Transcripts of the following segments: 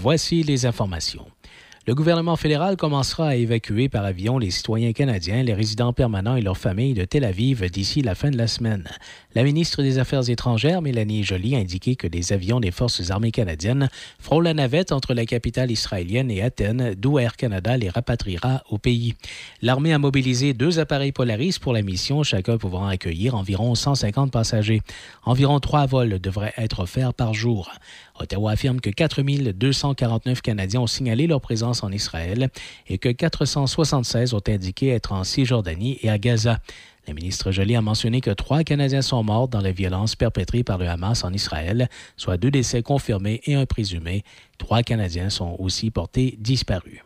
Voici les informations. Le gouvernement fédéral commencera à évacuer par avion les citoyens canadiens, les résidents permanents et leurs familles de Tel Aviv d'ici la fin de la semaine. La ministre des Affaires étrangères, Mélanie Joly, a indiqué que des avions des Forces armées canadiennes feront la navette entre la capitale israélienne et Athènes, d'où Air Canada les rapatriera au pays. L'armée a mobilisé deux appareils Polaris pour la mission, chacun pouvant accueillir environ 150 passagers. Environ trois vols devraient être offerts par jour. Ottawa affirme que 4 249 Canadiens ont signalé leur présence en Israël et que 476 ont indiqué être en Cisjordanie et à Gaza. La ministre Joly a mentionné que trois Canadiens sont morts dans les violences perpétrées par le Hamas en Israël, soit deux décès confirmés et un présumé. Trois Canadiens sont aussi portés disparus.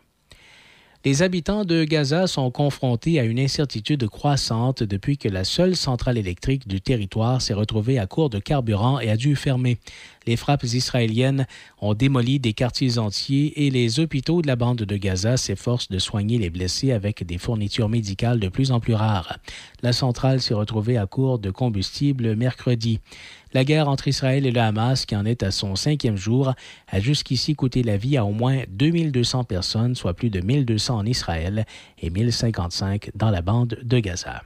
Les habitants de Gaza sont confrontés à une incertitude croissante depuis que la seule centrale électrique du territoire s'est retrouvée à court de carburant et a dû fermer. Les frappes israéliennes ont démoli des quartiers entiers et les hôpitaux de la bande de Gaza s'efforcent de soigner les blessés avec des fournitures médicales de plus en plus rares. La centrale s'est retrouvée à court de combustible mercredi. La guerre entre Israël et le Hamas, qui en est à son cinquième jour, a jusqu'ici coûté la vie à au moins 2200 personnes, soit plus de 1200 en Israël et 1055 dans la bande de Gaza.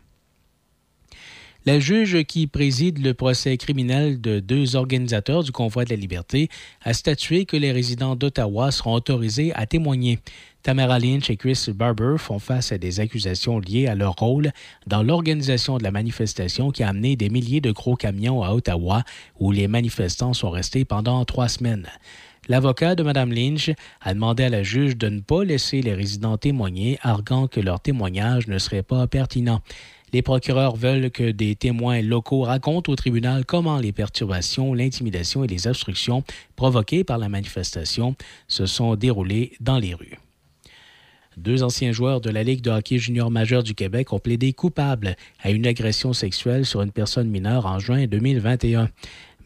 La juge qui préside le procès criminel de deux organisateurs du convoi de la liberté a statué que les résidents d'Ottawa seront autorisés à témoigner. Tamara Lynch et Chris Barber font face à des accusations liées à leur rôle dans l'organisation de la manifestation qui a amené des milliers de gros camions à Ottawa où les manifestants sont restés pendant trois semaines. L'avocat de Mme Lynch a demandé à la juge de ne pas laisser les résidents témoigner, arguant que leur témoignage ne serait pas pertinent. Les procureurs veulent que des témoins locaux racontent au tribunal comment les perturbations, l'intimidation et les obstructions provoquées par la manifestation se sont déroulées dans les rues. Deux anciens joueurs de la Ligue de hockey junior majeur du Québec ont plaidé coupables à une agression sexuelle sur une personne mineure en juin 2021.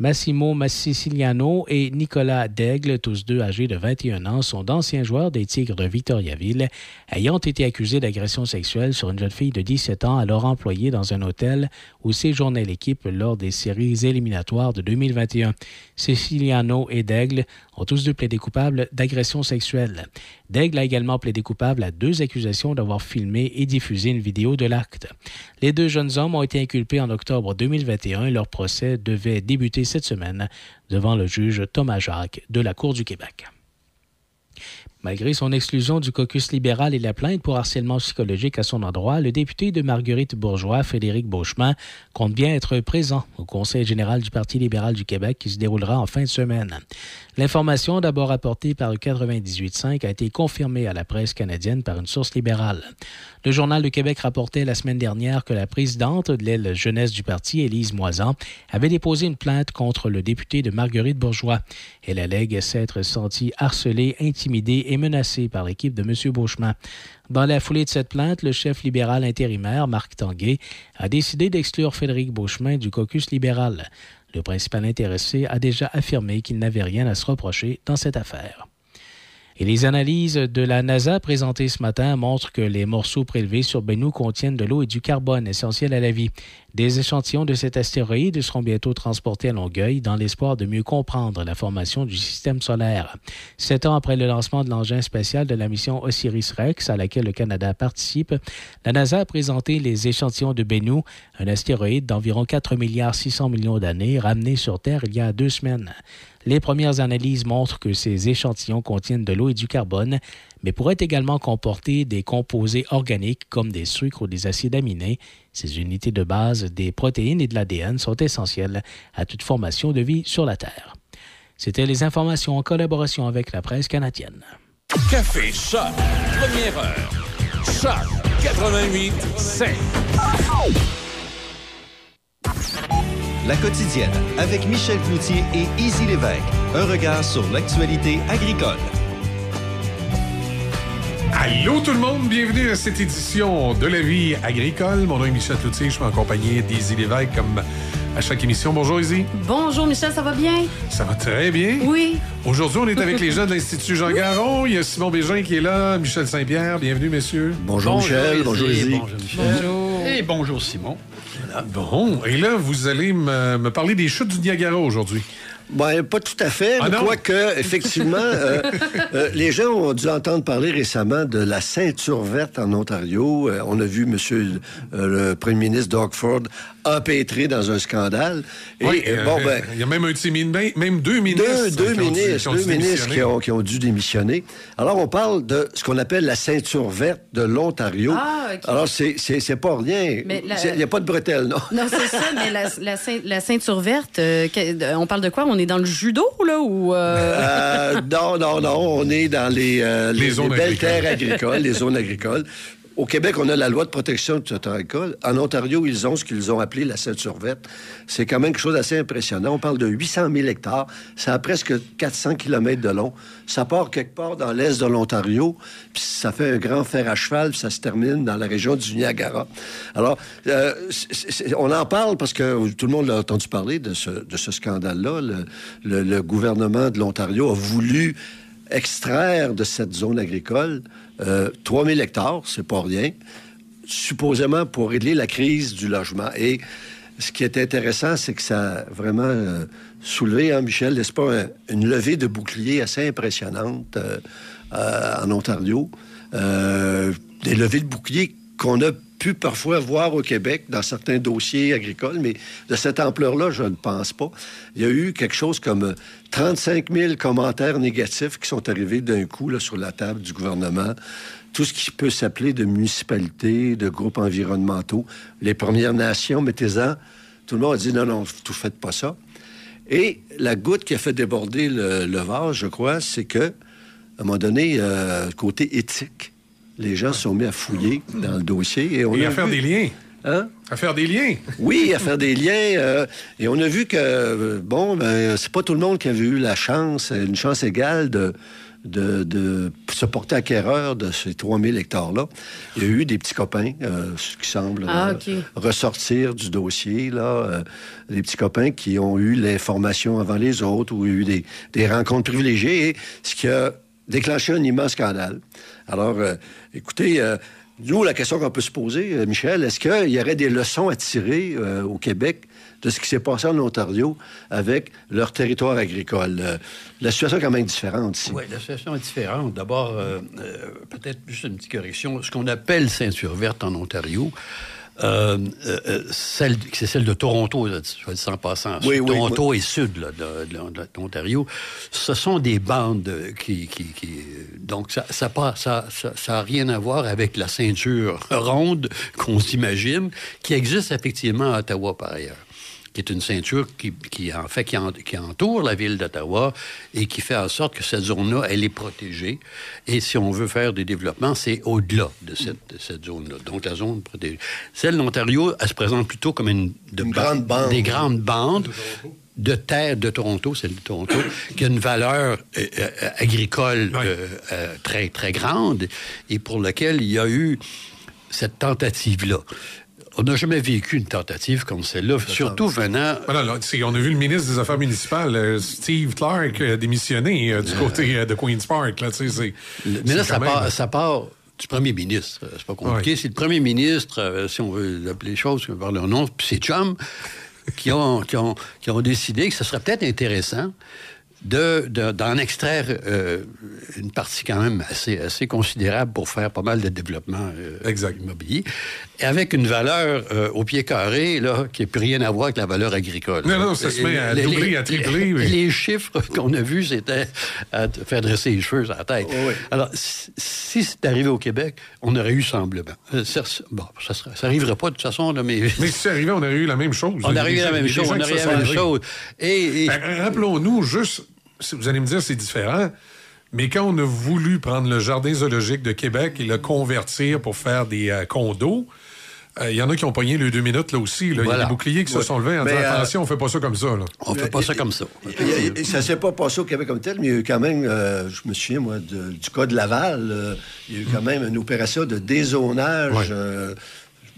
Massimo Massiciliano et Nicolas Daigle, tous deux âgés de 21 ans, sont d'anciens joueurs des Tigres de Victoriaville, ayant été accusés d'agression sexuelle sur une jeune fille de 17 ans alors employée dans un hôtel où séjournait l'équipe lors des séries éliminatoires de 2021. Siciliano et Daigle tous deux plaidé coupables d'agression sexuelle. Daigle a également plaidé coupable à deux accusations d'avoir filmé et diffusé une vidéo de l'acte. Les deux jeunes hommes ont été inculpés en octobre 2021 et leur procès devait débuter cette semaine devant le juge Thomas Jacques de la Cour du Québec. Malgré son exclusion du caucus libéral et la plainte pour harcèlement psychologique à son endroit, le député de Marguerite Bourgeois, Frédéric Beauchemin, compte bien être présent au Conseil général du Parti libéral du Québec qui se déroulera en fin de semaine. L'information, d'abord apportée par le 98.5, a été confirmée à la presse canadienne par une source libérale. Le Journal de Québec rapportait la semaine dernière que la présidente de l'aile jeunesse du parti, Élise Moisan, avait déposé une plainte contre le député de Marguerite Bourgeois. Elle allègue s'être sentie harcelée, intimidée et menacée par l'équipe de M. Beauchemin. Dans la foulée de cette plainte, le chef libéral intérimaire, Marc Tanguay, a décidé d'exclure Frédéric Beauchemin du caucus libéral. Le principal intéressé a déjà affirmé qu'il n'avait rien à se reprocher dans cette affaire. Et les analyses de la NASA présentées ce matin montrent que les morceaux prélevés sur Bennu contiennent de l'eau et du carbone essentiels à la vie. Des échantillons de cet astéroïde seront bientôt transportés à Longueuil dans l'espoir de mieux comprendre la formation du système solaire. Sept ans après le lancement de l'engin spatial de la mission Osiris-Rex, à laquelle le Canada participe, la NASA a présenté les échantillons de Bennu, un astéroïde d'environ 4 milliards 600 millions d'années ramené sur Terre il y a deux semaines. Les premières analyses montrent que ces échantillons contiennent de l'eau et du carbone, mais pourraient également comporter des composés organiques comme des sucres ou des acides aminés. Ces unités de base des protéines et de l'ADN sont essentielles à toute formation de vie sur la Terre. C'était les informations en collaboration avec la presse canadienne. Café Choc, première heure. Choc 88 5. La quotidienne avec Michel Cloutier et Easy Lévesque. Un regard sur l'actualité agricole. Allô tout le monde, bienvenue à cette édition de la vie agricole. Mon nom est Michel Cloutier, je suis accompagné d'Izzy Lévesque comme à chaque émission. Bonjour Izzy. Bonjour Michel, ça va bien? Ça va très bien. Oui. Aujourd'hui, on est avec les gens de l'Institut Jean Garon. Il y a Simon Bégin qui est là, Michel Saint-Pierre. Bienvenue, messieurs. Bonjour, Michel, bonjour Izzy. Bonjour Michel. Bonjour. Et bonjour Simon. Bon, et là, vous allez me, me parler des chutes du Niagara aujourd'hui. Ben, pas tout à fait. Ah? Quoique, effectivement, euh, euh, les gens ont dû entendre parler récemment de la ceinture verte en Ontario. Euh, on a vu Monsieur le Premier ministre Doug Ford empêtré dans un scandale. Et, Oui, bon, ben, il y a même un petit min- même deux ministres. deux, deux qui ont dû- ministres, qui ont deux ministres démissionner. qui ont, qui ont dû démissionner. Alors, on parle de ce qu'on appelle la ceinture verte de l'Ontario. Ah, OK. Alors, c'est pas rien. Il n'y a pas de bretelles, non? Non, c'est ça, mais la, la ceint- la ceinture verte, euh, on parle de quoi? On est dans le judo, là, ou... euh, Euh, non, non, non. On est dans les, euh, Les les, zones les belles terres agricoles, les zones agricoles. Au Québec, on a la loi de protection du agricole. En Ontario, ils ont ce qu'ils ont appelé la ceinture verte. C'est quand même quelque chose d'assez impressionnant. On parle de 800 000 hectares. Ça a presque 400 km de long. Ça part quelque part dans l'est de l'Ontario, puis ça fait un grand fer à cheval, ça se termine dans la région du Niagara. Alors, euh, on en parle parce que tout le monde l'a entendu parler de ce, scandale-là. Le, le- le gouvernement de l'Ontario a voulu extraire de cette zone agricole euh, 3000 hectares, c'est pas rien, supposément pour régler la crise du logement. Et ce qui est intéressant, c'est que ça a vraiment euh, soulevé, hein, Michel, n'est-ce pas, un- une levée de boucliers assez impressionnante euh, en Ontario. Des levées de boucliers qu'on a pu parfois voir au Québec dans certains dossiers agricoles, mais de cette ampleur-là, je ne pense pas. Il y a eu quelque chose comme euh, 35 000 commentaires négatifs qui sont arrivés d'un coup là, sur la table du gouvernement. Tout ce qui peut s'appeler de municipalités, de groupes environnementaux, les Premières Nations, mettez-en. Tout le monde a dit non, non, tout faites pas ça. Et la goutte qui a fait déborder le, le vase, je crois, c'est que, à un moment donné, euh, côté éthique, les gens se sont mis à fouiller dans le dossier. Et, on Et a à faire vu- des liens. Hein? À faire des liens. Oui, à faire des liens. euh, et on a vu que, euh, bon, ben, c'est pas tout le monde qui avait eu la chance, une chance égale de, de, de se porter acquéreur de ces 3000 hectares-là. Il y a eu des petits copains, euh, ce qui semble Ah, euh, ressortir du dossier, là. euh, des petits copains qui ont eu l'information avant les autres, ou eu des, des rencontres privilégiées, et ce qui a déclenché un immense scandale. Alors, euh, écoutez, euh, nous, la question qu'on peut se poser, euh, Michel, est-ce qu'il y aurait des leçons à tirer au Québec de ce qui s'est passé en Ontario avec leur territoire agricole? La situation est quand même différente ici. Oui, la situation est différente. D'abord, peut-être juste une petite correction. Ce qu'on appelle ceinture verte en Ontario, euh, euh, euh, celle, c'est celle de Toronto, là, soit dit en passant. Oui, oui, Toronto et sud là, de, de- de l'Ontario. Ce sont des bandes qui. qui, qui- donc, ça n'a ça, pas- ça, ça, ça a rien à voir avec la ceinture ronde qu'on s'imagine, qui existe effectivement à Ottawa par ailleurs qui est une ceinture qui, qui en fait qui, en- qui entoure la ville d'Ottawa et qui fait en sorte que cette zone-là, elle est protégée. Et si on veut faire des développements, c'est au-delà de cette, de cette zone-là. Donc la zone protégée. Celle de l'Ontario, elle se présente plutôt comme une, de- Une grande bande. Des grandes bandes. De terre de Toronto, celle de Toronto, qui a une valeur euh, euh, agricole euh, euh, très, très grande et pour laquelle il y a eu cette tentative-là. On n'a jamais vécu une tentative comme celle-là, surtout venant. Voilà, là, on a vu le ministre des Affaires municipales, euh, Steve Clark, euh, démissionner euh, du côté euh, de Queen's Park. Là, Mais là, ça même- part, ça part du premier ministre. C'est pas compliqué. Ouais. C'est le premier ministre, euh, si on veut appeler les choses par leur nom, puis c'est qui ont, qui, ont, qui ont décidé que ce serait peut-être intéressant de, de- d'en extraire euh, une partie quand même assez, assez considérable pour faire pas mal de développement euh, immobilier, et avec une valeur euh, au pied carré là, qui n'a plus rien à voir avec la valeur agricole. Non, non, ça se met à doubler, à tripler, mais- Les chiffres qu'on a vus, c'était à te faire dresser les cheveux sur la tête. oui. Alors, si, si c'est arrivé au Québec, on aurait eu semblement. Ça, bon, ça ne arrivera pas de toute façon, là, mais, Mais si c'est arrivé, on aurait eu la même chose. on aurait eu la même chose. gens On qui aurait se eu la sont même arrivés. chose. Et, et- Ben, Rappelons-nous, juste, vous allez me dire c'est différent, mais quand on a voulu prendre le jardin zoologique de Québec et le convertir pour faire des euh, condos, euh, il y en a qui ont pogné les deux minutes là aussi. là. Il y a des boucliers qui se sont levés en Mais, disant euh, attention, on fait pas ça comme ça. Là. on fait pas ça comme ça. A- il y a- ça s'est pas passé au Québec comme tel, mais il y a eu quand même, euh, je me souviens, moi, de- du cas de Laval, euh, il y a eu quand même une opération de dézonage Ouais.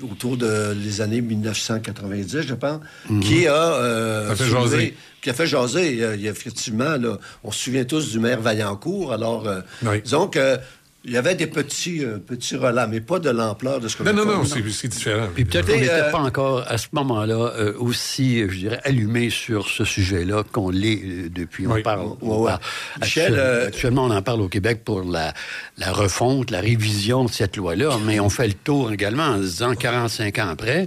Euh, autour de les années 1990, je pense, qui a... euh, Ça fait soulevé- jaser. Qui a fait jaser. Il y a effectivement, là, on se souvient tous du maire Vaillancourt, alors, euh, Oui. disons que il y avait des petits, euh, petits relents, mais pas de l'ampleur de ce que Non, non, nous non, c'est c'est différent. Puis peut-être qu'on n'était euh, pas encore à ce moment-là euh, aussi, je dirais, allumé sur ce sujet-là qu'on l'est euh, depuis. On Oui. parle. Ouais, on ouais. parle- Michel, actuellement, euh, actuellement, on en parle au Québec pour la, la refonte, la révision de cette loi-là, mais on fait le tour également en se disant 45 ans après.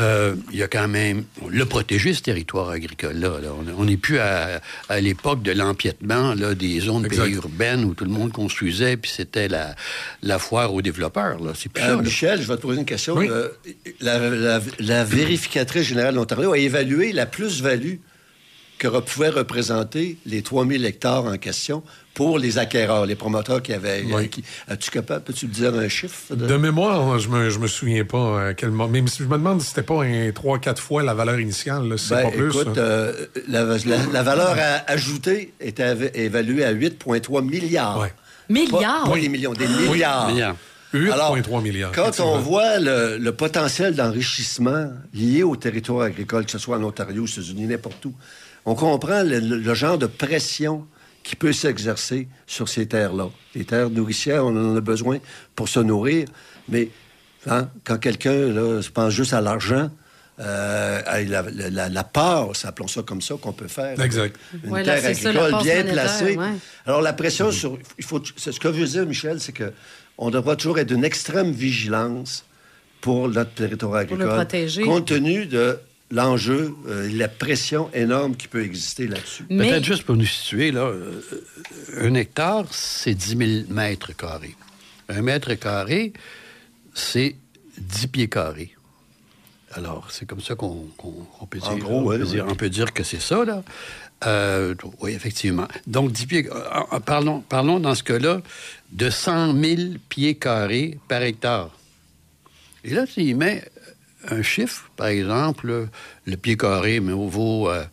Euh, il y a quand même le protéger ce territoire agricole-là. là. On- On n'est plus à, à l'époque de l'empiètement là, des zones périurbaines où tout le monde construisait, puis c'était la, la foire aux développeurs. Là. C'est plus Euh, ça. là. Michel, je vais te poser une question. Oui. Euh, la, la- la vérificatrice générale de l'Ontario a évalué la plus-value que pouvaient représenter les 3000 hectares en question pour les acquéreurs, les promoteurs qui avaient... Oui. qui- As-tu capable, peux-tu me dire un chiffre? de- De mémoire, je me, je me souviens pas à quel moment. Si je me demande si c'était pas un 3-4 fois la valeur initiale, là, si c'est Ben, pas plus. écoute, euh, la, la- la valeur à- ajoutée était évaluée à 8,3 milliards. Ouais. Milliards? Pas, pas des millions, des milliards. milliards. 8,3 milliards. Quand on voit le, le potentiel d'enrichissement lié au territoire agricole, que ce soit en Ontario, aux États-Unis, n'importe où, on comprend le, genre de pression qui peut s'exercer sur ces terres-là. Les terres nourricières, on en a besoin pour se nourrir, mais hein, quand quelqu'un se pense juste à l'argent, euh, à la, la- la- la part, appelons ça comme ça, qu'on peut faire. Exact. Une Ouais, terre agricole bien placée. ouais. Alors, la pression sur. Il faut, c'est ce que je veux dire, Michel, c'est que on devra toujours être d'une extrême vigilance pour notre territoire Pour agricole. le protéger. Compte tenu de l'enjeu, euh, la pression énorme qui peut exister là-dessus. Mais Peut-être juste pour nous situer, là, euh, un hectare, c'est 10 000 mètres carrés. Un mètre carré, c'est 10 pieds carrés. Alors, c'est comme ça qu'on peut, En dire, gros, on, ouais, peut ouais. dire, on peut dire que c'est ça, là. Euh, oui, effectivement. Donc, 10 pieds... parlons, parlons dans ce cas-là de 100 000 pieds carrés par hectare. Et là, tu y mets un chiffre, par exemple, le pied carré mais vaut euh,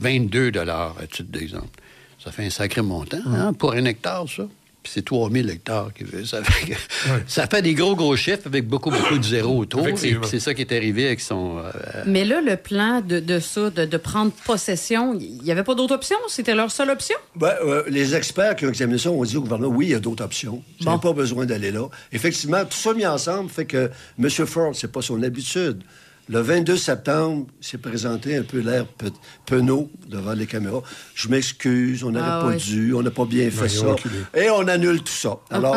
22 à titre d'exemple. Ça fait un sacré montant hein, pour un hectare, ça. Puis c'est 3000 hectares. qui fait- Ça fait, que- ça fait des gros, gros chiffres avec beaucoup, beaucoup de zéros autour. C'est ça qui est arrivé avec son... euh, Mais là, le plan de, de ça, de, de prendre possession, il n'y avait pas d'autre option? C'était leur seule option? Ben, euh, les experts qui ont examiné ça ont dit au gouvernement, oui, il y a d'autres options. Bon. n'avez pas besoin d'aller là. Effectivement, tout ça mis ensemble fait que M. Ford, c'est pas son habitude. Le 22 septembre, il s'est présenté un peu l'air pe- penaud devant les caméras. Je m'excuse, on n'aurait Ah pas dû, on n'a pas bien fait ça. Et on annule tout ça. Alors,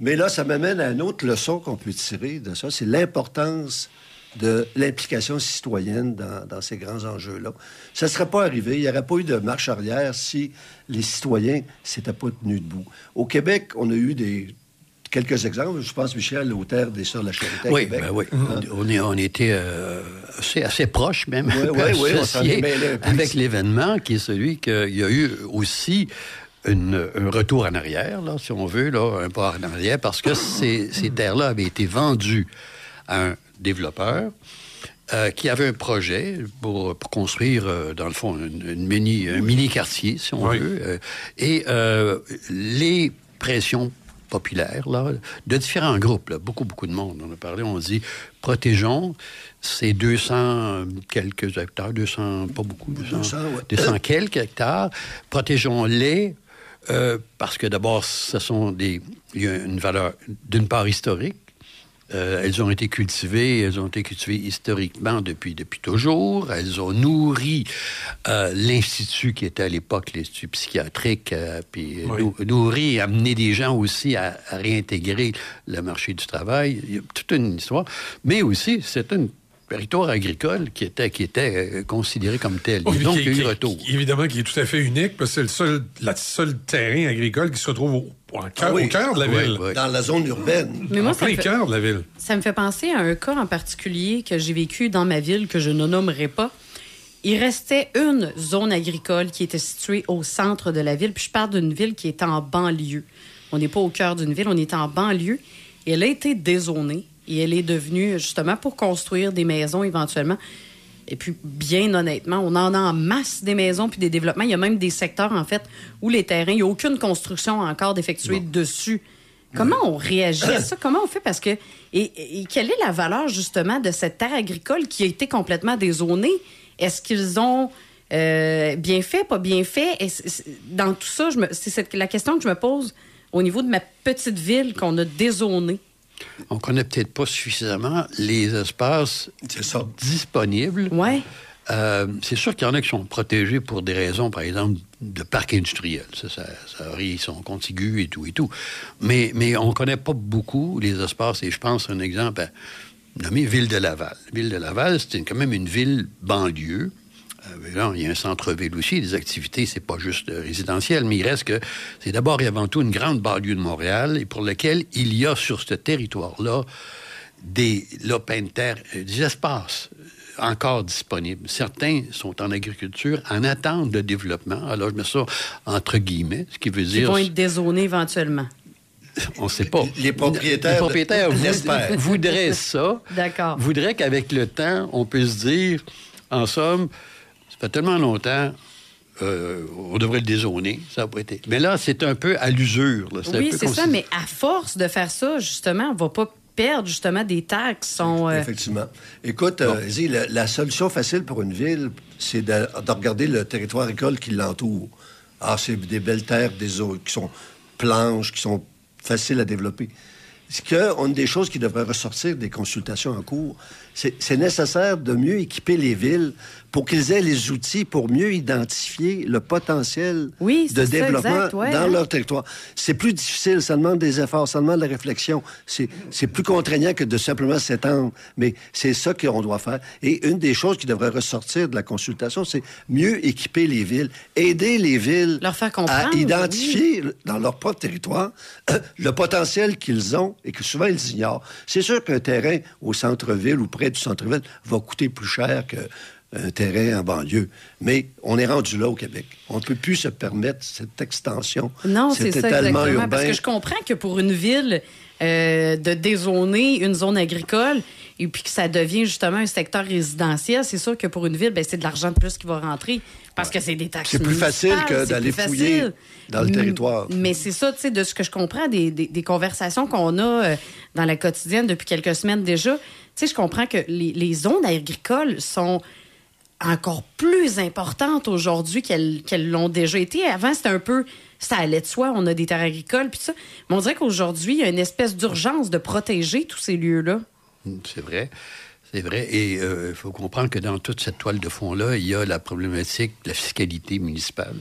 mais là, ça m'amène à une autre leçon qu'on peut tirer de ça, c'est l'importance de l'implication citoyenne dans, dans ces grands enjeux-là. Ça ne serait pas arrivé, il n'y aurait pas eu de marche arrière si les citoyens ne s'étaient pas tenus debout. Au Québec, on a eu des quelques exemples. Je pense, Michel, aux terres des Sœurs de la Charité oui, Québec. ben oui. Hein? On, est, on était euh, assez, assez proches même, on peu avec l'événement qui est celui qu'il y a eu aussi une- un retour en arrière, là, si on veut, là, un pas en arrière, parce que ces, ces terres-là avaient été vendues à un développeur euh, qui avait un projet pour, pour construire, euh, dans le fond, une, une mini, un mini-quartier, si on Oui. veut. euh, et les pressions populaires, là, de différents groupes, là, beaucoup, beaucoup de monde. On a parlé, on dit, protégeons ces 200 quelques hectares, 200, pas beaucoup, 200, 200, ouais. 200 quelques hectares, protégeons-les euh, parce que d'abord, ce sont des, il y a une valeur d'une part historique. Euh, elles ont été cultivées, elles ont été cultivées historiquement depuis, depuis toujours. Elles ont nourri euh, l'Institut qui était à l'époque l'Institut psychiatrique, euh, puis Oui. nourri, amené des gens aussi à, à réintégrer le marché du travail. Il y a toute une histoire. Mais aussi, c'est un territoire agricole qui était, qui était euh, considéré comme tel. Et donc, qui- il y a eu qui- retour. qui- évidemment, qui est tout à fait unique, parce que c'est le seul, la seul terrain agricole qui se retrouve au, cœur, Ah oui. au cœur de la Oui, ville. oui. Dans la zone urbaine. Mais moi, en ça plein me, fait, cœur de la ville. ça me fait penser à un cas en particulier que j'ai vécu dans ma ville, que je ne nommerai pas. Il restait une zone agricole qui était située au centre de la ville. Puis je parle d'une ville qui est en banlieue. On n'est pas au cœur d'une ville, on est en banlieue. Et elle a été dézonée et elle est devenue justement pour construire des maisons éventuellement. Et puis, bien honnêtement, on en a en masse des maisons puis des développements. Il y a même des secteurs, en fait, où les terrains, il n'y a aucune construction encore d'effectuer dessus. Comment on réagit à ça? Comment on fait? Parce que. Et, et quelle est la valeur, justement, de cette terre agricole qui a été complètement dézonée? Est-ce qu'ils ont euh, bien fait, pas bien fait? Et dans tout ça, c'est la question que je me pose au niveau de ma petite ville qu'on a dézonée. On connaît peut-être pas suffisamment les espaces ça. disponibles. Ouais. Euh, c'est sûr qu'il y en a qui sont protégés pour des raisons, par exemple, de parc industriel. Ça, ça, ça, ils sont contigus et tout et tout. Mais, mais on ne connaît pas beaucoup les espaces. Et je pense un exemple à nommer Ville de Laval. Ville de Laval, c'est quand même une ville banlieue. Euh, là, il y a un centre-ville aussi, des activités, c'est pas juste euh, résidentiel, mais il reste que c'est d'abord et avant tout une grande banlieue de Montréal et pour lequel il y a sur ce territoire-là des l'open terre, euh, des espaces euh, encore disponibles. Certains sont en agriculture en attente de développement. Alors, je mets ça entre guillemets, ce qui veut dire... vont être dézonés éventuellement. On ne sait pas. Les propriétaires Les propriétaires de- voudraient ça. D'accord. Voudraient qu'avec le temps, on puisse dire, en somme, fait tellement longtemps, euh, on devrait le dézoner. Ça n'a pas été. Mais là, c'est un peu à l'usure. là. un Oui, c'est ça, si- mais à force de faire ça, justement, on va pas perdre justement des terres qui sont. euh, Effectivement. Écoute, euh, Zé, la, la solution facile pour une ville, c'est de, de regarder le territoire agricole qui l'entoure. Ah, c'est des belles terres, des eaux qui sont planches, qui sont faciles à développer. Ce que, une des choses qui devrait ressortir des consultations en cours, c'est nécessaire de mieux équiper les villes pour qu'ils aient les outils pour mieux identifier le potentiel Oui, de ça, développement exact, ouais, dans hein. leur territoire. C'est plus difficile, ça demande des efforts, ça demande de la réflexion. C'est plus contraignant que de simplement s'étendre, mais c'est ça qu'on doit faire. Et une des choses qui devrait ressortir de la consultation, c'est mieux équiper les villes, aider les villes Leur faire à identifier dans leur propre territoire le potentiel qu'ils ont et que souvent ils ignorent. C'est sûr qu'un terrain au centre-ville ou près du centre-ville va coûter plus cher qu'un terrain en banlieue. Mais on est rendu là au Québec. On ne peut plus se permettre cette extension. Non, c'est ça urbain. Parce que je comprends que pour une ville, euh, de dézoner une zone agricole et puis que ça devient justement un secteur résidentiel, c'est sûr que pour une ville, ben, c'est de l'argent de plus qui va rentrer parce que c'est des taxes. C'est plus facile que d'aller fouiller facile. dans le Mm, territoire. Mais c'est ça, tu sais, de ce que je comprends des, des- des conversations qu'on a euh, dans la quotidienne depuis quelques semaines déjà. Sais, je comprends que les, les zones agricoles sont encore plus importantes aujourd'hui qu'elles l'ont déjà été. Avant, c'était un peu. Ça allait de soi, on a des terres agricoles, puis ça. Mais on dirait qu'aujourd'hui, il y a une espèce d'urgence de protéger tous ces lieux-là. Mm, C'est vrai. C'est vrai. Et euh, il faut comprendre que dans toute cette toile de fond-là, il y a la problématique de la fiscalité municipale.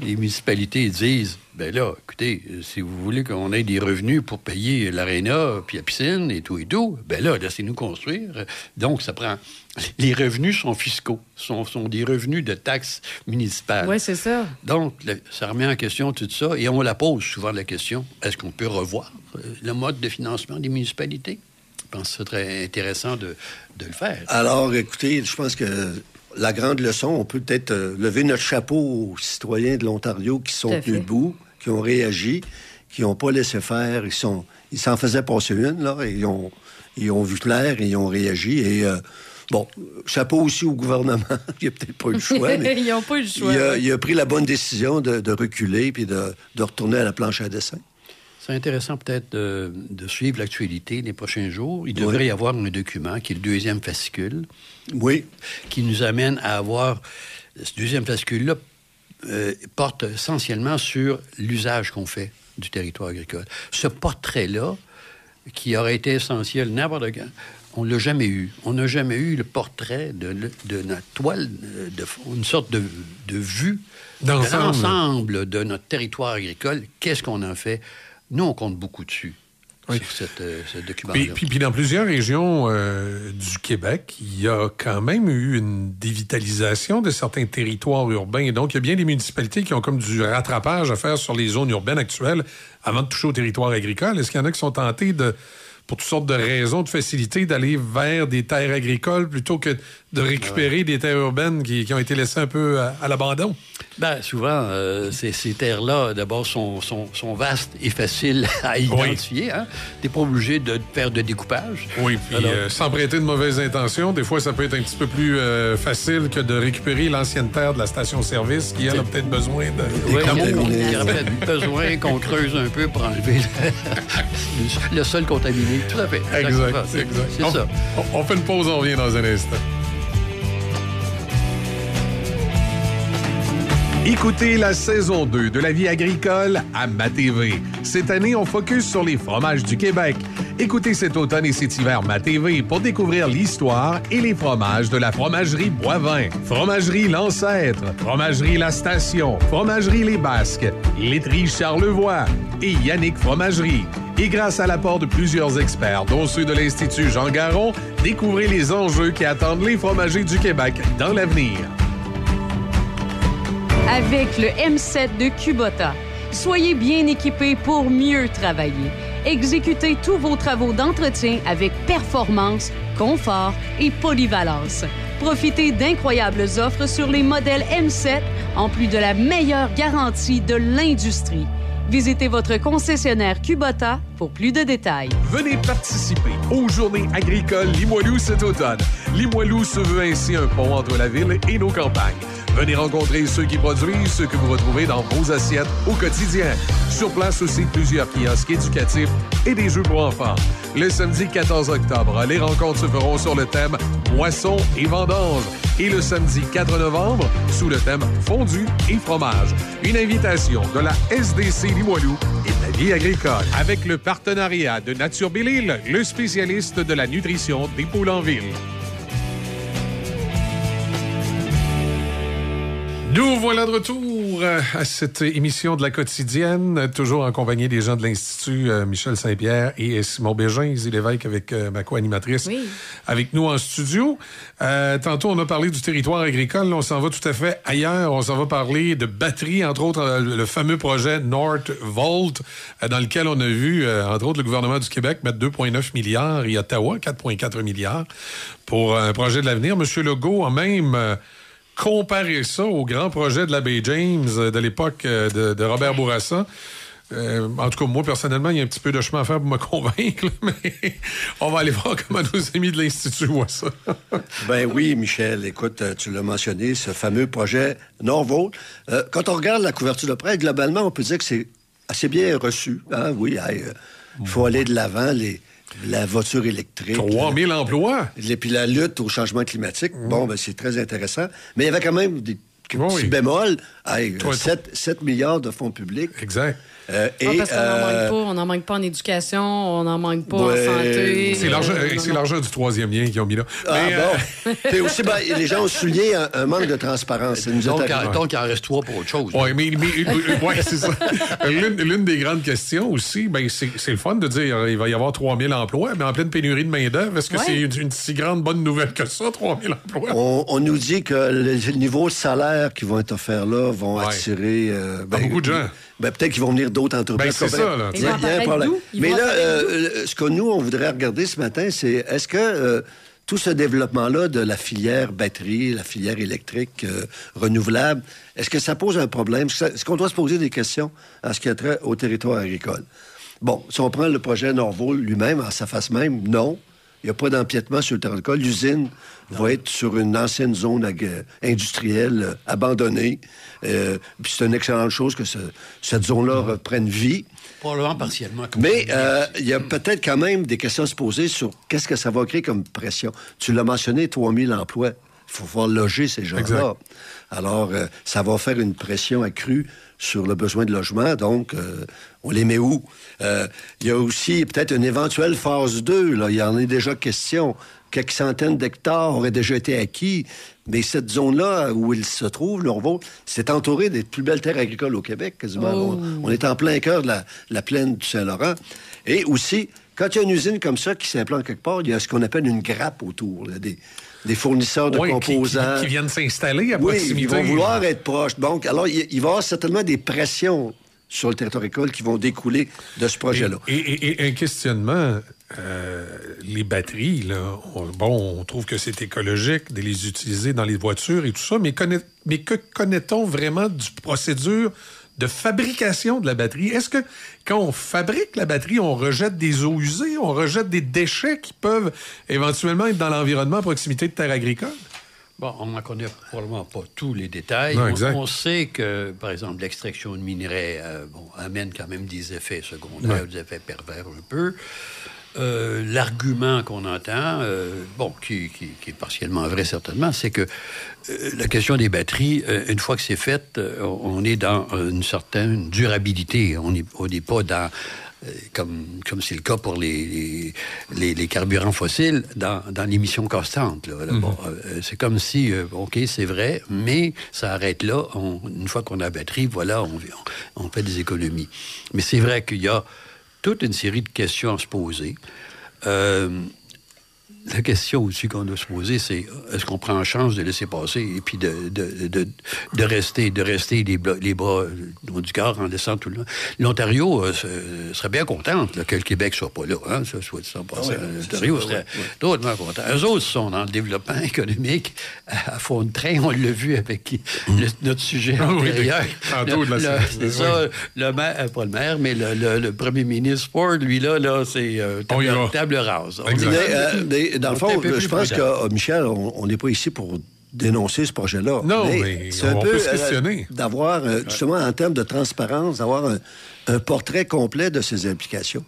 Les municipalités disent, ben là, écoutez, euh, si vous voulez qu'on ait des revenus pour payer l'aréna, puis la piscine et tout et tout, ben là, laissez-nous construire. Donc, ça prend... Les revenus sont fiscaux, sont, sont des revenus de taxes municipales. Oui, c'est ça. Donc, le- ça remet en question tout ça. Et on la pose souvent la question est-ce qu'on peut revoir euh, le mode de financement des municipalités? Je pense que ce serait intéressant de, de le faire. Alors, écoutez, je pense que la grande leçon, on peut peut-être euh, lever notre chapeau aux citoyens de l'Ontario qui sont debout, qui ont réagi, qui n'ont pas laissé faire. Ils sont, ils s'en faisaient passer une, là, et ils ont, ils ont vu clair et ils ont réagi. Et euh, bon, chapeau aussi au gouvernement. il n'a peut-être pas eu le choix, mais Ils n'ont pas eu le choix. il, a, ouais. il a pris la bonne décision de, de reculer puis de, de retourner à la planche à dessin. C'est intéressant peut-être de, de suivre l'actualité les prochains jours. Il devrait y avoir un document qui est le deuxième fascicule. Oui. Qui nous amène à avoir. Ce deuxième fascicule-là euh, porte essentiellement sur l'usage qu'on fait du territoire agricole. Ce portrait-là, qui aurait été essentiel n'importe quand, on ne l'a jamais eu. On n'a jamais eu le portrait de, de notre toile, de, une sorte de, de vue de l'ensemble de notre territoire agricole. Qu'est-ce qu'on en fait? Nous, on compte beaucoup dessus. Sur cette, euh, ce document-là. Puis, puis, dans plusieurs régions euh, du Québec, il y a quand même eu une dévitalisation de certains territoires urbains. Et donc, il y a bien des municipalités qui ont comme du rattrapage à faire sur les zones urbaines actuelles avant de toucher au territoire agricole. Est-ce qu'il y en a qui sont tentés de pour toutes sortes de raisons, de facilité, d'aller vers des terres agricoles plutôt que de récupérer des terres urbaines qui, ont été laissées un peu à, l'abandon? Bien, souvent, euh, ces, terres-là, d'abord, sont, sont, vastes et faciles à identifier. Hein? Tu n'es pas obligé de faire de découpage. Oui, puis euh, sans prêter de mauvaises intentions, des fois, ça peut être un petit peu plus euh, facile que de récupérer l'ancienne terre de la station-service qui, elle, a peut-être besoin de... Oui, il y aurait peut-être besoin qu'on creuse un peu pour enlever le, sol contaminé. Tout à fait. Exact, C'est ça. On, on fait une pause, on revient dans un instant. Écoutez la saison 2 de la vie agricole à MaTV. Cette année, on focus sur les fromages du Québec. Écoutez cet automne et cet hiver MaTV pour découvrir l'histoire et les fromages de la fromagerie Boivin, fromagerie L'Ancêtre, fromagerie La Station, fromagerie Les Basques, laiterie Charlevoix et Yannick Fromagerie. Et grâce à l'apport de plusieurs experts, dont ceux de l'Institut Jean Garon, découvrez les enjeux qui attendent les fromagers du Québec dans l'avenir avec le M7 de Kubota. Soyez bien équipés pour mieux travailler. Exécutez tous vos travaux d'entretien avec performance, confort et polyvalence. Profitez d'incroyables offres sur les modèles M7 en plus de la meilleure garantie de l'industrie. Visitez votre concessionnaire Kubota pour plus de détails. Venez participer aux Journées agricoles Limoilou cet automne. Limoilou se veut ainsi un pont entre la ville et nos campagnes. Venez rencontrer ceux qui produisent ce que vous retrouvez dans vos assiettes au quotidien. Sur place aussi, plusieurs kiosques éducatifs et des jeux pour enfants. Le samedi 14 octobre, les rencontres se feront sur le thème Moisson et vendange. Et le samedi 4 novembre, sous le thème Fondu et fromage. Une invitation de la SDC Limoilou et de la vie agricole. Avec le partenariat de Nature Bellil, le spécialiste de la nutrition des poules en ville. Nous voilà de retour euh, à cette émission de la quotidienne, toujours en compagnie des gens de l'Institut euh, Michel Saint-Pierre et Simon Bégin, Lévesque avec euh, ma co-animatrice avec nous en studio. tantôt, on a parlé du territoire agricole. on s'en va tout à fait ailleurs. On s'en va parler de batteries, entre autres le fameux projet North Volt, dans lequel on a vu, entre autres, le gouvernement du Québec mettre 2,9 milliards et Ottawa 4,4 milliards pour un projet de l'avenir. Monsieur Legault a même comparer ça au grand projet de l'abbé James euh, de l'époque euh, de, Robert Bourassa. Euh, en tout cas, moi, personnellement, il y a un petit peu de chemin à faire pour me convaincre, mais on va aller voir comment nos amis de l'Institut voient ça. ben oui, Michel, écoute, tu l'as mentionné, ce fameux projet Norvo. quand on regarde la couverture de presse, globalement, on peut dire que c'est assez bien reçu. Hein? Oui, il faut aller de l'avant. Les, la voiture électrique. 3 000 emplois. Et puis la lutte au changement climatique. Mm. Bon, ben, c'est très intéressant. Mais il y avait quand même des petits bémols. 7, milliards de fonds publics. Exact. Euh, ah, parce qu'on n'en manque euh, pas. On n'en manque pas en éducation, on n'en manque pas en santé. C'est l'argent du troisième lien qu'ils ont mis là. Ah, bon. Euh, aussi, ben, les gens ont souligné un, manque de transparence. Nous donc, donc, il en reste trois pour autre chose. Oui, mais, ouais, c'est ça. L'une des grandes questions aussi, ben, c'est le fun de dire qu'il va y avoir 3000 emplois, mais en pleine pénurie de main-d'œuvre, est-ce que c'est une, si grande bonne nouvelle que ça, 3000 emplois? On, nous dit que les niveaux de salaire qui vont être offerts là vont attirer. Ben, beaucoup de gens. Ben, peut-être qu'ils vont venir d'autres entreprises. Ben, c'est ça, là. Il y a, un problème. Mais là, euh, ce que nous, on voudrait regarder ce matin, c'est est-ce que euh, tout ce développement-là de la filière batterie, la filière électrique euh, renouvelable, est-ce que ça pose un problème? Est-ce qu'on doit se poser des questions en ce qui a trait au territoire agricole? Bon, si on prend le projet Norval lui-même, en sa face même, non. Il n'y a pas d'empiètement sur le d'école. L'usine va être sur une ancienne zone industrielle euh, abandonnée. Euh, puis c'est une excellente chose que ce- cette zone-là reprenne vie. Probablement partiellement. comme Mais euh, il y a peut-être quand même des questions à se poser sur qu'est-ce que ça va créer comme pression. Tu l'as mentionné, 3000 emplois. Il faut pouvoir loger ces gens-là. Alors, euh, ça va faire une pression accrue sur le besoin de logement. Donc, euh, on les met où? Euh, il y a aussi peut-être une éventuelle phase 2. Là. Il y en est déjà question. Quelques centaines d'hectares auraient déjà été acquis. Mais cette zone-là où il se trouve, c'est entouré des plus belles terres agricoles au Québec, quasiment. Oh. On, on est en plein cœur de la, la plaine du Saint-Laurent. Et aussi, quand il y a une usine comme ça qui s'implante quelque part, il y a ce qu'on appelle une grappe autour, là, des, des fournisseurs de Oui, qui- qui- composants. Qui, viennent s'installer à Oui, proximité. ils vont vouloir être proches. Donc, alors, il, il va y avoir certainement des pressions sur le territoire école qui vont découler de ce projet-là. Et, et- et un questionnement, euh, les batteries, là, on, bon, on trouve que c'est écologique de les utiliser dans les voitures et tout ça, mais, que connaît-on vraiment du procédure de fabrication de la batterie? Est-ce que quand on fabrique la batterie, on rejette des eaux usées, on rejette des déchets qui peuvent éventuellement être dans l'environnement à proximité de terres agricoles? Bon, on n'en connaît probablement pas tous les détails. Non, on, sait que, par exemple, l'extraction de minerais euh, bon, amène quand même des effets secondaires, Ouais. des effets pervers un peu. Euh, L'argument qu'on entend, euh, bon, qui, qui- qui est partiellement vrai certainement, c'est que euh, la question des batteries, une fois que c'est fait, on est dans une certaine durabilité. On n'est on pas dans comme comme c'est le cas pour les, les, les- les carburants fossiles, dans, dans l'émission constante. là. Là, bon, euh, c'est comme si, euh, OK, c'est vrai, mais ça arrête là. On- une fois qu'on a la batterie, voilà, on, on, on fait des économies. Mais c'est vrai qu'il y a toute une série de questions à se poser. Euh, la question aussi qu'on doit se poser, c'est est-ce qu'on prend en chance de laisser passer et puis de, de, de, de rester, de rester les, bras- les bras euh, au du corps en laissant tout le monde? L'Ontario euh, se- serait bien contente là, que le Québec soit pas là. Hein, ça, soit passant. L'Ontario serait drôlement content. Eux autres sont dans le développement économique à, à fond de train. On l'a vu avec le- notre sujet Ah oui, antérieur. tantôt de la- Le- le- c'est oui. ça, le maire, euh, pas le maire, mais le, le- le premier ministre Ford, lui, là, là c'est euh, table, rase. On Dans le fond, je pense que, prudent. euh, Michel, on n'est pas ici pour dénoncer ce projet-là. Non, mais c'est un on peu euh, questionner. d'avoir, euh, justement, en termes de transparence, d'avoir un, un portrait complet de ses implications.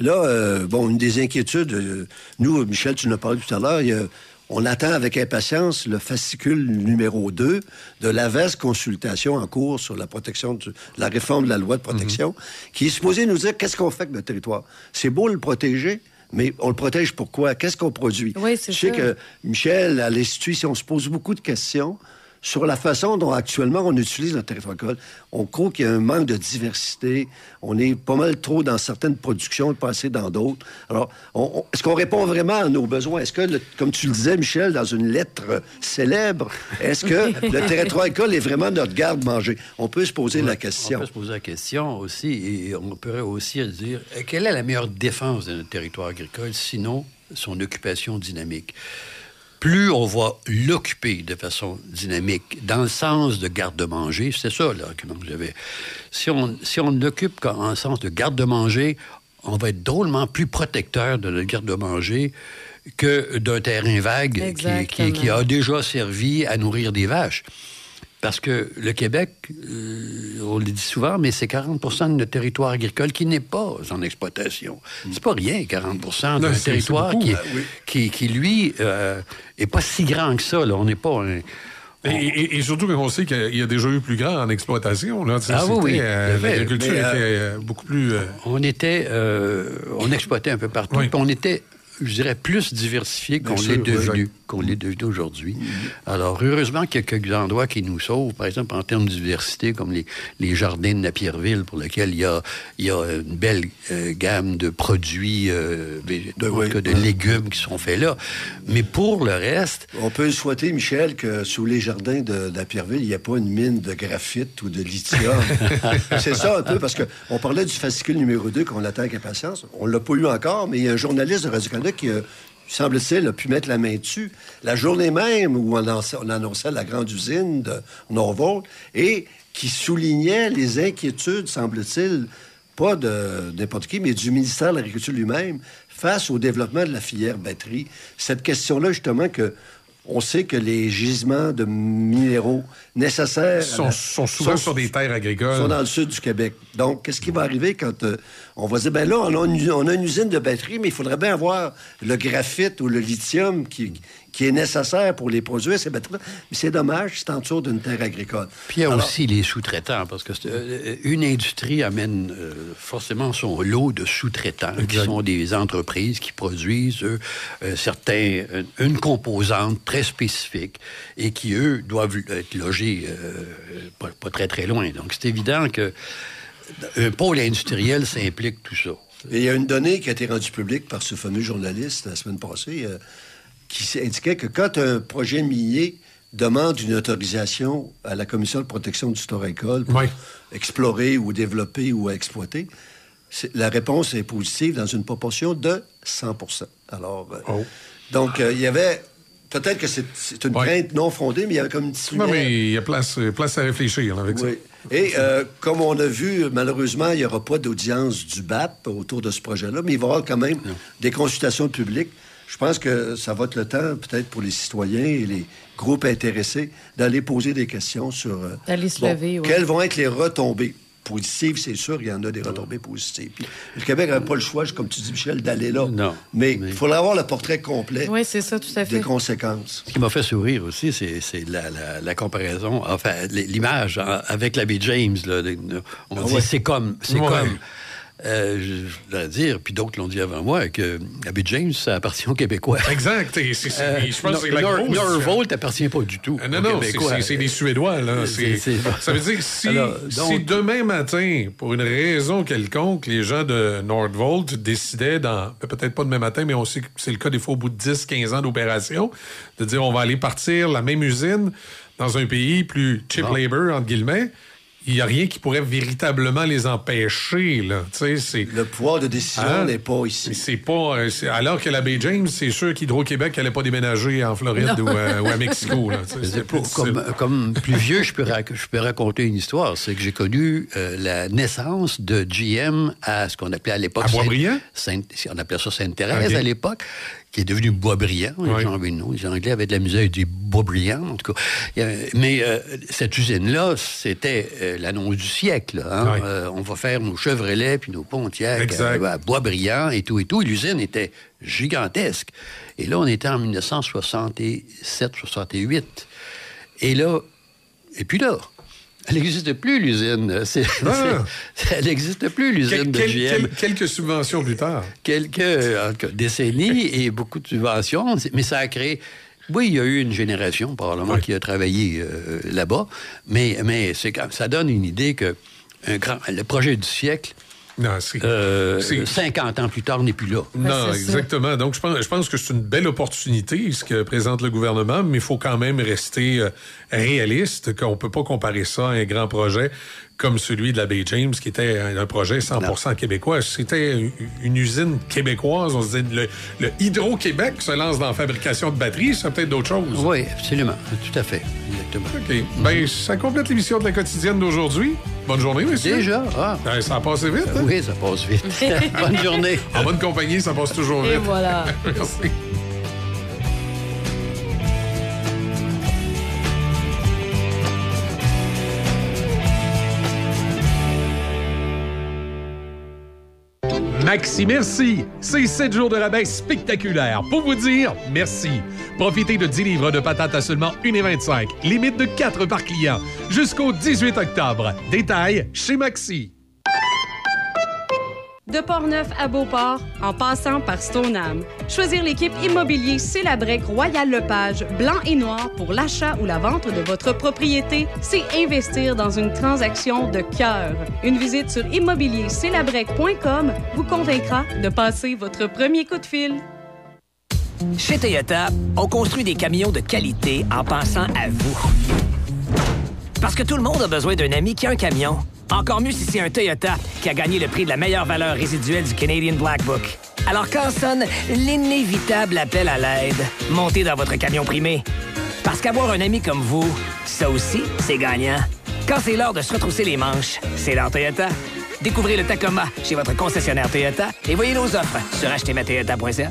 Là, euh, bon, une des inquiétudes, euh, nous, Michel, tu nous as parlé tout à l'heure, on attend avec impatience le fascicule numéro 2 de la vaste consultation en cours sur la protection, du- la réforme de la loi de protection, qui est supposée nous dire qu'est-ce qu'on fait avec notre territoire. C'est beau le protéger, mais on le protège pourquoi? Qu'est-ce qu'on produit? Oui, c'est Je sais ça. que Michel, à l'Institut, si on se pose beaucoup de questions sur la façon dont actuellement on utilise notre territoire agricole. On croit qu'il y a un manque de diversité. On est pas mal trop dans certaines productions et pas assez dans d'autres. Alors, on- on- est-ce qu'on répond vraiment à nos besoins? Est-ce que, le- comme tu le disais, Michel, dans une lettre célèbre, est-ce que le territoire agricole est vraiment notre garde-manger? On peut se poser la On question. peut se poser la question aussi, et on pourrait aussi dire euh, quelle est la meilleure défense de notre territoire agricole, sinon son occupation dynamique? Plus on va l'occuper de façon dynamique, dans le sens de garde-manger, c'est ça l'argument que j'avais. Si on, si on l'occupe en en sens de garde-manger, on va être drôlement plus protecteur de notre garde-manger que d'un terrain vague qui- qui, qui, Exactement. a déjà servi à nourrir des vaches. Parce que le Québec, euh, on le dit souvent, mais c'est 40% de notre territoire agricole qui n'est pas en exploitation. C'est pas rien, 40% d'un territoire qui, Ben qui, qui, lui, euh, est pas si grand que ça. Là. On n'est pas un... Et, et- et surtout qu'on sait qu'il y a déjà eu plus grand en exploitation. Là. Ah oui, oui, euh. L'agriculture était euh, euh, beaucoup plus... euh, On était... on exploitait un peu partout. Oui. on était, je dirais, plus diversifié qu'on l'est devenu, qu'on l'est devenu aujourd'hui. Alors, heureusement qu'il y a quelques endroits qui nous sauvent, par exemple, en termes de diversité, comme les, les jardins de Napierville, pour lesquels il y a, il y a une belle euh, gamme de produits, euh, oui, tout cas, de légumes qui sont faits là. Mais pour le reste, On peut souhaiter, Michel, que sous les jardins de, de la Pierreville, il n'y ait pas une mine de graphite ou de lithium. c'est ça un peu, parce qu'on parlait du fascicule numéro 2 qu'on attend avec impatience. On ne l'a pas eu encore, mais il y a un journaliste de Radio-Canada qui, a, semble-t-il, a pu mettre la main dessus. La journée même où on annonçait, on annonçait la grande usine de Norfolk et qui soulignait les inquiétudes, semble-t-il, pas de n'importe qui, mais du ministère de l'Agriculture lui-même face au développement de la filière batterie, cette question-là, justement, que on sait que les gisements de minéraux nécessaires Sont, la- sont souvent sur des terres agricoles. sont dans le sud du Québec. Donc, qu'est-ce qui va arriver quand euh, on va dire, ben là, on a, une, on a une usine de batterie, mais il faudrait bien avoir le graphite ou le lithium qui, qui est nécessaire pour les produire, ces batteries Mais c'est dommage, c'est en dessous d'une terre agricole. Puis il y a Alors, aussi les sous-traitants, parce que euh, une industrie amène euh, forcément son lot de sous-traitants, qui sont des entreprises qui produisent eux, euh, certains, une composante très spécifique et qui, eux, doivent être logés euh, pas, pas très, très loin. Donc, c'est évident que un pôle industriel, ça implique tout ça. Et il y a une donnée qui a été rendue publique par ce fameux journaliste la semaine passée qui indiquait que quand un projet minier demande une autorisation à la Commission de protection du agricole pour Oui. explorer ou développer ou exploiter, la réponse est positive dans une proportion de 100% Alors, euh, Oh. donc, euh, il y avait... Peut-être que c'est une Oui. crainte non fondée, mais il y avait comme une petite Non, mais il y a place, place à réfléchir là, avec ça. Oui. Et euh, comme on a vu, malheureusement, il n'y aura pas d'audience du BAP autour de ce projet-là, mais il va y avoir quand même des consultations publiques. Je pense que ça va être le temps, peut-être, pour les citoyens et les groupes intéressés d'aller poser des questions sur... euh, D'aller se lever, ouais. Quelles vont être les retombées positives? C'est sûr, il y en a des retombées positives. Puis, le Québec n'avait pas le choix, comme tu dis, Michel, d'aller là. Non, Mais il mais- faudrait avoir le portrait complet Oui, c'est ça, tout à des fait. conséquences. Ce qui m'a fait sourire aussi, c'est c'est la, la- la comparaison, enfin, l'image hein, avec l'abbé James. Là, on Ah dit ouais. c'est comme, c'est Ouais. comme. Euh, je, voudrais dire, puis d'autres l'ont dit avant moi, que l'abbé James, ça appartient aux Québécois. Exact. Et c'est- Euh, je pense que c'est Nor- la Nor- grosse... Norvolt appartient pas du tout. Ah, Non, aux non, c'est- des Suédois, là. C'est- Ça veut dire que si, Alors, donc- si demain matin, pour une raison quelconque, les gens de Nordvolt décidaient, dans peut-être pas demain matin, mais on sait que c'est le cas des fois au bout de 10, 15 ans d'opération, de dire on va aller partir la même usine dans un pays plus cheap Non. labor, entre guillemets, il n'y a rien qui pourrait véritablement les empêcher, là. Tu sais, c'est... Le pouvoir de décision Hein? n'est pas ici. C'est pas. euh, c'est- alors que la baie James, c'est sûr qu'Hydro-Québec n'allait pas déménager en Floride ou, euh, ou à Mexico. Là, pour- comme, plus vieux, je peux, rac- je peux raconter une histoire. C'est que j'ai connu euh, la naissance de GM à ce qu'on appelait à l'époque... À Sainte- on appelait ça Sainte-Thérèse à l'époque, qui est devenu Boisbriand. Oui. Les Anglais avaient de la misère, ils disaient Boisbriand, en tout cas. Mais euh, cette usine-là, c'était euh, l'annonce du siècle. hein. Oui. Euh, on va faire nos Chevrolets puis nos Pontiac Exact. euh, à Boisbriand et tout et tout. L'usine était gigantesque. Et là, on était en 1967-68. Et là, et puis là, elle n'existe plus, l'usine. Ah. Elle n'existe plus, l'usine Quel- de GM. quel- quelques subventions plus tard. Quelques en tout cas, décennies et beaucoup de subventions, mais ça a créé... Oui, il y a eu une génération, probablement, Oui. qui a travaillé euh, là-bas, mais, mais c'est quand- ça donne une idée que un grand, le projet du siècle, Non, c'est. euh, c'est- 50 ans plus tard, n'est plus là. Non, ça. exactement. Donc, je pense, je pense que c'est une belle opportunité, ce que présente le gouvernement, mais il faut quand même rester euh, réaliste, qu'on peut pas comparer ça à un grand projet comme celui de la Bay James, qui était un, projet 100% québécois. C'était une, usine québécoise. On se disait, le, le Hydro-Québec se lance dans la fabrication de batteries, c'est peut-être d'autres choses. Oui, absolument. Tout à fait. Exactement. OK. Ben, ça complète l'émission de la quotidienne d'aujourd'hui. Bonne journée, monsieur. Déjà? Ah. Ben, ça a passé vite, hein? Oui, ça passe vite. Bonne journée. En bonne compagnie, ça passe toujours Et vite. voilà. Merci. Maxi Merci, c'est 7 jours de rabais spectaculaires pour vous dire merci. Profitez de 10 livres de patates à seulement 1,25, limite de 4 par client, jusqu'au 18 octobre. Détail chez Maxi. De Portneuf à Beauport, en passant par Stoneham. Choisir l'équipe immobilier Célabrec Royal Lepage, blanc et noir pour l'achat ou la vente de votre propriété, c'est investir dans une transaction de cœur. Une visite sur immobiliercélabrec.com vous convaincra de passer votre premier coup de fil. Chez Toyota, on construit des camions de qualité en pensant à vous. Parce que tout le monde a besoin d'un ami qui a un camion. Encore mieux si c'est un Toyota qui a gagné le prix de la meilleure valeur résiduelle du Canadian Black Book. Alors quand sonne l'inévitable appel à l'aide, montez dans votre camion primé. Parce qu'avoir un ami comme vous, ça aussi, c'est gagnant. Quand c'est l'heure de se retrousser les manches, c'est l'heure Toyota. Découvrez le Tacoma chez votre concessionnaire Toyota et voyez nos offres sur achetermatoyota.ca.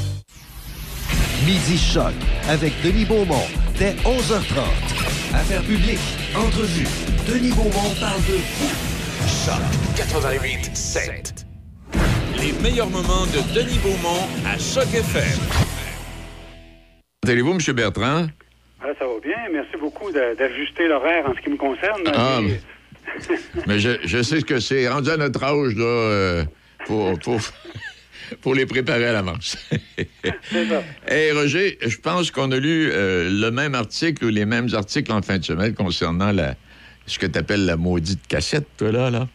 Midi Choc avec Denis Beaumont dès 11h30. Affaires publiques, entrevue. Denis Beaumont parle de vous. Choc 88 7. Les meilleurs moments de Denis Beaumont à Choc FM. Allez-vous, M. Bertrand? Ah, ça va bien. Merci beaucoup d'ajuster l'horaire en ce qui me concerne. Ah, Mais je, je sais ce que c'est. Rendu à notre âge, là, euh, pour, pour, pour les préparer à l'avance. Hey, Roger, je pense qu'on a lu euh, le même article ou les mêmes articles en fin de semaine concernant la, ce que tu appelles la maudite cassette, toi, là. là.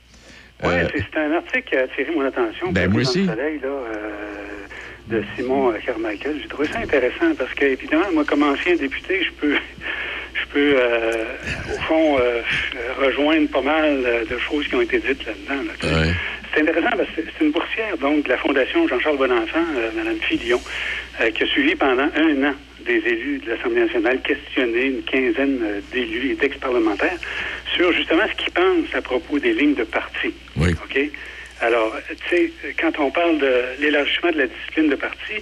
Oui, Euh, c'est un article qui a attiré mon attention. Ben, moi aussi. Le soleil, là, euh, de Simon Carmichael. J'ai trouvé ça intéressant parce que, évidemment, moi, comme ancien député, je peux, je peux euh, au fond, euh, rejoindre pas mal euh, de choses qui ont été dites là-dedans. là, ouais. C'est intéressant parce que c'est une boursière, donc, de la Fondation Jean-Charles Bonenfant, euh, Mme Filion, euh, qui a suivi pendant un an des élus de l'Assemblée nationale, questionné une quinzaine d'élus et d'ex-parlementaires sur justement ce qu'ils pensent à propos des lignes de parti. Oui. OK? Alors, tu sais, quand on parle de l'élargissement de la discipline de parti,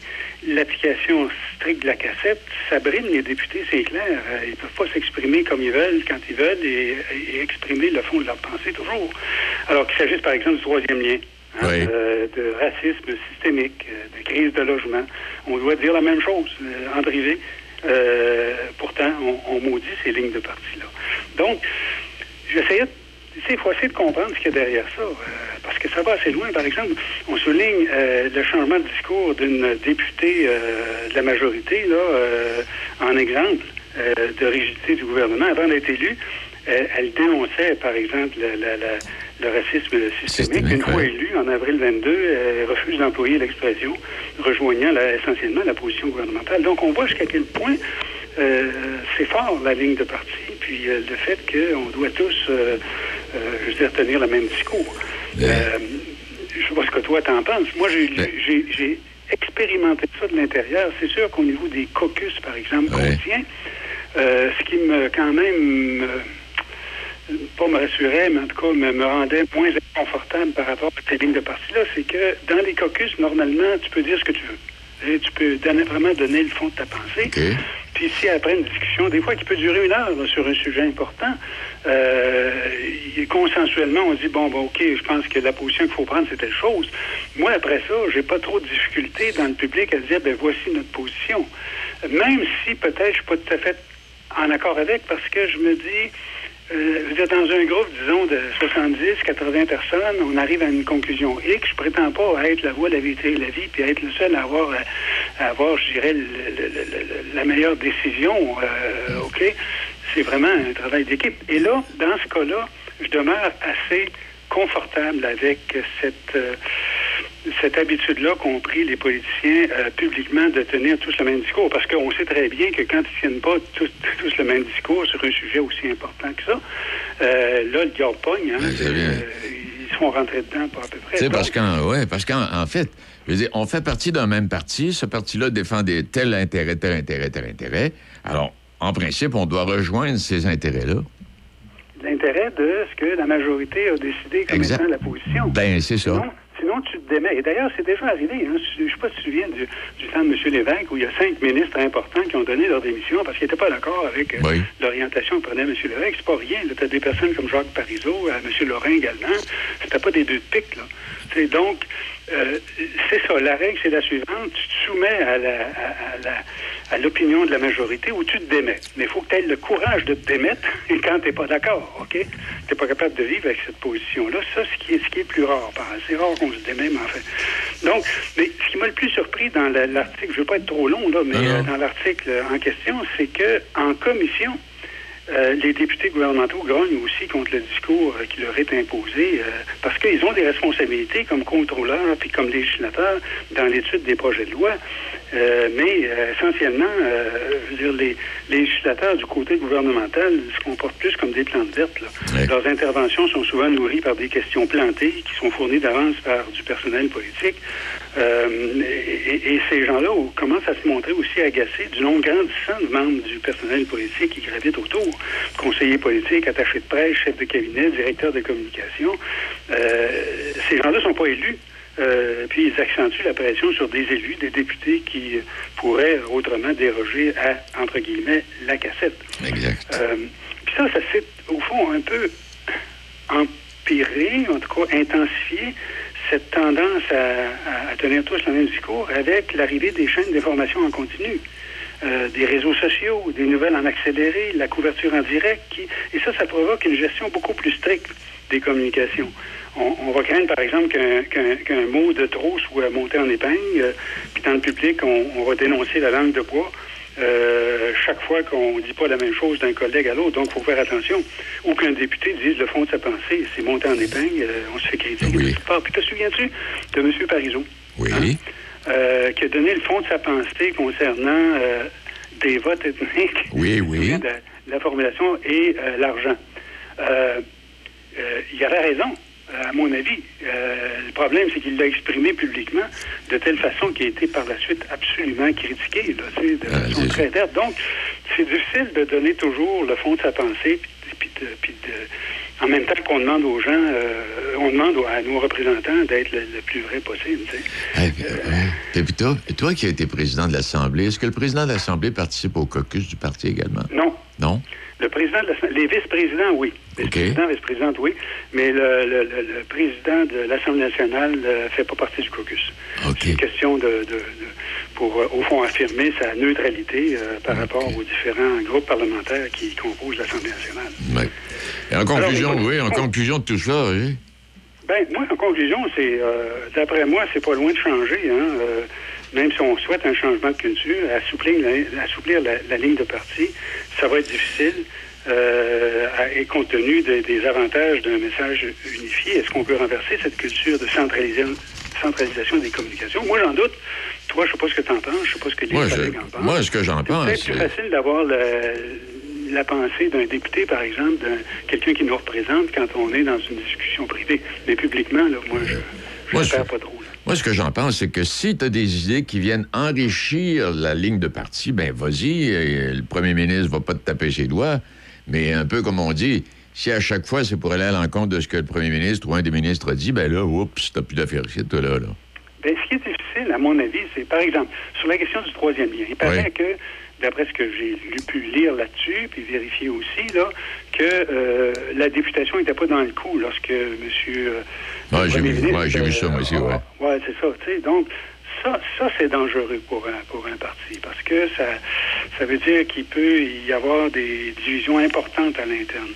l'application stricte de la cassette, ça brime les députés, c'est clair. Euh, Ils peuvent pas s'exprimer comme ils veulent, quand ils veulent, et, et exprimer le fond de leur pensée toujours. Alors qu'il s'agisse, par exemple, du troisième lien. hein, Oui. euh, de racisme systémique, euh, de crise de logement. On doit dire la même chose en privé. Euh, pourtant, on, on maudit ces lignes de parti-là. Donc, j'essayais faut essayer de comprendre ce qu'il y a derrière ça, euh, parce que ça va assez loin. Par exemple, on souligne euh, le changement de discours d'une députée euh, de la majorité, là, euh, en exemple euh, de rigidité du gouvernement. Avant d'être élue, euh, elle dénonçait, par exemple, le, la- la- le racisme systémique. Une fois élue, en avril 22, elle refuse d'employer l'expression, rejoignant essentiellement la position gouvernementale. Donc, on voit jusqu'à quel point euh, c'est fort, la ligne de parti, puis euh, le fait qu'on doit tous, euh, je veux dire, tenir le même discours. Ouais. Euh, je sais pas ce que toi t'en penses. Moi, j'ai j'ai- j'ai expérimenté ça de l'intérieur. C'est sûr qu'au niveau des caucus, par exemple, qu'on tient, euh, ce qui me, quand même, euh, pas me rassurait, mais en tout cas me, me rendait moins inconfortable par rapport à ces lignes de parti-là, c'est que dans les caucus, normalement, tu peux dire ce que tu veux. Et tu peux donner- vraiment donner le fond de ta pensée. Puis si après une discussion, des fois qui peut durer une heure sur un sujet important, euh, consensuellement, on dit bon, bon, ok, je pense que la position qu'il faut prendre, c'est telle chose. Moi, après ça, j'ai pas trop de difficulté dans le public à dire ben voici notre position. Même si peut-être je suis pas tout à fait en accord avec, parce que je me dis, euh, vous êtes dans un groupe, disons, de 70, 80 personnes, on arrive à une conclusion X. Je prétends pas être la voie, la vérité et la vie, puis être le seul à avoir, euh, à avoir je dirais, le- la meilleure décision. euh, OK? C'est vraiment un travail d'équipe. Et là, dans ce cas-là, je demeure assez confortable avec cette, euh, cette habitude-là qu'ont pris les politiciens euh, publiquement de tenir tous le même discours. Parce qu'on sait très bien que quand ils tiennent pas tous, tous le même discours sur un sujet aussi important que ça, euh, là, le diable pogne. Hein, c'est. Euh, ils se font rentrer dedans pas à peu près. Sais, parce qu'en ouais, parce qu'en en fait, je veux dire, on fait partie d'un même parti. Ce parti-là défend des tel intérêt, tel intérêt, tel intérêt. Alors, en principe, on doit rejoindre ces intérêts-là. L'intérêt de ce que la majorité a décidé comme Exact. étant la position. Ben, c'est ça. Sinon, tu te démets. Et d'ailleurs, c'est déjà arrivé. Hein. Je ne sais pas si tu te souviens du, du temps de M. Lévesque, où il y a cinq ministres importants qui ont donné leur démission parce qu'ils n'étaient pas d'accord avec euh, Oui. l'orientation que prenait M. Lévesque. C'est pas rien. Tu as des personnes comme Jacques Parizeau, euh, M. Lorrain également. C'était pas des deux de pique. Là. Donc, euh, c'est ça. La règle, c'est la suivante. Tu te soumets à la, à, à la- à l'opinion de la majorité ou tu te démets. Mais il faut que tu aies le courage de te démettre et quand tu n'es pas d'accord, OK? Tu n'es pas capable de vivre avec cette position-là. Ça, ce qui est, ce qui est plus rare. C'est rare qu'on se démet, mais enfin. Donc, mais ce qui m'a le plus surpris dans la- l'article, je ne veux pas être trop long, là, mais euh, dans l'article en question, c'est que en commission, euh, les députés gouvernementaux grognent aussi contre le discours euh, qui leur est imposé euh, parce qu'ils ont des responsabilités comme contrôleurs puis comme législateurs dans l'étude des projets de loi. Euh, mais euh, essentiellement, euh, je veux dire, les, les législateurs du côté gouvernemental se comportent plus comme des plantes vertes. là. Leurs interventions sont souvent nourries par des questions plantées qui sont fournies d'avance par du personnel politique. Euh, et, ces gens-là commencent à se montrer aussi agacés du nombre grandissant de membres du personnel politique qui gravitent autour. Conseillers politiques, attachés de presse, chefs de cabinet, directeurs de communication. Euh, ces gens-là ne sont pas élus. Euh, puis ils accentuent la pression sur des élus, des députés qui pourraient autrement déroger à, entre guillemets, la cassette. Exact. Puis ça, ça s'est, au fond, un peu empiré, en tout cas intensifié, cette tendance à, tenir tous le même discours avec l'arrivée des chaînes d'information en continu. euh, des réseaux sociaux, des nouvelles en accéléré, la couverture en direct, qui, et ça, ça provoque une gestion beaucoup plus stricte des communications. On, on va craindre, par exemple, qu'un mot de trop soit monté en épingle, euh, puis dans le public, on, on va dénoncer la langue de bois euh, chaque fois qu'on ne dit pas la même chose d'un collègue à l'autre. Donc, il faut faire attention. Ou qu'un député dise le fond de sa pensée, c'est monté en épingle, euh, on se fait critiquer. parts. Puis, te souviens-tu de M. Parizeau? Oui. euh, qui a donné le fond de sa pensée concernant euh, des votes ethniques. Oui, oui. de la formulation et euh, l'argent. Euh, euh, il avait raison, à mon avis. Euh, le problème, c'est qu'il l'a exprimé publiquement de telle façon qu'il a été par la suite absolument critiqué, là, de façon très nette. Donc, c'est difficile de donner toujours le fond de sa pensée, puis, de- puis de- en même temps qu'on demande aux gens, euh, on demande à nos représentants d'être le, le plus vrai possible. Hey, euh, puis toi, toi qui as été président de l'Assemblée, est-ce que le président de l'Assemblée participe au caucus du parti également? Non. Non? Le président de l'Assemblée- les vice-présidents, oui. Les vice-présidents, vice-présidentes, oui. Mais le, le- président de l'Assemblée nationale ne fait pas partie du caucus. C'est une question de, de- de- pour, euh, au fond, affirmer sa neutralité euh, par rapport aux différents groupes parlementaires qui composent l'Assemblée nationale. Ouais. Et en conclusion, Alors, oui, en conclusion de tout ça, oui. Ben, moi, en conclusion, c'est, euh, d'après moi, c'est pas loin de changer. Hein, euh, même si on souhaite un changement de culture, assouplir la, assouplir la, la ligne de parti, ça va être difficile. Euh, et compte tenu de- des avantages d'un message unifié, est-ce qu'on peut renverser cette culture de centralisa- centralisation des communications? Moi, j'en doute. Toi, je sais pas ce que tu en penses, je sais pas ce que les Moi, je- collègues en pensent. moi, ce que j'en C'est pense, peut-être plus c'est- facile d'avoir la, pensée d'un député, par exemple, d'un quelqu'un qui nous représente quand on est dans une discussion privée. Mais publiquement, là, moi, je ne perds pas trop. là. Moi, ce que j'en pense, c'est que si tu as des idées qui viennent enrichir la ligne de parti, ben vas-y, le premier ministre va pas te taper ses doigts, mais un peu comme on dit, si à chaque fois c'est pour aller à l'encontre de ce que le premier ministre ou un des ministres a dit, ben là, oups, t'as plus d'affaires ici, toi, là, là. Ben, ce qui est difficile, à mon avis, c'est, par exemple, sur la question du troisième lien, il paraît que, d'après ce que j'ai lu- pu lire là-dessus, puis vérifier aussi, là, que euh, la députation n'était pas dans le coup lorsque M. Euh, Ouais, j'ai vu- ouais, ça, moi aussi, ouais. Oui, c'est ça. tu sais. Donc, ça, ça c'est dangereux pour un, pour un parti parce que ça, ça veut dire qu'il peut y avoir des divisions importantes à l'interne.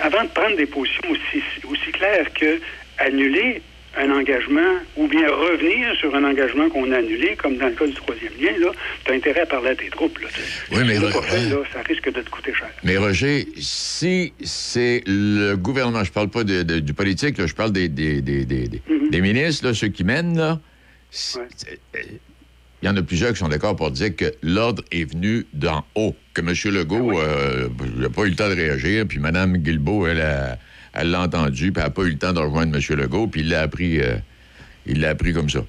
Avant de prendre des positions aussi, aussi claires que annuler un engagement ou bien revenir sur un engagement qu'on a annulé, comme dans le cas du troisième lien, là, tu as intérêt à parler à tes troupes. Là. Oui, mais tu l'as re- pas fait, là, ça risque de te coûter cher. Mais Roger, si c'est le gouvernement, je parle pas de- de- du politique, là, je parle des, des, des, des, des- des ministres, là, ceux qui mènent, là, euh, il y en a plusieurs qui sont d'accord pour dire que l'ordre est venu d'en haut, que M. Legault euh, n'a pas eu le temps de réagir, puis Mme Guilbeault, elle, l'a entendu, puis elle n'a pas eu le temps de rejoindre M. Legault, puis il l'a appris, euh, il l'a appris comme ça.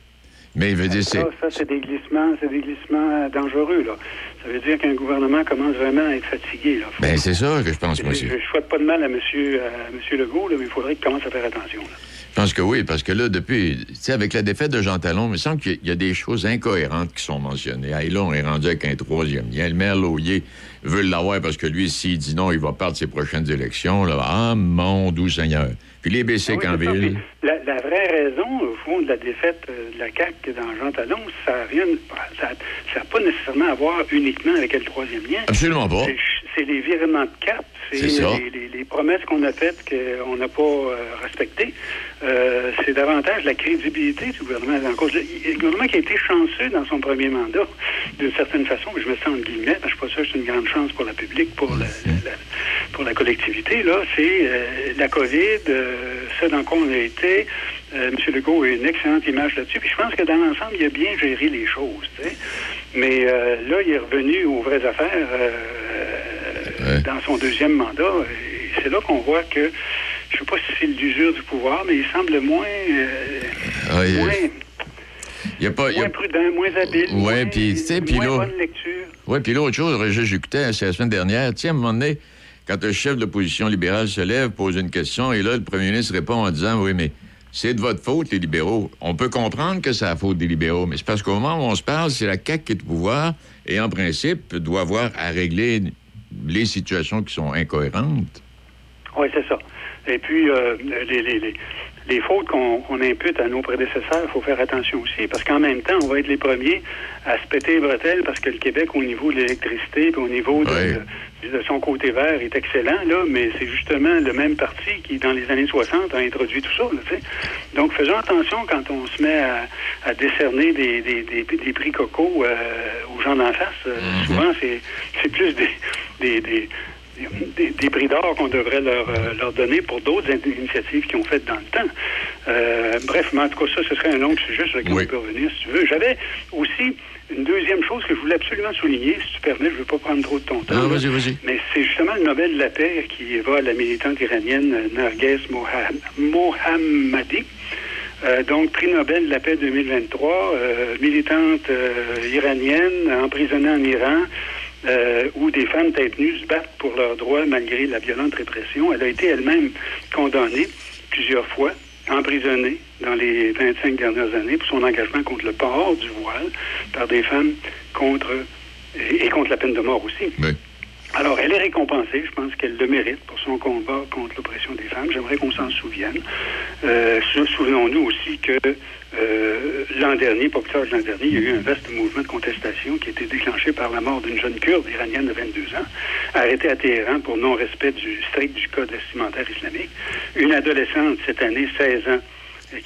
Mais il veut dire, c'est... Ça, ça c'est des glissements, c'est des glissements euh, dangereux. Là. Ça veut dire qu'un gouvernement commence vraiment à être fatigué. Là. Ben, c'est ça que je pense, moi aussi. Je ne souhaite pas de mal à M. Monsieur, à monsieur Legault, là, mais il faudrait qu'il commence à faire attention. là. Je pense que oui, parce que là, depuis, tu sais, avec la défaite de Jean Talon, il me semble qu'il y a des choses incohérentes qui sont mentionnées. Hey, là, on est rendu avec un troisième lien. Le maire Laulier veut l'avoir parce que lui, s'il dit non, il va perdre ses prochaines élections. Ah, mon doux Seigneur. Puis les Ah oui, en ville. La, la vraie raison, au fond, de la défaite euh, de la CAQ dans Jean Talon, ça n'a ça, a pas nécessairement à voir uniquement avec le troisième lien. Absolument pas. C'est- les virements de cap, c'est les, les- les promesses qu'on a faites qu'on n'a pas euh, respectées. Euh, c'est davantage la crédibilité du gouvernement en cause. Le, gouvernement qui a été chanceux dans son premier mandat, d'une certaine façon, je me sens en guillemets, je suis pas sûr que c'est une grande chance pour la public, pour la, la- pour la collectivité, là, c'est euh, la COVID, ce dans quoi on a été. Euh, M. Legault a une excellente image là-dessus. Puis je pense que dans l'ensemble, il a bien géré les choses. Mais euh, là, il est revenu aux vraies affaires euh, dans son deuxième mandat. Et c'est là qu'on voit que, je sais pas si c'est l'usure du pouvoir, mais il semble moins, euh, Ah, il moins, il y a pas. il y a- moins prudent, moins habile. Ouais, moins- puis, tu sais, puis moins là- bonne lecture. Oui, puis l'autre chose, j'écoutais, c'est la semaine dernière, sais, à un moment donné, quand un chef de l'opposition libérale se lève, pose une question, et là, le premier ministre répond en disant, oui, mais c'est de votre faute, les libéraux. On peut comprendre que c'est la faute des libéraux, mais c'est parce qu'au moment où on se parle, c'est la CAQ qui est au pouvoir, et en principe, doit avoir à régler les situations qui sont incohérentes. Oui, c'est ça. Et puis, euh, les, les, les fautes qu'on impute à nos prédécesseurs, il faut faire attention aussi, parce qu'en même temps, on va être les premiers à se péter les bretelles, parce que le Québec, au niveau de l'électricité, puis au niveau de, de- de son côté vert, est excellent, là, mais c'est justement le même parti qui, dans les années 60, a introduit tout ça, là, tu sais. Donc, faisons attention quand on se met à, à décerner des, des, des, des prix coco euh, aux gens d'en face. Euh, Souvent, c'est c'est plus des, des, des, des, des prix d'or qu'on devrait leur, euh, leur donner pour d'autres in- initiatives qu'ils ont faites dans le temps. Euh, bref, mais en tout cas, ça, ce serait un long sujet sur lequel on peut revenir, si tu veux. J'avais aussi une deuxième chose que je voulais absolument souligner, si tu permets, je ne veux pas prendre trop de ton temps. Là. vas-y, vas-y. Mais c'est justement le Nobel de la paix qui va à la militante iranienne euh, Narges Moha- Mohammadi. Euh, donc, prix Nobel de la paix 2023, euh, militante iranienne emprisonnée en Iran, euh, où des femmes têtes se battent pour leurs droits malgré la violente répression. Elle a été elle-même condamnée plusieurs fois, emprisonnée dans les 25 dernières années pour son engagement contre le port du voile par des femmes contre et contre la peine de mort aussi. Alors, elle est récompensée. Je pense qu'elle le mérite pour son combat contre l'oppression des femmes. J'aimerais qu'on s'en souvienne. Euh, sou- Souvenons-nous aussi que euh, l'an dernier, pas plus tard l'an dernier, il y a eu un vaste mouvement de contestation qui a été déclenché par la mort d'une jeune kurde iranienne de 22 ans, arrêtée à Téhéran pour non-respect du strict du code vestimentaire islamique. Une adolescente cette année, 16 ans,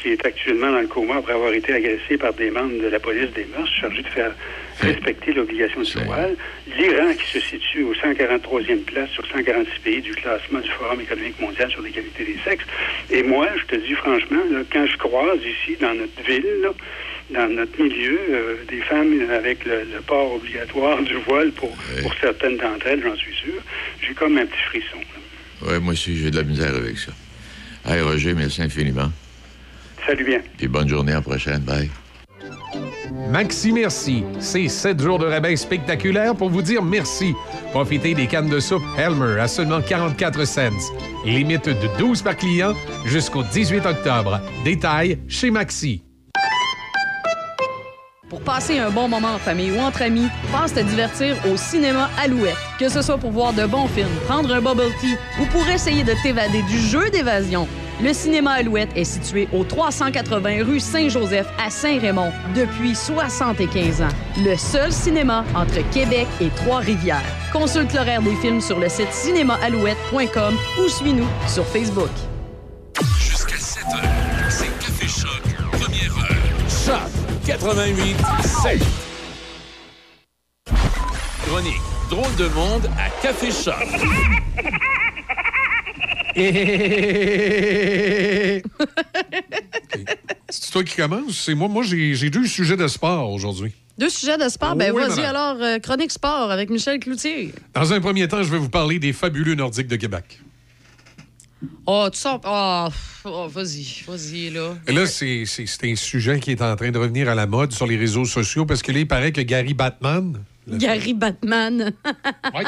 qui est actuellement dans le coma après avoir été agressée par des membres de la police des mœurs chargés de faire respecter l'obligation du voile. L'Iran qui se situe au 143e place sur 146 pays du classement du Forum économique mondial sur l'égalité des sexes. Et moi, je te dis franchement, là, quand je croise ici dans notre ville, là, dans notre milieu, euh, des femmes avec le, le port obligatoire du voile pour, pour certaines d'entre elles, j'en suis sûr, j'ai comme un petit frisson. Oui, moi aussi, j'ai de la misère avec ça. Hey, Roger, merci infiniment. Salut bien. Puis bonne journée à la prochaine. Bye. Maxi Merci, c'est 7 jours de rabais spectaculaires pour vous dire merci. Profitez des cannes de soupe Helmer à seulement 44 cents. Limite de 12 par client jusqu'au 18 octobre. Détail chez Maxi. Pour passer un bon moment en famille ou entre amis, pense te divertir au cinéma Alouette. Que ce soit pour voir de bons films, prendre un bubble tea ou pour essayer de t'évader du jeu d'évasion, le cinéma Alouette est situé au 380 rue Saint-Joseph à Saint-Raymond depuis 75 ans. Le seul cinéma entre Québec et Trois-Rivières. Consulte l'horaire des films sur le site cinémaalouette.com ou suis-nous sur Facebook. Jusqu'à 7 heures, c'est Café Choc, première heure. Choc 88 7. Chronique Drôle de monde à Café Choc. C'est toi qui commence? C'est moi? Moi, j'ai deux sujets de sport aujourd'hui. Deux sujets de sport? Ben Oui, vas-y alors, euh, chronique sport avec Michel Cloutier. Dans un premier temps, je vais vous parler des fabuleux Nordiques de Québec. Oh, tu sens. Oh, oh, vas-y, vas-y, là. Et là, c'est un sujet qui est en train de revenir à la mode sur les réseaux sociaux parce que là, il paraît que Gary Batman, Gary Batman. le,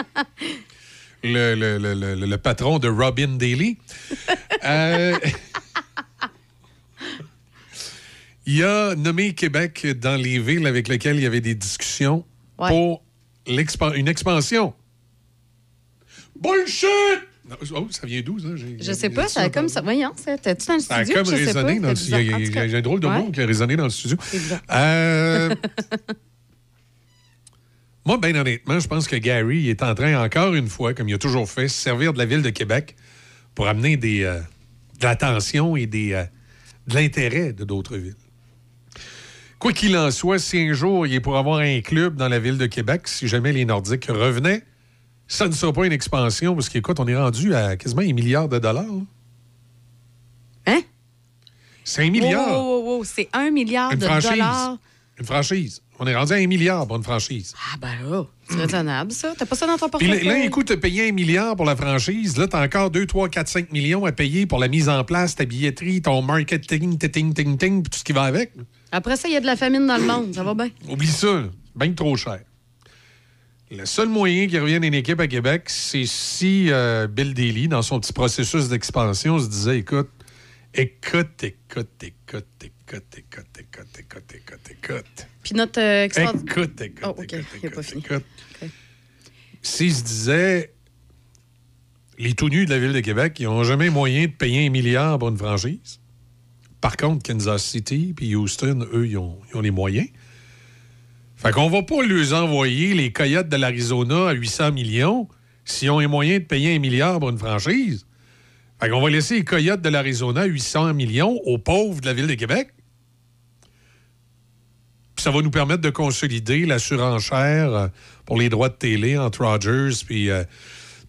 le- le- le- le patron de Robin Daly, euh, il a nommé Québec dans les villes avec lesquelles il y avait des discussions Ouais. pour une expansion. Bullshit! Non, Oh, ça vient d'où, ça? J'ai- Je sais pas, ça a comme ça. Voyons, t'as-tu dans le Ça a studio? comme résonné dans le studio. A un drôle de Ouais. mot qui a résonné dans le studio. Euh, Moi, bien honnêtement, je pense que Gary est en train, encore une fois, comme il a toujours fait, se servir de la ville de Québec pour amener des, euh, de l'attention et des, euh, de l'intérêt de d'autres villes. Quoi qu'il en soit, si un jour il est pour avoir un club dans la ville de Québec, si jamais les Nordiques revenaient, ça ne sera pas une expansion parce qu'écoute, on est rendu à quasiment un milliard de dollars. Hein? C'est un milliard. Wow, C'est un milliard Une de franchise. dollars. Une franchise. On est rendu à un milliard pour une franchise. Ah, ben là, c'est raisonnable, ça. T'as pas ça dans ton Puis là, portefeuille? là, écoute, t'as payé un milliard pour la franchise. Là, t'as encore 2, 3, 4, 5 millions à payer pour la mise en place, ta billetterie, ton marketing, ting, ting, ting, puis tout ce qui va avec. Après ça, il y a de la famine dans le monde. Ça va bien. Oublie ça, bien trop cher. Le seul moyen qu'il revienne une équipe à Québec, c'est si euh, Bill Daly, dans son petit processus d'expansion, se disait écoute, écoute, écoute, écoute, écoute, écoute, écoute, écoute, écoute, écoute. Puis notre euh, extra- Écoute, écoute, Oh, écoute. Se disait les tout nus de la ville de Québec, ils n'ont jamais moyen de payer un milliard pour une franchise. Par contre, Kansas City puis Houston, eux, ils ont, ils ont les moyens. Fait qu'on va pas leur envoyer les Coyotes de l'Arizona à 800 millions s'ils ont les moyens de payer un milliard pour une franchise. Fait qu'on va laisser les Coyotes de l'Arizona à 800 millions aux pauvres de la ville de Québec. Puis ça va nous permettre de consolider la surenchère euh, pour les droits de télé entre Rogers puis, euh,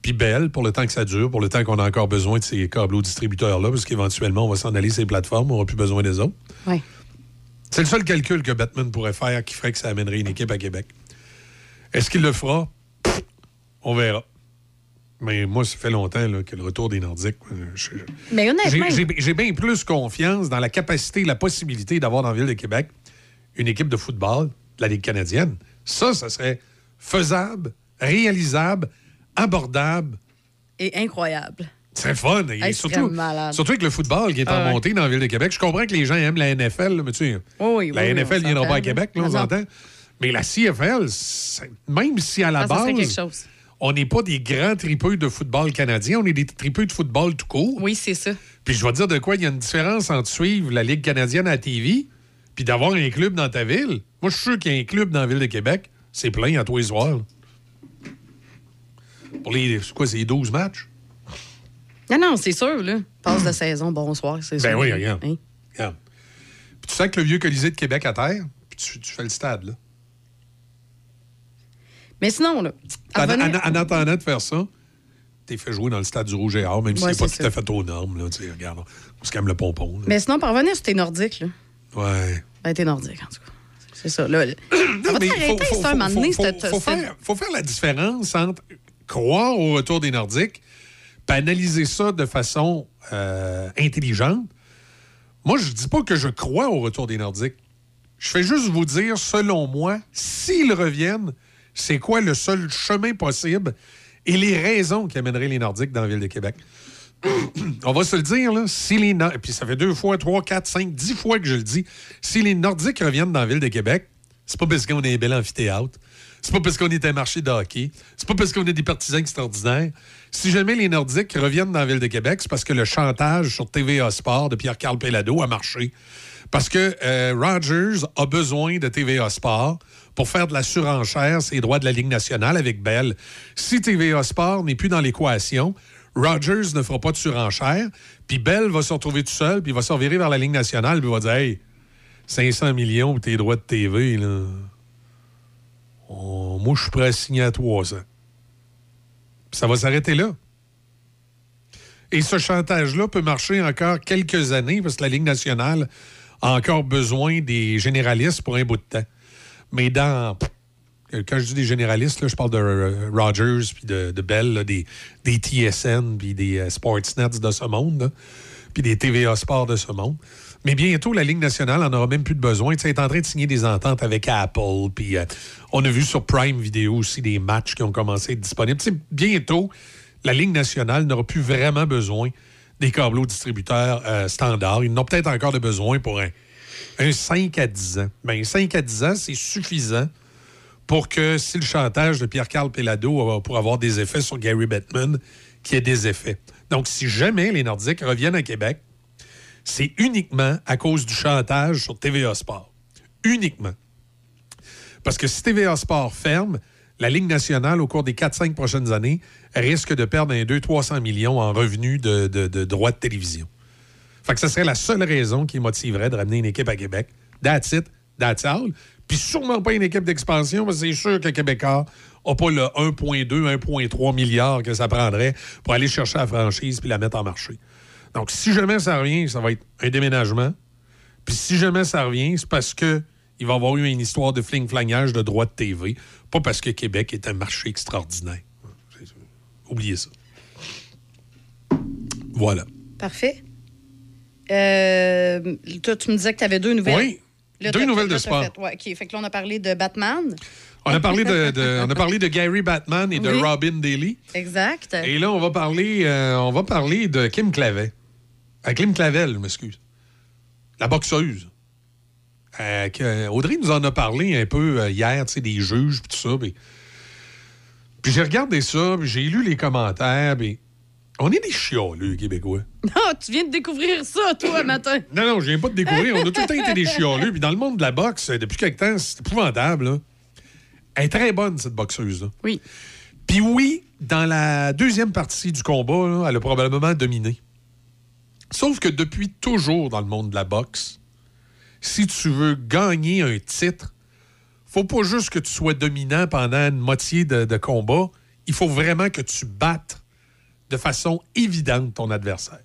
puis Bell pour le temps que ça dure, pour le temps qu'on a encore besoin de ces câbles distributeurs-là, parce qu'éventuellement, on va s'en aller ces plateformes, on n'aura plus besoin des autres. Ouais. C'est le seul calcul que Batman pourrait faire qui ferait que ça amènerait une équipe à Québec. Est-ce qu'il le fera? Pff, On verra. Mais moi, ça fait longtemps là, que le retour des Nordiques. euh, Mais j'ai bien plus confiance dans la capacité, la possibilité d'avoir dans la ville de Québec une équipe de football de la Ligue canadienne. Ça, ça serait faisable, réalisable, abordable. et incroyable. C'est fun. Et surtout, vraiment malade. surtout avec le football qui est en Ah montée dans la ville de Québec. Je comprends que les gens aiment la NFL, là, mais tu sais, Oui, oui, la oui, NFL viendra pas à. Québec, là, on Ah, s'entend. Mais la CFL, même si à la serait base, chose. on n'est pas des grands tripeux de football canadien, on est des tripeux de football tout court. Oui, c'est ça. Puis je vais te dire de quoi, il y a une différence entre suivre la Ligue canadienne à la TV puis d'avoir un club dans ta ville. Moi, je suis sûr qu'il y a un club dans la ville de Québec. C'est plein à tous les soirs. Pour les, quoi, c'est les 12 matchs? Non, non, c'est sûr, là. Passe de saison, bonsoir, c'est sûr. Ben oui, regarde. Hein? Regarde. Puis tu sais que le vieux Colisée de Québec à terre, puis tu, tu fais le stade, là. Mais sinon, là. En, revenir- en- en attendant de faire ça, t'es fait jouer dans le stade du Rouge et Or, même si c'est pas tout à fait aux normes, là. Tu sais, regarde, on se calme le pompon. là. Mais sinon, pour revenir sur tes nordiques, là. Ouais. Ben, t'es nordique, en tout cas. C'est ça, là. Non, Ça ça, un donné, faut- faire, faut faire la différence entre croire au retour des Nordiques puis analyser ça de façon euh, intelligente. Moi, je dis pas que je crois au retour des Nordiques. Je fais juste vous dire, selon moi, s'ils reviennent, c'est quoi le seul chemin possible et les raisons qui amèneraient les Nordiques dans la ville de Québec. On va se le dire, là, si les puis ça fait deux fois, trois, quatre, cinq, dix fois que je le dis, si les Nordiques reviennent dans la ville de Québec, c'est pas parce qu'on est un bel amphithéâtre, c'est pas parce qu'on est un marché de hockey, c'est pas parce qu'on est des partisans extraordinaires. Si jamais les Nordiques reviennent dans la ville de Québec, c'est parce que le chantage sur TVA Sport de Pierre-Carl Pellado a marché. Parce que euh, Rogers a besoin de TVA Sport pour faire de la surenchère ses droits de la Ligue nationale avec Bell. Si TVA Sport n'est plus dans l'équation, Rogers ne fera pas de surenchère, puis Bell va se retrouver tout seul, puis va se revirer vers la Ligue nationale, puis il va dire Hey, 500 millions pour tes droits de TV, là. Oh, moi, je suis prêt à signer à 300. Puis ça va s'arrêter là. Et ce chantage-là peut marcher encore quelques années parce que la Ligue nationale a encore besoin des généralistes pour un bout de temps. Mais dans. Quand je dis des généralistes, je parle de euh, Rogers puis de, Bell, des, des TSN puis des euh, Sportsnets de ce monde, puis des TVA Sports de ce monde. Mais bientôt, la Ligue nationale en aura même plus de besoin. Tu sais, elle est en train de signer des ententes avec Apple. Puis euh, on a vu sur Prime Video aussi des matchs qui ont commencé à être disponibles. Bientôt, la Ligue nationale n'aura plus vraiment besoin des câbleaux distributeurs standards. Ils n'ont peut-être encore de besoin pour un, un 5 à 10 ans. Mais 5 à 10 ans, c'est suffisant pour que si le chantage de Pierre-Carl Pellado a- pour avoir des effets sur Gary Bettman, qu'il y ait des effets. Donc, si jamais les Nordiques reviennent à Québec, c'est uniquement à cause du chantage sur TVA Sport. Uniquement. Parce que si TVA Sport ferme, la Ligue nationale, au cours des 4-5 prochaines années, risque de perdre un 200-300 millions en revenus de, de- de droits de télévision. Fait que ce serait la seule raison qui motiverait de ramener une équipe à Québec. That's it, that's all. Puis sûrement pas une équipe d'expansion, que c'est sûr que Québécois n'a pas le 1,2, 1,3 milliard que ça prendrait pour aller chercher la franchise puis la mettre en marché. Donc, si jamais ça revient, ça va être un déménagement. Puis si jamais ça revient, c'est parce que il va y avoir eu une histoire de fling-flangage de droits de TV, pas parce que Québec est un marché extraordinaire. Oubliez ça. Voilà. Parfait. Euh, toi, tu me disais que tu avais deux nouvelles. Oui. Là, deux nouvelles de sport. fait- ouais, OK. Fait que là, on a parlé de Batman. On a parlé de, de- on a parlé de Gary Batman et de. Robin Daly. Exact. Et là, on va parler, euh, on va parler de Kim Clavet. Euh, Kim Clavel, je m'excuse. La boxeuse. Euh, que- Audrey nous en a parlé un peu euh, hier, tu sais, des juges, puis tout ça. Puis, j'ai regardé ça, j'ai lu les commentaires, puis on est des chialeux, Québécois. Non, tu viens de découvrir ça, toi, matin. Non, non, je viens pas de découvrir. On a tout le temps été des chialeux. Puis dans le monde de la boxe, euh, depuis quelque temps, c'est épouvantable. là. Elle est très bonne, cette boxeuse-là. Oui. Puis oui, dans la deuxième partie du combat, là, elle a probablement dominé. Sauf que depuis toujours dans le monde de la boxe, si tu veux gagner un titre, faut pas juste que tu sois dominant pendant une moitié de, de combat. Il faut vraiment que tu battes de façon évidente ton adversaire.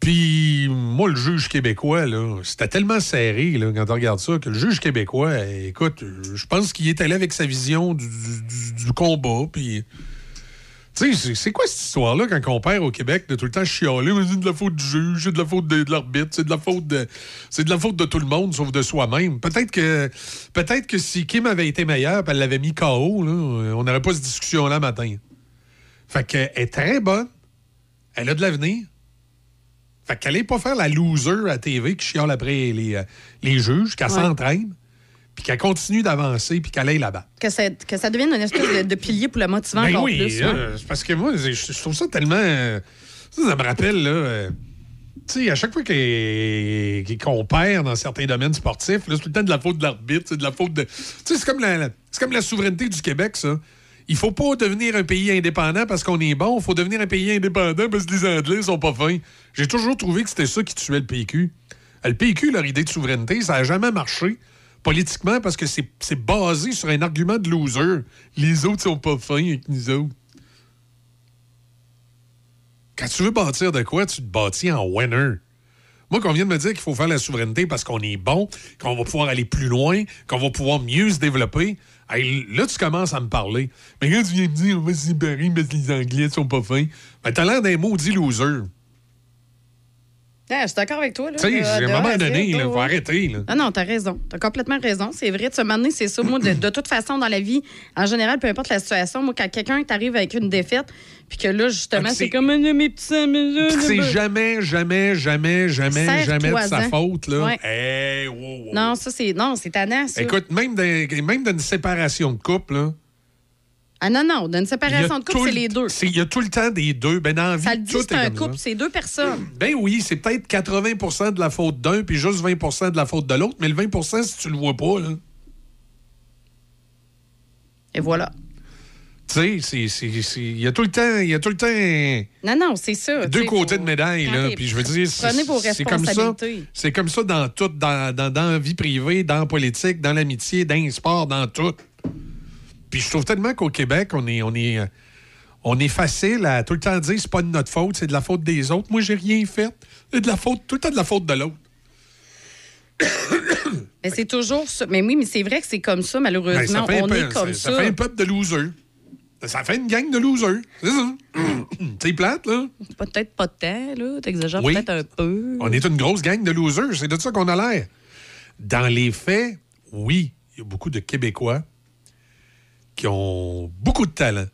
Puis, moi, le juge québécois, là, c'était tellement serré là, quand on regarde ça que le juge québécois, écoute, je pense qu'il est allé avec sa vision du, du- du combat. Puis, tu sais, c'est- quoi cette histoire-là quand on perd au Québec de tout le temps chialer? C'est de la faute du juge, c'est de la faute de, de l'arbitre, c'est de la faute de, c'est de la faute de tout le monde sauf de soi-même. Peut-être que, peut-être que si Kim avait été meilleure, elle l'avait mis KO, là, on n'aurait pas cette discussion-là matin. Fait qu'elle est très bonne. Elle a de l'avenir. Fait qu'elle n'est pas faire la loser à TV qui chiale après les, euh, les juges, qu'elle Ouais. Puis qu'elle continue d'avancer, puis qu'elle aille là-bas. Que ça, que ça devienne une espèce de, de pilier pour le motivant Ben encore oui, plus. ouais. c'est parce que moi, je, je trouve ça tellement. euh, Ça, ça me rappelle, là. euh, tu sais, à chaque fois qu'il- qu'on perd dans certains domaines sportifs, c'est tout le temps de la faute de l'arbitre, c'est de la faute de. Tu sais, c'est comme la, la- c'est comme la souveraineté du Québec, ça. Il faut pas devenir un pays indépendant parce qu'on est bon, il faut devenir un pays indépendant parce que les Anglais sont pas fins. J'ai toujours trouvé que c'était ça qui tuait le PQ. Euh, Le PQ, leur idée de souveraineté, ça n'a jamais marché politiquement parce que c'est basé sur un argument de loser. Les autres sont pas fins avec nous autres. Quand tu veux bâtir de quoi, tu te bâtis en winner. Moi, qu'on vient de me dire qu'il faut faire la souveraineté parce qu'on est bon, qu'on va pouvoir aller plus loin, qu'on va pouvoir mieux se développer, là, tu commences à me parler. Mais quand tu viens me dire, on va se que les Anglais sont pas fins, ben, t'as l'air d'un maudit loser. Je suis d'accord avec toi. Là, Tu sais, à un moment donné, il ouais, faut arrêter. Là. Ah non, t'as raison. T'as complètement raison. C'est vrai, de se mener, c'est ça. Moi, de, de toute façon, dans la vie, en général, peu importe la situation, moi, quand quelqu'un t'arrive avec une défaite, puis que là, justement, Ah, c'est comme mes petits que c'est jamais, jamais, jamais, jamais, jamais de sa faute. Là. Ouais. Hey, wow, wow. Non, ça, c'est. Non, c'est tannant, ça. Écoute, même dans- même d'une séparation de couple, là, Ah non, non, y a séparation de couple, c'est le- les deux. Il y a tout le temps des deux. Ben, dans la vie, Ça le dit, c'est est un couple, c'est deux personnes. Ben oui, c'est peut-être 80% de la faute d'un, puis juste 20% de la faute de l'autre, mais le 20% si tu le vois pas, là. Et voilà. Tu sais, il y a tout le temps, il y a tout le temps Non, non, c'est ça. deux côtés faut- de médaille, là. Puis je veux dire, c'est Prenez vos c'est comme ça. C'est comme ça dans tout, dans, dans, dans la vie privée, dans la politique, dans l'amitié, dans le sport, dans tout. Puis je trouve tellement qu'au Québec, on est, on est, euh, on est facile à tout le temps dire c'est pas de notre faute, c'est de la faute des autres. Moi, j'ai rien fait. C'est de la faute, tout le temps de la faute de l'autre. Mais c'est toujours ça. Mais oui, mais c'est vrai que c'est comme ça, Ben, malheureusement. ça fait on peu- est comme ça, ça. fait un peuple de losers. Ça fait une gang de losers. C'est ça. c'est plate, là. Peut-être pas de temps, là. T'exagères Oui. peut-être un peu. On est une grosse gang de losers. C'est de ça qu'on a l'air. Dans les faits, oui, il y a beaucoup de Québécois qui ont beaucoup de talent.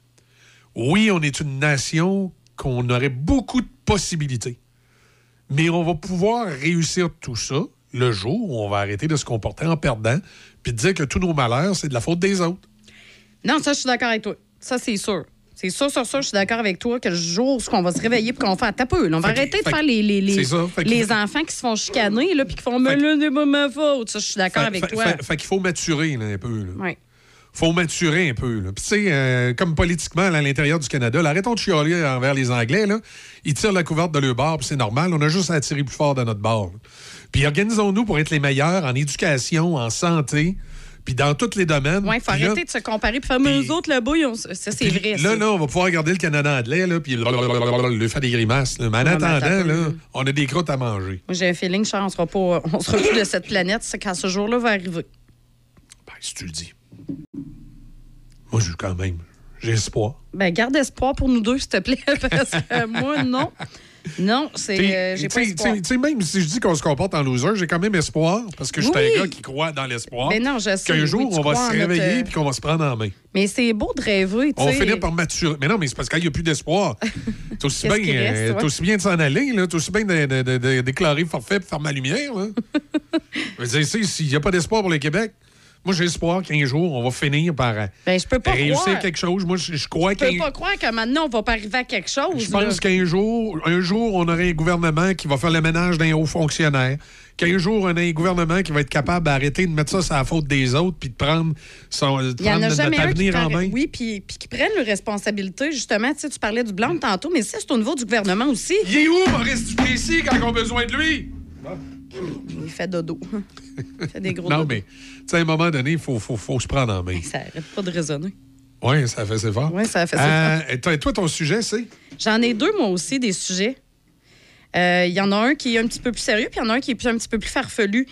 Oui, on est une nation qu'on aurait beaucoup de possibilités. Mais on va pouvoir réussir tout ça le jour où on va arrêter de se comporter en perdant puis de dire que tous nos malheurs, c'est de la faute des autres. Non, ça, je suis d'accord avec toi. Ça, c'est sûr. C'est sûr, sur ça, je suis d'accord avec toi que le jour où on va se réveiller et qu'on va faire taper, là, on va Fait arrêter de fait faire les, les, les, c'est ça. Fait que- les enfants qui se font chicaner là, puis qui font Mais là, c'est pas ma faute. Ça, je suis d'accord Fait- avec fait- toi. fait- fait qu'il faut maturer là, un peu. là. Ouais. Faut maturer un peu. là. Puis, tu sais, euh, comme politiquement, là, à l'intérieur du Canada, là, arrêtons de chialer envers les Anglais. Là. Ils tirent la couverte de leur bord, puis c'est normal. On a juste à tirer plus fort de notre bord. là. Puis organisons-nous pour être les meilleurs en éducation, en santé, puis dans tous les domaines. Ouais, il faut là- arrêter de se comparer. Puis faire, mais eux autres, là-bas, ils ont- ça, c'est vrai. Là, ça. là, on va pouvoir regarder le Canada anglais, là, puis lui faire des grimaces. là. Mais en attendant, là, on a des crottes à manger. J'ai un feeling, Charles, on sera pas, on sera plus de cette planète. Quand ce jour-là va arriver. Ben, si tu le dis. Moi, j'ai quand même. J'ai espoir. Ben, garde espoir pour nous deux, s'il te plaît, parce que moi, non. Non, c'est. Euh, j'ai pas t'sais, espoir. t'sais, t'sais, même si je dis qu'on se comporte en loser, j'ai quand même espoir, parce que je suis Oui. un gars qui croit dans l'espoir. Ben non, je sais, Qu'un jour, on va se réveiller euh, puis qu'on va se prendre en main. Mais c'est beau de rêver, On finir par maturer. Mais non, mais c'est parce qu'il n'y a plus d'espoir. C'est aussi, bien, reste, euh, aussi bien de s'en aller, là. T'es aussi bien de, de- de- de déclarer forfait et faire ma lumière. Là. Je veux dire, s'il n'y a pas d'espoir pour le Québec, moi, j'ai espoir qu'un jour, on va finir par euh, Ben, je peux pas réussir croire. quelque chose. Moi, je, je crois Je peux pas croire que maintenant, on va pas arriver à quelque chose. je là. pense qu'un jour, un jour, on aurait un gouvernement qui va faire le ménage d'un haut fonctionnaire. Qu'un jour, on a un gouvernement qui va être capable d'arrêter de mettre ça sur la faute des autres puis de prendre, son, de Il y en a notre avenir en main. Oui, puis, puis qui prennent leurs responsabilités, justement. Tu sais, tu parlais du blanc tantôt, mais ça, c'est au niveau du gouvernement aussi. Il est où, Maurice Duplessis, quand on a besoin de lui? Il fait dodo. Il fait des gros Non, mais, tu sais, à un moment donné, il faut, faut, faut se prendre en main. Ça arrête pas de raisonner. Oui, ça fait c'est fort. Oui, ça fait ça. Euh, et toi, ton sujet, c'est? J'en ai deux, moi aussi, des sujets. Euh, Il y en a un qui est un petit peu plus sérieux, puis il y en a un qui est un petit peu plus farfelu.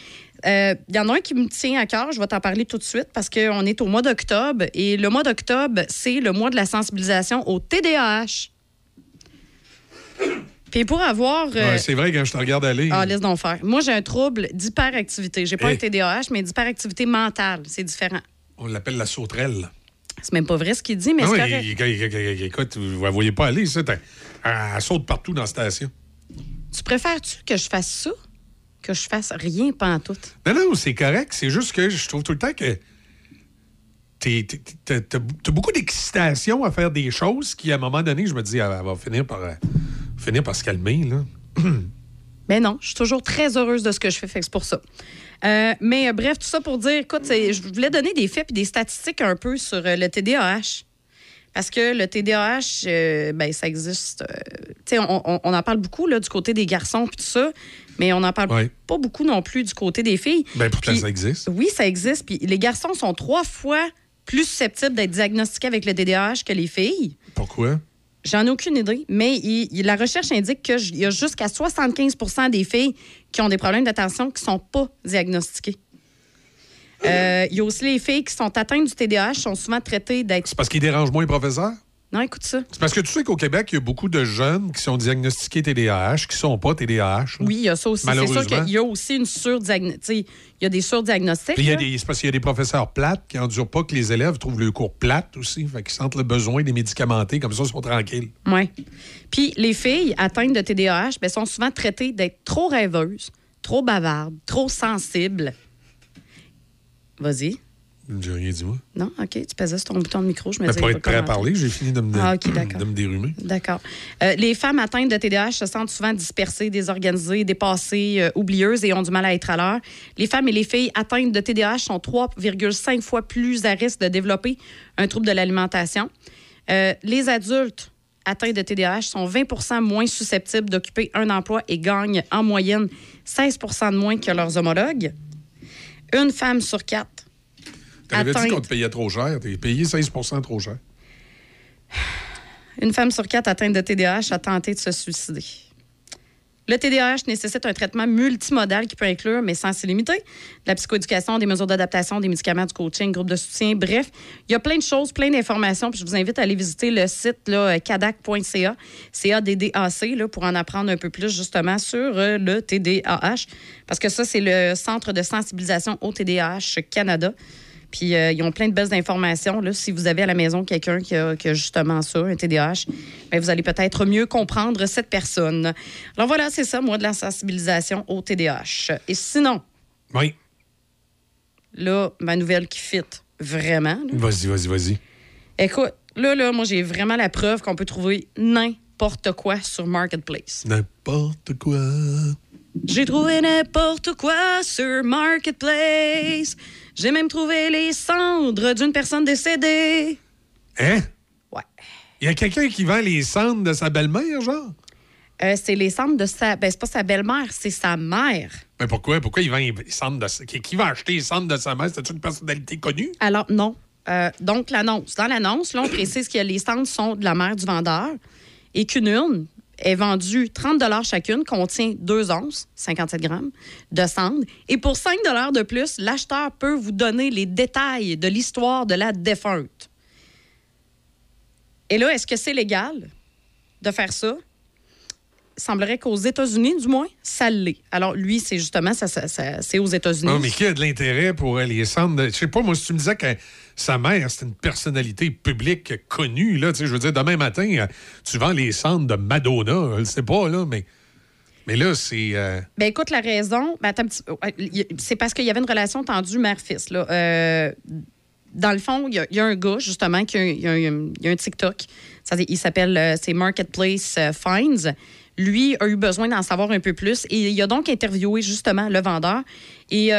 Euh, Il y en a un qui me tient à cœur, je vais t'en parler tout de suite parce qu'on est au mois d'octobre et le mois d'octobre, c'est le mois de la sensibilisation au TDAH. Puis pour avoir. euh, Ouais, c'est vrai, quand je te regarde aller. ah, laisse donc faire. Moi, j'ai un trouble d'hyperactivité. J'ai pas Eh. un TDAH, mais d'hyperactivité mentale. C'est différent. On l'appelle la sauterelle. C'est même pas vrai ce qu'il dit, mais Ah c'est oui, correct. il- écoute, vous la voyez pas aller, ça. Elle saute partout dans la station. Tu préfères-tu que je fasse ça que je fasse rien tout? Non, non, c'est correct. C'est juste que je trouve tout le temps que t'as beaucoup d'excitation à faire des choses qui, à un moment donné, je me dis, elle va finir par, euh, finir par se calmer. Là. Mais non, je suis toujours très heureuse de ce que je fais, fait que c'est pour ça. Euh, mais euh, bref, tout ça pour dire, écoute, je voulais donner des faits et des statistiques un peu sur euh, le TDAH. Parce que le TDAH, ben, ça existe. tu sais, on, on- on en parle beaucoup là, du côté des garçons puis tout ça, mais on n'en parle Ouais. pas beaucoup non plus du côté des filles. Ben, pourtant, ça existe. Oui, ça existe. Puis les garçons sont trois fois plus susceptibles d'être diagnostiqués avec le TDAH que les filles. Pourquoi? J'en ai aucune idée, mais il- il- la recherche indique qu'il y a jusqu'à 75% des filles qui ont des problèmes d'attention qui ne sont pas diagnostiquées. Euh, Il y a aussi les filles qui sont atteintes du TDAH, sont souvent traitées d'être. C'est parce qu'il dérange moins les professeurs? Non, écoute ça. C'est parce que tu sais qu'au Québec, il y a beaucoup de jeunes qui sont diagnostiqués TDAH, qui sont pas TDAH. là. Oui, il y a ça aussi. C'est sûr qu'il y a aussi une surdiagnostic. Il y a des surdiagnostics. Il y a des- c'est parce qu'il y a des professeurs plates qui n'endurent pas que les élèves trouvent le cours plate aussi. Fait qu'ils sentent le besoin des médicamentés, comme ça, ils sont tranquilles. Oui. Puis les filles atteintes de TDAH ben, sont souvent traitées d'être trop rêveuses, trop bavardes, trop sensibles. Vas-y. J'ai rien dit, moi. Non? OK. Tu pesais sur ton bouton de micro. Je me Mais disais, pour être prêt à parler, j'ai fini de me, Ah, de me dérumer. D'accord. Euh, les femmes atteintes de TDAH se sentent souvent dispersées, désorganisées, dépassées, euh, oublieuses et ont du mal à être à l'heure. Les femmes et les filles atteintes de TDAH sont 3,5 fois plus à risque de développer un trouble de l'alimentation. Euh, les adultes atteints de TDAH sont 20% moins susceptibles d'occuper un emploi et gagnent en moyenne 16% de moins que leurs homologues. Une femme sur quatre T'avais dit qu'on te payait trop cher. T'es payé 16 trop cher. Une femme sur quatre atteinte de TDAH a tenté de se suicider. Le TDAH nécessite un traitement multimodal qui peut inclure, mais sans s'y limiter, de la psychoéducation, des mesures d'adaptation, des médicaments, du coaching, groupe de soutien. Bref, il y a plein de choses, plein d'informations. Puis je vous invite à aller visiter le site cadac.ca, C-A-D-D-A-C, là, pour en apprendre un peu plus justement sur euh, le TDAH. Parce que ça, c'est le Centre de sensibilisation au TDAH Canada. Puis euh, ils ont plein de belles informations. Là. Si vous avez à la maison quelqu'un qui a, qui a justement ça, un TDAH, ben, vous allez peut-être mieux comprendre cette personne. Alors voilà, c'est ça, moi, de la sensibilisation au TDAH. Et sinon, Oui. là, ma nouvelle qui fit vraiment. Vas-y, vas-y, vas-y. Écoute, là, là, moi, j'ai vraiment la preuve qu'on peut trouver n'importe quoi sur Marketplace. N'importe quoi. J'ai trouvé n'importe quoi sur Marketplace. J'ai même trouvé les cendres d'une personne décédée. Hein? Ouais. Il y a quelqu'un qui vend les cendres de sa belle-mère, genre? Euh, c'est les cendres de sa. Ben, c'est pas sa belle-mère, c'est sa mère. Mais pourquoi? Pourquoi il vend les cendres de sa... Qui, qui va acheter les cendres de sa mère? C'est une personnalité connue? Alors, non. Euh, donc, l'annonce. Dans l'annonce, là, on précise que les cendres sont de la mère du vendeur et qu'une urne est vendue 30 chacune, contient 2 onces, 57 grammes, de cendres. Et pour 5 de plus, l'acheteur peut vous donner les détails de l'histoire de la défunte. Et là, est-ce que c'est légal de faire ça? Il semblerait qu'aux États-Unis, du moins, ça l'est. Alors, lui, c'est justement, ça, c'est aux États-Unis. Non, mais qui a de l'intérêt pour euh, les cendres? Je sais pas, moi, si tu me disais que sa mère, c'est une personnalité publique connue, là, je veux dire, demain matin, euh, tu vends les cendres de Madonna, je le sais pas, là, mais... Mais là, c'est... euh, Ben écoute, la raison, ben, c'est parce qu'il y avait une relation tendue mère-fils. là. Euh, dans le fond, il y, a- un gars, justement, qui a, un- TikTok. Il s'appelle, euh, c'est Marketplace Finds. Lui a eu besoin d'en savoir un peu plus et il a donc interviewé, justement, le vendeur. Et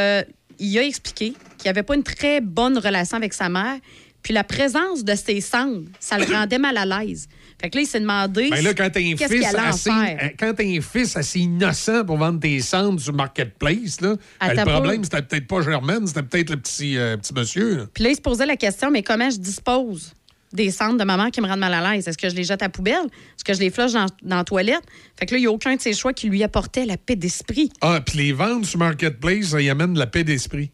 il a expliqué qu'il n'avait pas une très bonne relation avec sa mère. Puis la présence de ses cendres, ça le rendait mal à l'aise. Fait que là, il s'est demandé Ben là, quand t'as un fils assez, quand t'as un fils assez innocent pour vendre tes cendres sur Marketplace, là, ben, le problème, c'était peut-être pas Germaine, c'était peut-être le petit, euh, petit monsieur. là. Puis là, il se posait la question, mais comment je dispose? Des cendres de maman qui me rendent mal à l'aise? Est-ce que je les jette à la poubelle? Est-ce que je les flush dans, dans la toilette? Fait que là, il n'y a aucun de ses choix qui lui apportait la paix d'esprit. Ah, puis les ventes sur Marketplace, ça y amène la paix d'esprit.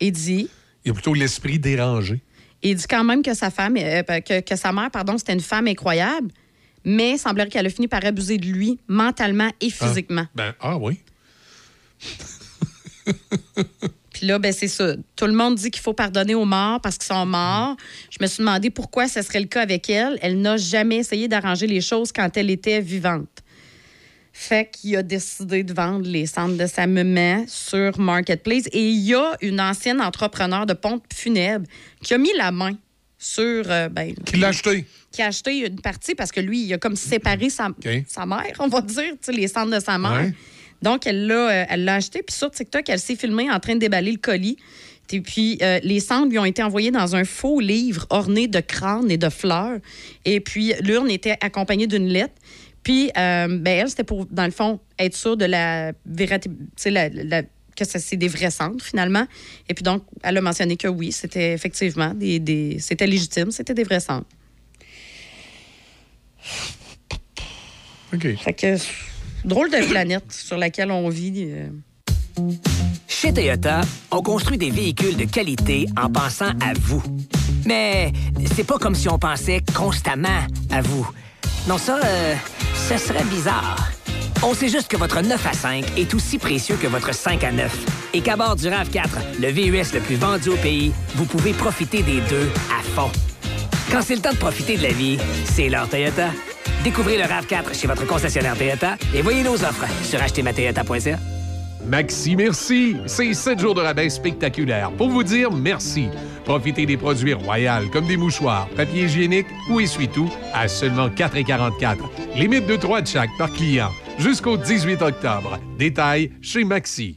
Il dit, Il y a plutôt l'esprit dérangé. il dit quand même que sa femme, euh, que, que sa mère, pardon, c'était une femme incroyable, mais il semblerait qu'elle a fini par abuser de lui mentalement et physiquement. Ben, ah oui. Puis là, ben, c'est ça. Tout le monde dit qu'il faut pardonner aux morts parce qu'ils sont morts. Je me suis demandé pourquoi ce serait le cas avec elle. Elle n'a jamais essayé d'arranger les choses quand elle était vivante. Fait qu'il a décidé de vendre les cendres de sa maman sur Marketplace. Et il y a une ancienne entrepreneur de pompes funèbres qui a mis la main sur. euh, ben, Qui l'a acheté? qui a acheté une partie parce que lui, il a comme séparé sa, sa mère, on va dire, tu sais, les cendres de sa mère. Ouais. Donc, elle l'a, euh, elle l'a acheté. Puis sur TikTok, elle s'est filmée en train de déballer le colis. Et puis, euh, les cendres lui ont été envoyées dans un faux livre orné de crânes et de fleurs. Et puis, l'urne était accompagnée d'une lettre. Puis, euh, ben, elle, c'était pour, dans le fond, être sûre de la vérité, la- la- que ça, c'est des vrais cendres, finalement. Et puis, donc, elle a mentionné que oui, c'était effectivement des, des- c'était légitime, c'était des vrais cendres. OK. Fait que, drôle de planète sur laquelle on vit. euh. Chez Toyota, on construit des véhicules de qualité en pensant à vous. Mais c'est pas comme si on pensait constamment à vous. Non, ça, euh, ce serait bizarre. On sait juste que votre 9 à 5 est aussi précieux que votre 5 à 9. Et qu'à bord du RAV4, le VUS le plus vendu au pays, vous pouvez profiter des deux à fond. Quand c'est le temps de profiter de la vie, c'est l'heure Toyota. Découvrez le RAV4 chez votre concessionnaire Toyota et voyez nos offres sur achetermatoyota.ca. Maxi Merci, c'est 7 jours de rabais spectaculaires pour vous dire merci. Profitez des produits royaux comme des mouchoirs, papier hygiénique ou essuie-tout à seulement 4,44. Limite de 3 de chaque par client. Jusqu'au 18 octobre. Détail chez Maxi.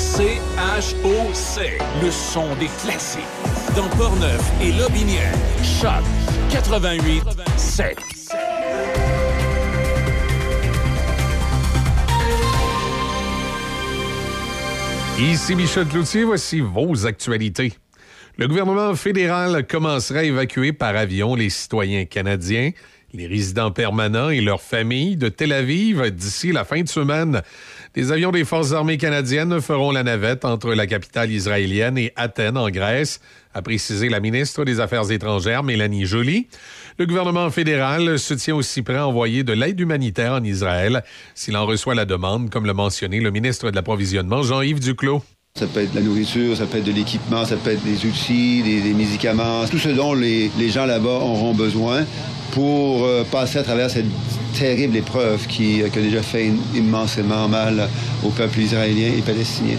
C-H-O-C. Le son des classiques. Dans Portneuf et Lobinière. Choc 88 7. Ici Michel Cloutier, voici vos actualités. Le gouvernement fédéral commencera à évacuer par avion les citoyens canadiens les résidents permanents et leurs familles de Tel Aviv d'ici la fin de semaine. Des avions des Forces armées canadiennes feront la navette entre la capitale israélienne et Athènes, en Grèce, a précisé la ministre des Affaires étrangères, Mélanie Joly. Le gouvernement fédéral se tient aussi prêt à envoyer de l'aide humanitaire en Israël s'il en reçoit la demande, comme l'a mentionné le ministre de l'Approvisionnement, Jean-Yves Duclos. Ça peut être de la nourriture, ça peut être de l'équipement, ça peut être des outils, des, médicaments, tout ce dont les, gens là-bas auront besoin pour euh, passer à travers cette terrible épreuve qui, euh, a déjà fait immensément mal au peuple israélien et palestinien.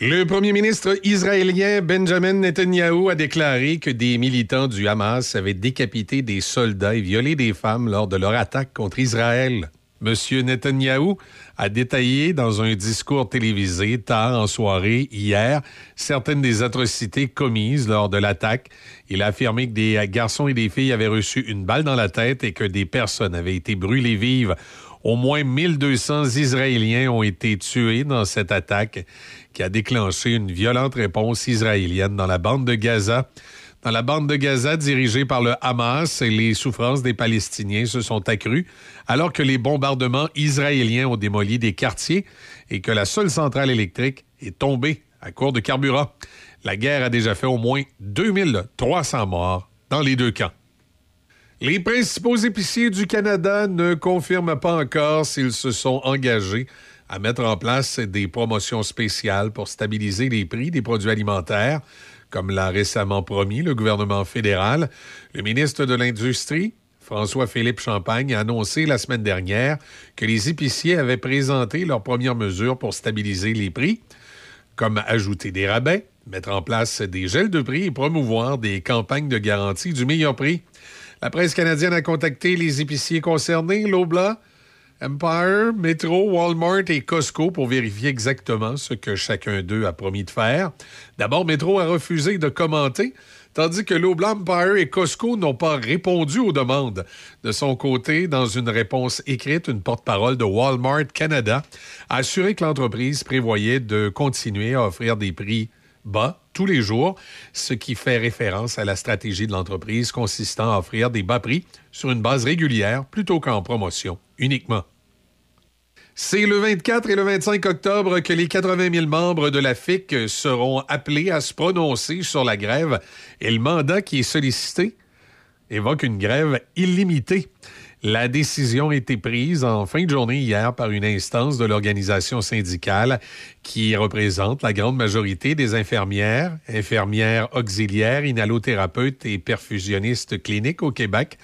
Le premier ministre israélien Benjamin Netanyahu a déclaré que des militants du Hamas avaient décapité des soldats et violé des femmes lors de leur attaque contre Israël. Monsieur Netanyahou a détaillé dans un discours télévisé tard en soirée hier certaines des atrocités commises lors de l'attaque. Il a affirmé que des garçons et des filles avaient reçu une balle dans la tête et que des personnes avaient été brûlées vives. Au moins 1200 Israéliens ont été tués dans cette attaque qui a déclenché une violente réponse israélienne dans la bande de Gaza. Dans la bande de Gaza dirigée par le Hamas, les souffrances des Palestiniens se sont accrues alors que les bombardements israéliens ont démoli des quartiers et que la seule centrale électrique est tombée à court de carburant. La guerre a déjà fait au moins 2300 morts dans les deux camps. Les principaux épiciers du Canada ne confirment pas encore s'ils se sont engagés à mettre en place des promotions spéciales pour stabiliser les prix des produits alimentaires, comme l'a récemment promis le gouvernement fédéral. Le ministre de l'Industrie, François-Philippe Champagne a annoncé la semaine dernière que les épiciers avaient présenté leurs premières mesures pour stabiliser les prix, comme ajouter des rabais, mettre en place des gels de prix et promouvoir des campagnes de garantie du meilleur prix. La presse canadienne a contacté les épiciers concernés, Lobla, Empire, Metro, Walmart et Costco pour vérifier exactement ce que chacun d'eux a promis de faire. D'abord, Metro a refusé de commenter, tandis que Lobla, Empire et Costco n'ont pas répondu aux demandes. De son côté, dans une réponse écrite, une porte-parole de Walmart Canada a assuré que l'entreprise prévoyait de continuer à offrir des prix bas tous les jours, ce qui fait référence à la stratégie de l'entreprise consistant à offrir des bas prix sur une base régulière plutôt qu'en promotion uniquement. C'est le 24 et le 25 octobre que les 80 000 membres de la FIC seront appelés à se prononcer sur la grève et le mandat qui est sollicité évoque une grève illimitée. La décision a été prise en fin de journée hier par une instance de l'organisation syndicale qui représente la grande majorité des infirmières, infirmières auxiliaires, inhalothérapeutes et perfusionnistes cliniques au Québec.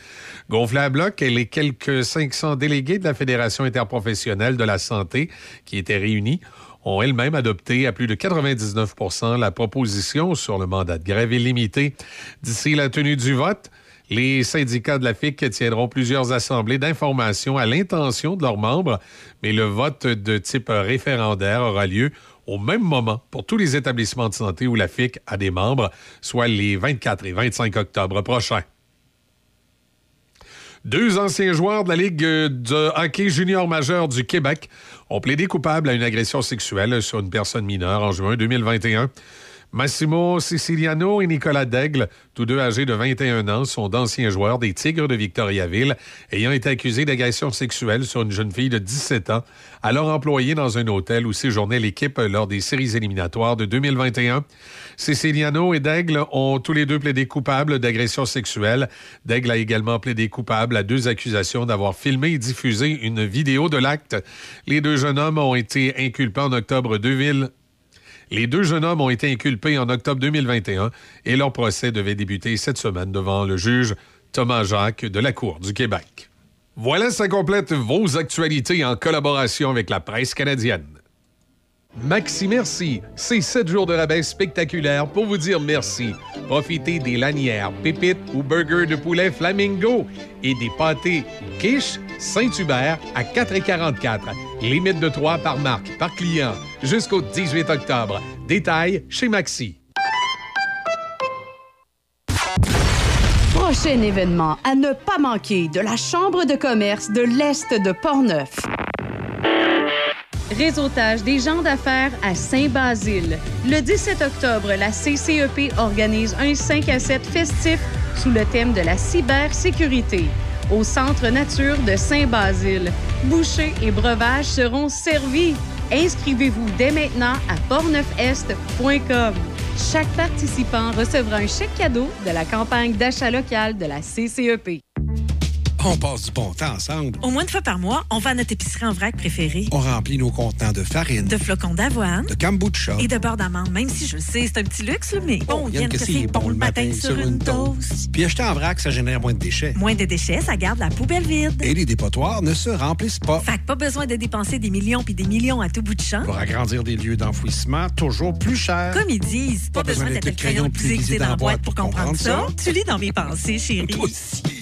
Gonflée à bloc, et les quelques 500 délégués de la Fédération interprofessionnelle de la santé qui étaient réunis ont elles-mêmes adopté à plus de 99% la proposition sur le mandat de grève illimité. D'ici la tenue du vote, les syndicats de la FIC tiendront plusieurs assemblées d'information à l'intention de leurs membres, mais le vote de type référendaire aura lieu au même moment pour tous les établissements de santé où la FIC a des membres, soit les 24 et 25 octobre prochains. Deux anciens joueurs de la Ligue de hockey junior majeur du Québec ont plaidé coupables à une agression sexuelle sur une personne mineure en juin 2021. Massimo Siciliano et Nicolas Daigle, tous deux âgés de 21 ans, sont d'anciens joueurs des Tigres de Victoriaville, ayant été accusés d'agression sexuelle sur une jeune fille de 17 ans, alors employée dans un hôtel où séjournait l'équipe lors des séries éliminatoires de 2021. Siciliano et Daigle ont tous les deux plaidé coupables d'agression sexuelle. Daigle a également plaidé coupable à deux accusations d'avoir filmé et diffusé une vidéo de l'acte. Les deux jeunes hommes ont été inculpés en octobre 2000 les deux jeunes hommes ont été inculpés en octobre 2021 et leur procès devait débuter cette semaine devant le juge Thomas Jacques de la Cour du Québec. Voilà, ça complète vos actualités en collaboration avec la presse canadienne. Maxi Merci, c'est 7 jours de rabais spectaculaires pour vous dire merci. Profitez des lanières, pépites ou burgers de poulet flamingo et des pâtés quiche Saint-Hubert à 4,44. Limite de 3 par marque, par client, jusqu'au 18 octobre. Détail chez Maxi. Prochain événement à ne pas manquer de la Chambre de commerce de l'Est de Portneuf. Réseautage des gens d'affaires à Saint-Basile. Le 17 octobre, la CCEP organise un 5 à 7 festif sous le thème de la cybersécurité. Au Centre Nature de Saint-Basile. Bouchers et breuvages seront servis. Inscrivez-vous dès maintenant à portneufest.com. Chaque participant recevra un chèque cadeau de la campagne d'achat local de la CCEP. On passe du bon temps ensemble. Au moins une fois par mois, on va à notre épicerie en vrac préférée. On remplit nos contenants de farine, De flocons d'avoine. de kombucha. Et de beurre d'amande, même si je le sais, c'est un petit luxe, mais bon, Yann que c'est bon le matin sur une toast. Puis acheter en vrac, ça génère moins de déchets. Moins de déchets, ça garde la poubelle vide. Et les dépotoirs ne se remplissent pas. Fait que pas besoin de dépenser des millions puis des millions à tout bout de champ. Pour agrandir des lieux d'enfouissement toujours plus chers. Comme ils disent, pas, besoin d'être le crayon le plus aiguisé dans la boîte pour comprendre ça. Tu lis dans mes pensées, chérie.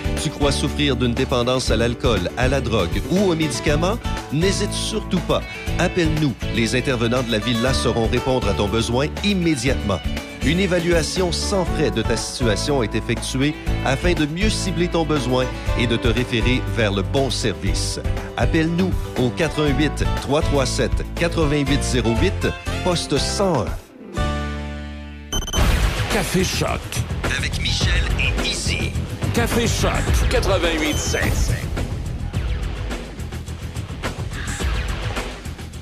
Tu crois souffrir d'une dépendance à l'alcool, à la drogue ou aux médicaments? N'hésite surtout pas. Appelle-nous. Les intervenants de la Villa sauront répondre à ton besoin immédiatement. Une évaluation sans frais de ta situation est effectuée afin de mieux cibler ton besoin et de te référer vers le bon service. Appelle-nous au 88 337 8808 poste 101. Café Choc. Avec Michel et Izzy. Café Choc 88.7.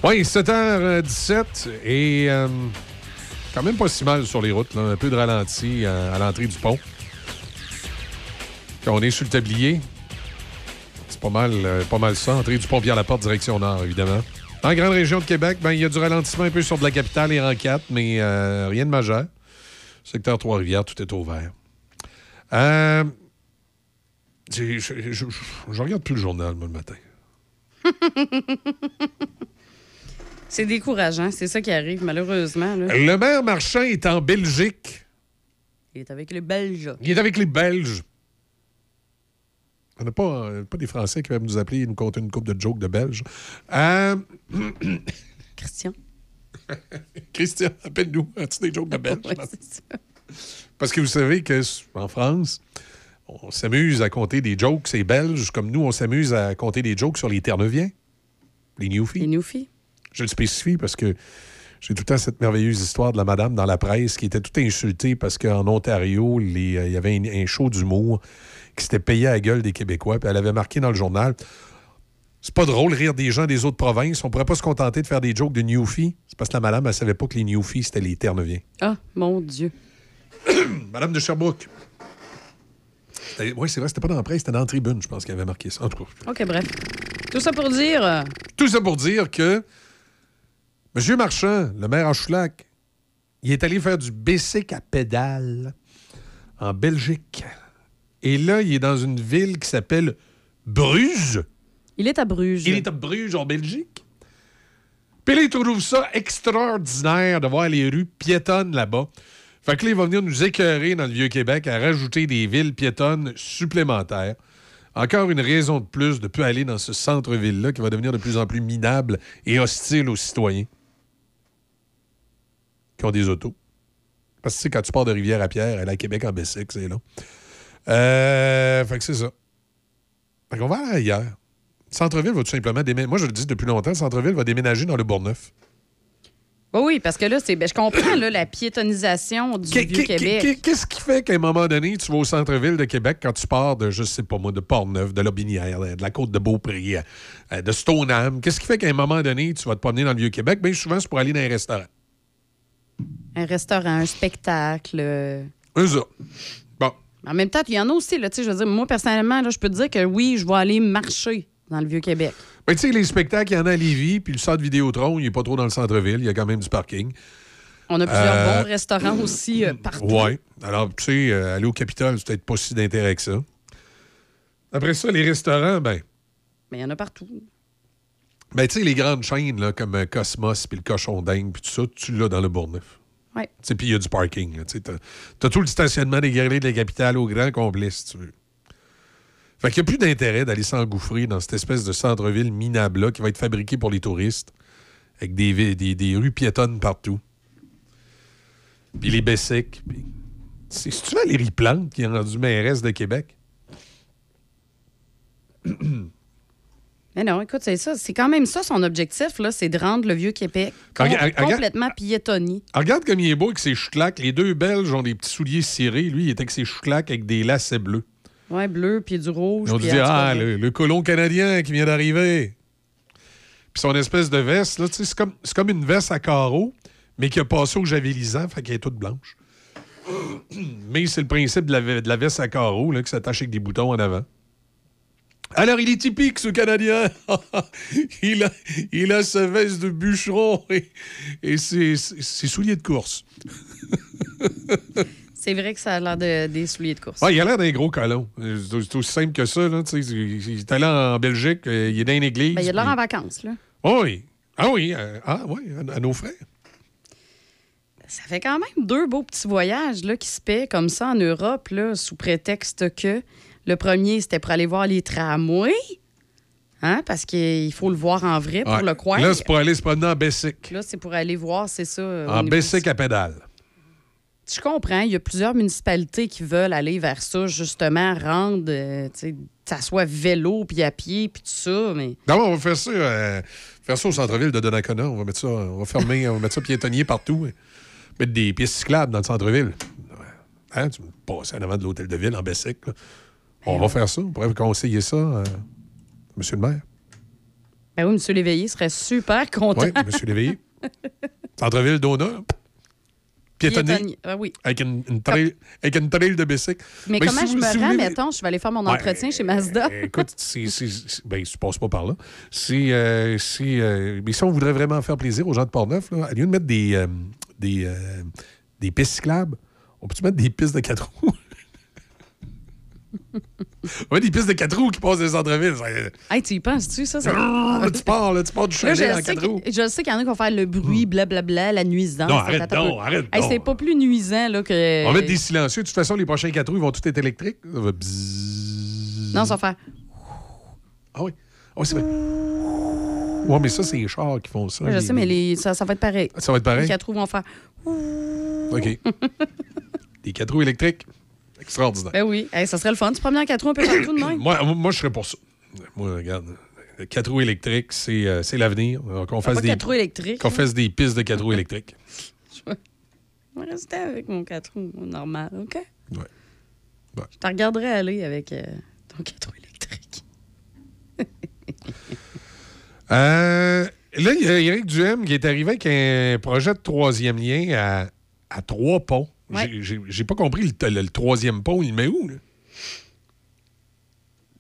Oui, 7h17 et euh, quand même pas si mal sur les routes. là. Un peu de ralenti euh, à l'entrée du pont. Quand on est sur le tablier, c'est pas mal, euh, pas mal ça. Entrée du pont Pierre-Laporte, direction nord, évidemment. La grande région de Québec, ben, il y a du ralentissement un peu sur de la capitale et en 4, mais rien de majeur. Secteur Trois-Rivières, tout est ouvert. Euh, je, je- je- je regarde plus le journal, moi, le matin. C'est décourageant, c'est ça qui arrive, malheureusement. là. Le maire Marchand est en Belgique. Il est avec les Belges. Il est avec les Belges. On n'a pas, euh, pas des Français qui peuvent nous appeler et nous conter une coupe de jokes de Belges. Euh, Christian. Christian, appelle-nous. As-tu des jokes de Belges? Ouais. Parce que vous savez qu'en France, on s'amuse à compter des jokes, c'est belge, comme nous, on s'amuse à compter des jokes sur les Terre-Neuviens, les Newfies. Les Newfies. Je le spécifie parce que j'ai tout le temps cette merveilleuse histoire de la madame dans la presse qui était tout insultée parce qu'en Ontario, les- euh, il y avait un, un show d'humour qui s'était payé à la gueule des Québécois, puis elle avait marqué dans le journal c'est pas drôle rire des gens des autres provinces. On pourrait pas se contenter de faire des jokes de Newfie. C'est parce que la madame, elle savait pas que les Newfies, c'était les Terre-Neuviens. Ah, mon Dieu. Madame de Sherbrooke. Oui, c'est vrai, c'était pas dans la presse, c'était dans la tribune, je pense qu'elle avait marqué ça. En tout cas, OK, bref. Tout ça pour dire. euh, tout ça pour dire que M. Marchand, le maire en Choulac, il est allé faire du bicycle à pédale en Belgique. Et là, il est dans une ville qui s'appelle Bruges. Il est à Bruges. Il est à Bruges, en Belgique. Puis là, il trouve ça extraordinaire de voir les rues piétonnes là-bas. Fait que là, va venir nous écœurer dans le Vieux-Québec à rajouter des villes piétonnes supplémentaires. Encore une raison de plus de ne plus aller dans ce centre-ville-là qui va devenir de plus en plus minable et hostile aux citoyens qui ont des autos. Parce que tu sais, quand tu pars de Rivière-à-Pierre, aller à Québec en bicycle, c'est là. Euh, fait que c'est ça. Fait qu'on va aller ailleurs. Centre-ville va tout simplement déménager. Moi, je le dis depuis longtemps, Centre-ville va déménager dans le Bourgneuf. Oui, oui, parce que là, c'est. ben, je comprends là, la piétonisation du Vieux-Québec. qu'est- Qu'est-ce qui fait qu'à un moment donné, tu vas au centre-ville de Québec quand tu pars de, je sais pas moi, de Portneuf, de Lobinière, de la côte de Beaupré, euh, de Stoneham? Qu'est-ce qui fait qu'à un moment donné, tu vas te promener dans le Vieux-Québec? Bien souvent, c'est pour aller dans un restaurant. Un restaurant, un spectacle. euh. Eux ça. Bon. En même temps, il y en a aussi, là, tu sais, je veux dire, moi, personnellement, là, je peux te dire que oui, je vais aller marcher dans le Vieux-Québec. Tu sais, les spectacles, il y en a à Lévis, puis le centre Vidéotron, il n'est pas trop dans le centre-ville, il y a quand même du parking. On a plusieurs Euh, bons restaurants aussi euh, partout. Ouais. Alors, tu sais, euh, aller au Capitole, c'est peut-être pas si d'intérêt que ça. Après ça, les restaurants, ben, Mais il y en a partout. ben tu sais, les grandes chaînes, là, comme Cosmos, puis le Cochon d'Inde, puis tout ça, tu l'as dans le Bourgneuf. Ouais. Tu sais, puis il y a du parking. Tu sais, t'as, t'as tout le stationnement des galeries de la capitale au grand complet, si tu veux. Fait qu'il n'y a plus d'intérêt d'aller s'engouffrer dans cette espèce de centre-ville minable-là qui va être fabriqué pour les touristes, avec des, des, des rues piétonnes partout. Puis les Bessic. Puis... C'est, tu Valérie Plante qui est rendue mairesse de Québec? Mais non, écoute, c'est ça. C'est quand même ça son objectif, là, c'est de rendre le vieux Québec com- Regarde- regarde- complètement piétonné. Ah, Regarde comme il est beau avec ses chouclacs. Les deux Belges ont des petits souliers cirés. Lui, il est avec ses chouclacs avec des lacets bleus. Ouais, bleu, puis du rouge. Ils ont tout cas, Ah, le, le colon canadien qui vient d'arriver. Puis son espèce de veste, là, c'est comme, c'est comme une veste à carreaux, mais qui a passé au javelisant, fait qu'elle est toute blanche. mais c'est le principe de la, de la veste à carreaux, là, qui s'attache avec des boutons en avant. Alors, il est typique, ce Canadien. il, a, il a sa veste de bûcheron et, et ses, ses- ses souliers de course. C'est vrai que ça a l'air de- des souliers de course. Ouais, il a l'air d'un gros colon. C'est aussi simple que ça. Là, il est allé en Belgique, euh, il est dans une église. Ben, il y a l'air puis- en vacances, là. Oh oui. Ah oui. euh, ah oui, à, à nos frères. Ça fait quand même deux beaux petits voyages là, qui se paient comme ça en Europe, là, sous prétexte que le premier, c'était pour aller voir les tramways. Hein, parce qu'il faut le voir en vrai pour Ouais. le croire. Là, c'est pour aller se promener en Bessic. Là, c'est pour aller voir, c'est ça. euh, En Bessic à pédale. Je comprends. Il y a plusieurs municipalités qui veulent aller vers ça, justement, rendre, euh, tu sais, ça soit vélo, puis à pied, puis tout ça. Mais D'abord, on va faire ça, euh, faire ça au centre-ville de Donnacona. On va mettre ça, on va fermer, on va mettre ça piétonnier partout. hein. Mettre des pistes cyclables dans le centre-ville. Hein, tu me passes en avant de l'hôtel de ville en Bessic. On va faire ça. On pourrait conseiller ça, euh, monsieur le maire. ben oui, M. Léveillé serait super content. Oui, monsieur Léveillé. Centre-ville d'Ona. Piétonné. Piétonnier. Ah oui. Avec une, une trail, avec une trail de Bessic. Mais Ben, comment si je vous- me si rends, voulez- mettons, je vais aller faire mon entretien chez Mazda? Euh, Écoute, si, si, si- ben, tu passes pas par là. Si, euh, si, euh, mais si on voudrait vraiment faire plaisir aux gens de Portneuf, là, à lieu de mettre des, euh, des, euh, des pistes cyclables, on peut-tu mettre des pistes de quatre roues? On met des pistes de quatre roues qui passent des centres-villes. Hey, tu y penses-tu, ça? ça... Tu pars, là, tu pars du chalet en roues. je sais qu'il y en a qui vont faire le bruit, blablabla, la nuisance. Non, arrête donc, peu. arrête Hey. C'est pas plus nuisant là, que. On va mettre des silencieux. De toute façon, les prochains quatre roues, ils vont tous être électriques. Ça va bzzz. Non, ça va faire. Ah oui. Ah oui, c'est vrai. Ouais, mais ça, c'est les chars qui font ça. je les- sais, mais les- ça, ça va être pareil. Ça va être pareil? Les quatre roues vont faire. OK. Des quatre roues électriques. Extraordinaire. Ben oui. Hey, ça serait le fun. Tu promènes en quatre roues un peu partout de même? Moi, moi, je serais pour ça. Moi, regarde. euh, Quatre roues électriques, c'est euh, l'avenir. Alors, Qu'on fasse, des, quatre roues électriques, qu'on hein? fasse des pistes de quatre roues électriques. Je vais rester avec mon quatre roues normal, OK? Ouais. Je te regarderai aller avec euh, ton quatre roues électrique. Euh, là, il y a Éric Duhem qui est arrivé avec un projet de troisième lien à, à trois ponts. Ouais. J'ai- pas compris le, le- le troisième pont, il met où? Là?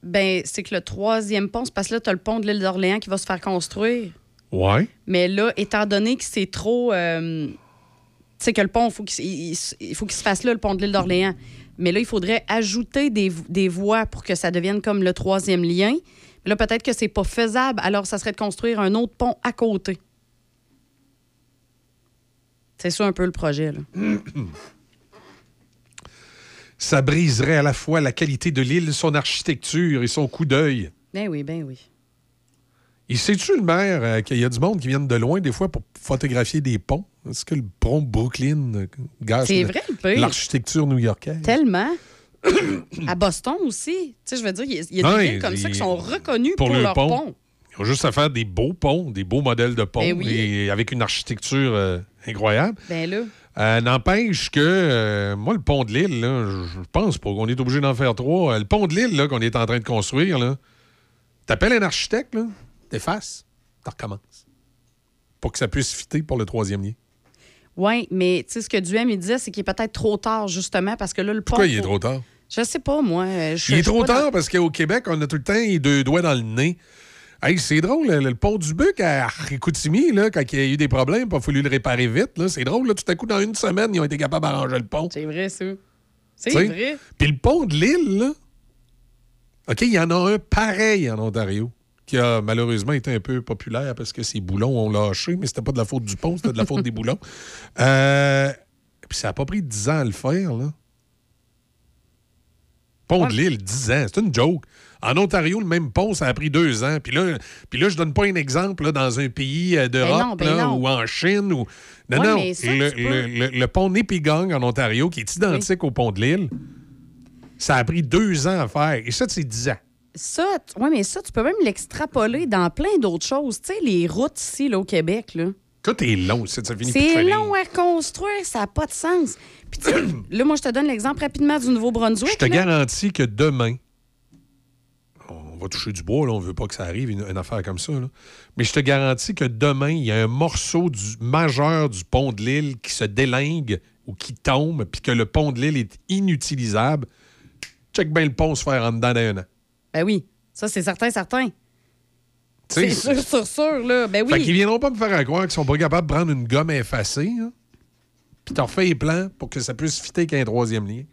Ben, c'est que le troisième pont, c'est parce que là, tu as le pont de l'île d'Orléans qui va se faire construire. Ouais. Mais là, étant donné que c'est trop. euh, tu sais, que le pont, faut il- il faut qu'il se fasse là, le pont de l'île d'Orléans. Mais là, il faudrait ajouter des, des voies pour que ça devienne comme le troisième lien. Mais là, peut-être que c'est pas faisable. Alors, ça serait de construire un autre pont à côté. C'est ça un peu le projet, là. Ça briserait à la fois la qualité de l'île, son architecture et son coup d'œil. Ben oui, ben oui. Il sait-tu, le maire, euh, qu'il y a du monde qui viennent de loin, des fois, pour photographier des ponts? Est-ce que le pont Brooklyn euh, gâche l'architecture new-yorkaise? Tellement. à Boston aussi. Tu sais, je veux dire, il y a, il y a des villes comme ça qui sont reconnues pour, pour le leur pont. pont. Ils ont juste à faire des beaux ponts, des beaux modèles de ponts, Ben oui. et avec une architecture euh, incroyable. Ben là. Euh, N'empêche que, euh, moi, le pont de l'île, là, je pense pas qu'on est obligé d'en faire trois. Euh, Le pont de l'île là, qu'on est en train de construire, là, t'appelles un architecte, là, t'effaces, t'en recommences. Pour que ça puisse fitter pour le troisième lien. Oui, mais tu sais, ce que Duhem, disait, c'est qu'il est peut-être trop tard, justement, parce que là, le pont. Pourquoi il est trop tard? Je sais pas, moi. je- Il est trop dans- tard parce qu'au Québec, on a tout le temps les deux doigts dans le nez Hey, c'est drôle, le, le pont du Buc à Chicoutimi, là, quand il y a eu des problèmes, il a fallu le réparer vite. là, C'est drôle, là, tout à coup, dans une semaine, ils ont été capables d'arranger le pont. C'est vrai, ça. C'est T'sais, vrai. Puis le pont de l'île, là, OK, il y en a un pareil en Ontario qui a malheureusement été un peu populaire parce que ses boulons ont lâché, mais c'était pas de la faute du pont, c'était de la faute des boulons. Euh, puis ça a pas pris 10 ans à le faire, là. Pont de l'île, 10 ans, c'est une joke. En Ontario, le même pont, ça a pris deux ans. Puis là, puis là je donne pas un exemple là, dans un pays euh, d'Europe Ben non, ben ou en Chine. Ou... Non, Ouais, non. ça, le, tu peux. le- le- le pont Népigang en Ontario, qui est identique au pont de l'île, ça a pris deux ans à faire. Et ça, c'est 10 ans. Ça, ouais, mais ça, tu peux même l'extrapoler dans plein d'autres choses. Tu sais, les routes ici, là, au Québec, là. Tout est long, ça, ça finit C'est long à construire, ça n'a pas de sens. Puis, là, moi, je te donne l'exemple rapidement du Nouveau-Brunswick. Je te là. garantis que demain, va toucher du bois, là, on veut pas que ça arrive, une, une affaire comme ça. là. Mais je te garantis que demain, il y a un morceau du, majeur du pont de l'île qui se délingue ou qui tombe, puis que le pont de l'île est inutilisable. Check bien le pont se faire en dedans d'un an. Ben oui, ça, c'est certain, certain. C'est sûr, sûr, sûr, là. Ben Fait qu'ils oui. viendront pas me faire à croire qu'ils sont pas capables de prendre une gomme effacée, hein, puis t'en refais les plans pour que ça puisse fitter qu'un troisième lien.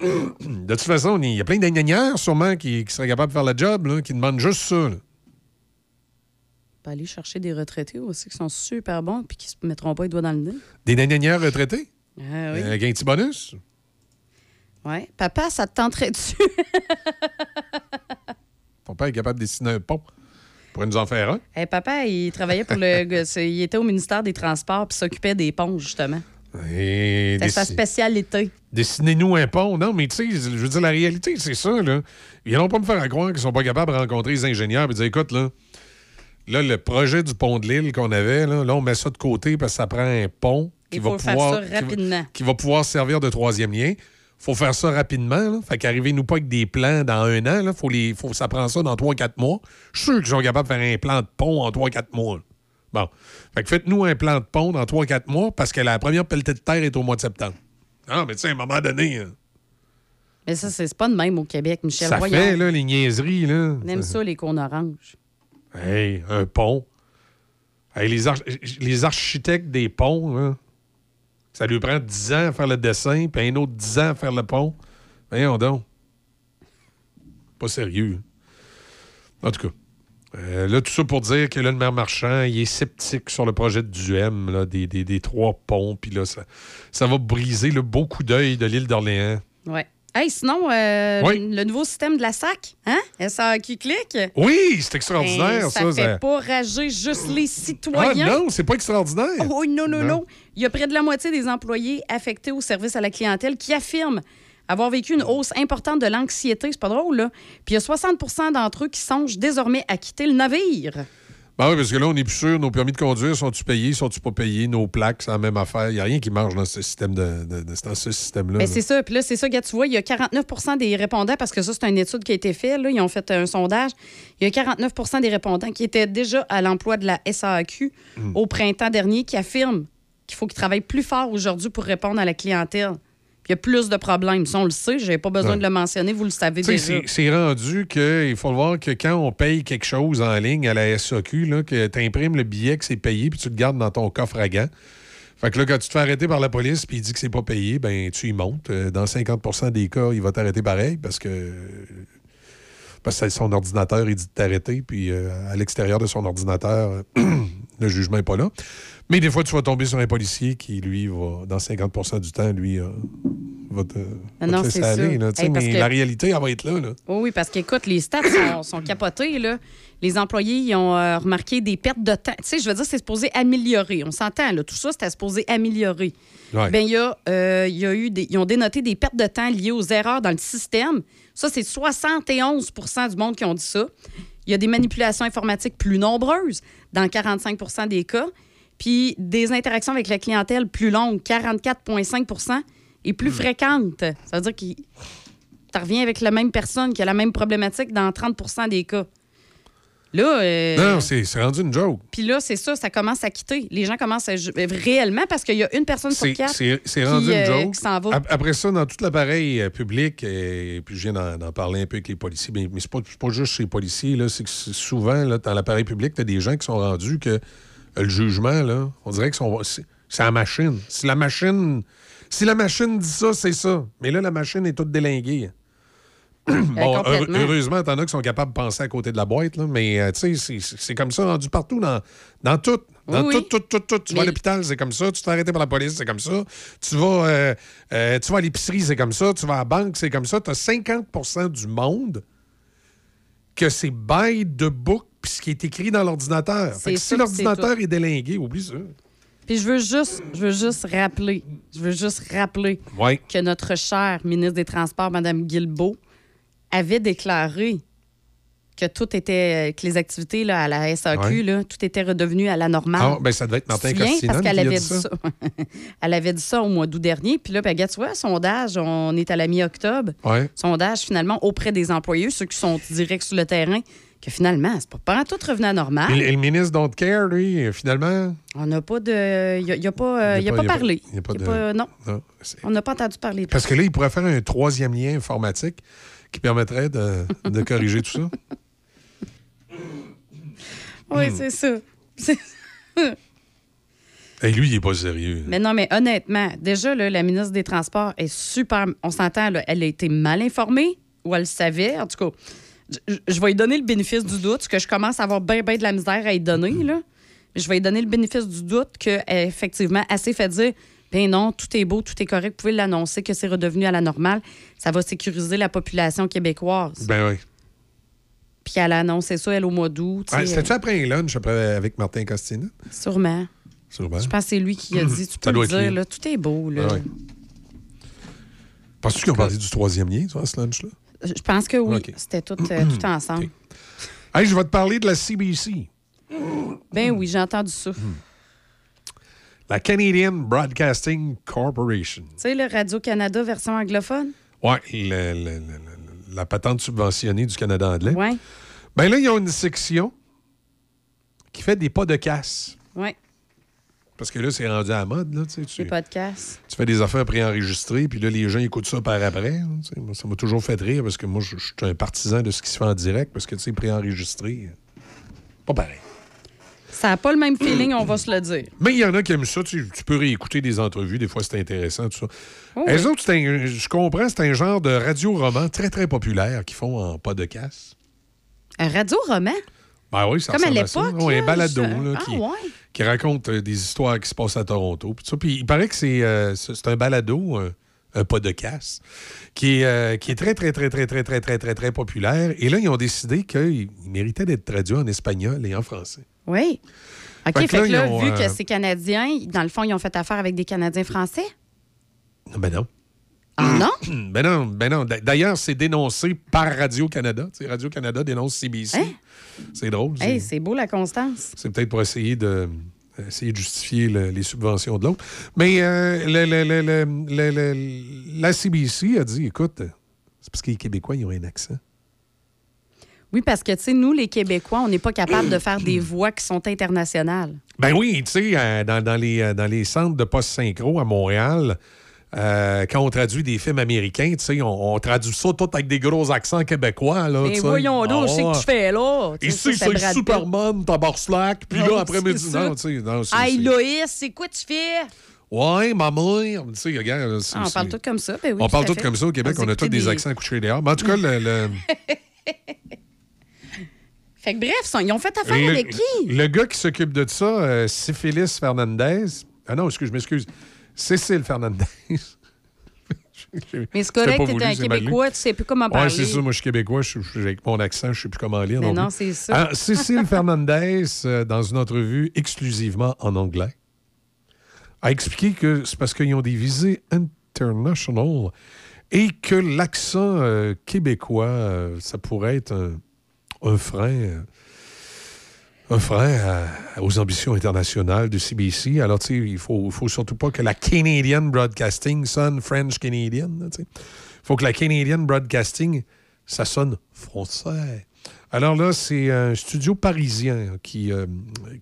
De toute façon, il y a plein d'ingénieurs sûrement qui, qui seraient capables de faire le job, là, qui demandent juste ça. là. On peut aller chercher des retraités aussi qui sont super bons puis qui se mettront pas les doigts dans le nez. Des ingénieurs retraités? Ah oui. Euh, Avec un petit bonus? Ouais. Papa, ça te tenterait dessus? Ton père est capable de dessiner un pont. Pourrait nous en faire un. Hey, papa, il travaillait pour le. il était au ministère des Transports puis s'occupait des ponts, justement. C'était sa spécialité. Dessinez-nous un pont. Non, mais tu sais, je veux dire, la réalité, c'est ça. Là. Ils n'allont pas me faire à croire qu'ils sont pas capables de rencontrer les ingénieurs et dire écoute, là, là, le projet du pont de l'île qu'on avait, là, là, on met ça de côté parce que ça prend un pont qui va pouvoir. va-. Qui va pouvoir servir de troisième lien. faut faire ça rapidement. Là. Fait qu'arrivez-nous pas avec des plans dans un an. Là. Faut les, faut, ça prend ça dans 3-4 mois. Je suis sûr qu'ils sont capables de faire un plan de pont en 3-4 mois. Bon. Fait que faites-nous un plan de pont dans 3-4 mois parce que la première pelletée de terre est au mois de septembre. Ah, mais tu sais, à un moment donné, hein, Mais ça, c'est pas de même au Québec, Michel. ça fait là, les niaiseries. Là. On aime ça, les cônes oranges. Hey, un pont. Hey, les, arch- les architectes des ponts, là, ça lui prend 10 ans à faire le dessin, puis un autre 10 ans à faire le pont. Voyons donc. Pas sérieux. En tout cas. Euh, là, tout ça pour dire que là, le maire Marchand, il est sceptique sur le projet de Duhem, là, des, des- des trois ponts. Puis là, ça, ça va briser le beau coup d'œil de l'île d'Orléans. Ouais. Hey, sinon, euh, Oui. le nouveau système de la SAC, hein? SAQ clic. Oui, c'est extraordinaire, Ben, ça. ça. fait ça- pas rager juste les Ah citoyens. non, c'est pas extraordinaire. Oh non, non, Non. non. Il y a près de la moitié des employés affectés au service à la clientèle qui affirment avoir vécu une hausse importante de l'anxiété. C'est pas drôle, là. Puis il y a 60% d'entre eux qui songent désormais à quitter le navire. Ben oui, parce que là, on n'est plus sûr, nos permis de conduire, sont-ils payés, sont-ils pas payés, nos plaques, c'est la même affaire. Il n'y a rien qui marche dans ce système de, de- de- dans ce système-là. Là. c'est ça. Puis là, c'est ça, gars, tu vois, il y a 49% des répondants, parce que ça, c'est une étude qui a été faite. Là, ils ont fait un sondage. Il y a 49% des répondants qui étaient déjà à l'emploi de la SAQ Hmm. au printemps dernier qui affirment qu'il faut qu'ils travaillent plus fort aujourd'hui pour répondre à la clientèle. Il y a plus de problèmes. Ça, on le sait. Je n'avais pas besoin de le mentionner. Vous le savez Tu sais, déjà. c'est- c'est rendu qu'il faut le voir que quand on paye quelque chose en ligne à la SAQ, là, que tu imprimes le billet que c'est payé puis tu le gardes dans ton coffre à gants. Fait que là, quand tu te fais arrêter par la police puis il dit que c'est pas payé, ben tu y montes. Euh, Dans 50% des cas, il va t'arrêter pareil parce que parce que son ordinateur, il dit de t'arrêter, puis euh, à l'extérieur de son ordinateur, le jugement n'est pas là. Mais des fois, tu vas tomber sur un policier qui, lui, va, dans 50% du temps, lui, euh, va te, va non, te laisser aller. là, Hey, mais que- la réalité, elle va être là. là. Oh oui, parce qu'écoute, les stats sont, sont capotés. Là. Les employés ils ont euh, remarqué des pertes de temps. Tu sais, je veux dire, c'est supposé améliorer. On s'entend, là. Tout ça, c'était supposé améliorer. Ouais. Il y a, euh, il y a eu des, ils ont dénoté des pertes de temps liées aux erreurs dans le système. Ça, c'est 71% du monde qui ont dit ça. Il y a des manipulations informatiques plus nombreuses dans 45% des cas. Puis des interactions avec la clientèle plus longues, 44,5% et plus fréquentes. Ça veut dire que tu reviens avec la même personne qui a la même problématique dans 30% des cas. Là, euh, Non, non, c'est rendu une joke. puis là, c'est ça, ça commence à quitter. Les gens commencent à ju- réellement parce qu'il y a une personne sur quatre c'est- c'est qui, rendu une euh, joke. qui va. Ap- Après ça, dans tout l'appareil euh, public, et puis je viens d'en parler un peu avec les policiers, mais, mais c'est pas, pas juste chez les policiers, c'est que souvent, là, dans l'appareil public, tu as des gens qui sont rendus que euh, le jugement, là, on dirait que c'est la machine. Si la machine. Si la machine dit ça, c'est ça. Mais là, la machine est toute délinguée. bon, heure- complètement. heureusement, t'en as qui sont capables de penser à côté de la boîte, là, mais euh, tu sais, c'est- comme ça rendu partout dans, dans tout. Dans Oui, tout, oui. tout, tout, tout. Tu vas à l'hôpital, c'est comme ça. Tu te fais arrêter par la police, c'est comme ça. Tu vas, euh, euh, tu vas à l'épicerie, c'est comme ça. Tu vas à la banque, c'est comme ça. Tu as 50 du monde que c'est by the book puis ce qui est écrit dans l'ordinateur. Fait que si l'ordinateur est délingué, oublie ça. Puis je veux juste, je veux juste rappeler, je veux juste rappeler Ouais. que notre chère ministre des Transports, Mme Guilbeault, avait déclaré que tout était, que les activités là, à la SAQ, Ouais. là, tout était redevenu à la normale. Ah, ben ça devait être Martin? Costinan Parce qu'elle avait dit ça. ça. Elle avait dit ça au mois d'août dernier. Puis là, ben, regarde, tu vois, sondage, on est à la mi-octobre. Ouais. Sondage, finalement, auprès des employés, ceux qui sont directs sur le terrain, que finalement, c'est pas, pas en tout revenu à normal. Et, le- et le ministre Don't Care, lui, euh, finalement? On n'a pas de. Il n'a pas, euh, il a pas parlé. il y a pas Il a de- pas- non. non. On n'a pas entendu parler de Parce que là, il pourrait faire un troisième lien informatique qui permettrait de, de corriger tout ça. Oui, Hmm. c'est ça. C'est- Et lui, il n'est pas sérieux. Mais non, mais honnêtement, déjà, là, la ministre des Transports est super. On s'entend, là, elle a été mal informée ou elle le savait. En tout cas, je, je vais lui donner le bénéfice du doute, ce que je commence à avoir bien, bien de la misère à y donner. Là. Mais je vais lui donner le bénéfice du doute qu'effectivement, elle s'est fait dire ben non, tout est beau, tout est correct, vous pouvez l'annoncer que c'est redevenu à la normale. Ça va sécuriser la population québécoise. Ben oui. Puis elle a annoncé ça, elle, au mois d'août. tu Ouais, C'était-tu après un lunch après, avec Martin Costina? Sûrement. Sûrement. Je pense que c'est lui qui a dit Tu peux le dire, là, tout est beau. Là. Ah ouais. Penses-tu qu'ils ont parlé du troisième lien, ça, ce lunch-là? Je pense que oui. C'était tout, euh, tout ensemble. Hey, je vais te parler de la CBC, Ben oui, j'ai entendu ça. Tu la Canadian Broadcasting Corporation. sais, le Radio-Canada version anglophone? Le- le- le- le- la patente subventionnée du Canada anglais. Oui, Ben là, ils ont une section qui fait des pas de casse. oui. Parce que là, c'est rendu à la mode. Là, tu sais, podcasts. tu fais des affaires préenregistrées, puis là, les gens écoutent ça par après. hein, tu sais. Moi, ça m'a toujours fait rire parce que moi, je je suis un partisan de ce qui se fait en direct parce que, tu sais, préenregistré, euh, pas pareil. Ça n'a pas le même feeling, on va se le dire. Mais il y en a qui aiment ça. Tu, tu peux réécouter des entrevues. Des fois, c'est intéressant, tout ça. Oh Elles oui. autres, c'est un- je comprends, c'est un genre de radio-roman très, très populaire qu'ils font en pas de casse. Un radio-roman? Ben oui, ça Comme à l'époque, Oui, un balado je- là, Ah, qui, ouais. qui raconte euh, des histoires qui se passent à Toronto. Puis, ça. Puis il paraît que c'est euh, un balado, un, un pas de casse, qui est, euh, qui est très, très, très, très, très, très, très, très, très populaire. Et là, ils ont décidé qu'il il méritait d'être traduit en espagnol et en français. Oui. OK, Fait que là, que là, ils ont, vu euh, que c'est Canadien, dans le fond, ils ont fait affaire avec des Canadiens français? Ben non. Ah non? Ben non, ben non. D'ailleurs, c'est dénoncé par Radio-Canada. Tu sais, Radio-Canada dénonce CBC. C'est drôle. c'est- Hein? Hey, c'est beau la constance. C'est peut-être pour essayer de, essayer de justifier le- les subventions de l'autre. Mais euh, le- le- la CBC a dit, écoute, c'est parce que les Québécois, ils ont un accent. Oui, parce que, tu sais, nous, les Québécois, on n'est pas capable de faire des voix qui sont internationales. Ben oui, tu sais, euh, dans, dans les, euh, dans les centres de post-synchro à Montréal, euh, quand on traduit des films américains, tu sais, on, on traduit ça tout avec des gros accents québécois. Là, Mais sais. voyons donc, Ah sais que tu fais là. Ici, c'est. Superman, Tabarslack, puis Non, là, après-midi, c'est non, tu sais, c'est- Hey, c'est- Loïs, c'est quoi tu fais? Ouais, ma mère, tu sais, regarde. c'est- Ah, on parle c'est- tout comme ça. Ben oui, on parle tout fait. comme ça au Québec, On on, a tous des, des- accents couchés dehors. Mais en tout cas, le, le- Fait que bref, ça, ils ont fait affaire le- avec qui? le gars qui s'occupe de ça, euh, Syphilis Fernandez. Ah non, excuse, je m'excuse. Cécile Fernandez. Mais c'est correct, t'es un. Québécois, tu sais plus comment parler. Ouais, c'est ça. Moi, je suis québécois. Je, je- avec mon accent, je sais plus comment lire. Mais non, non, c'est ça. Ah, Cécile Fernandez, euh, dans une entrevue exclusivement en anglais, a expliqué que c'est parce qu'ils ont des visées international et que l'accent euh, québécois, euh, ça pourrait être un, un frein. euh, un frein à- aux ambitions internationales de CBC. Alors, tu sais, il faut, faut surtout pas que la Canadian Broadcasting sonne French Canadian. Il faut que la Canadian Broadcasting, ça sonne français. Alors là, c'est un studio parisien qui, euh,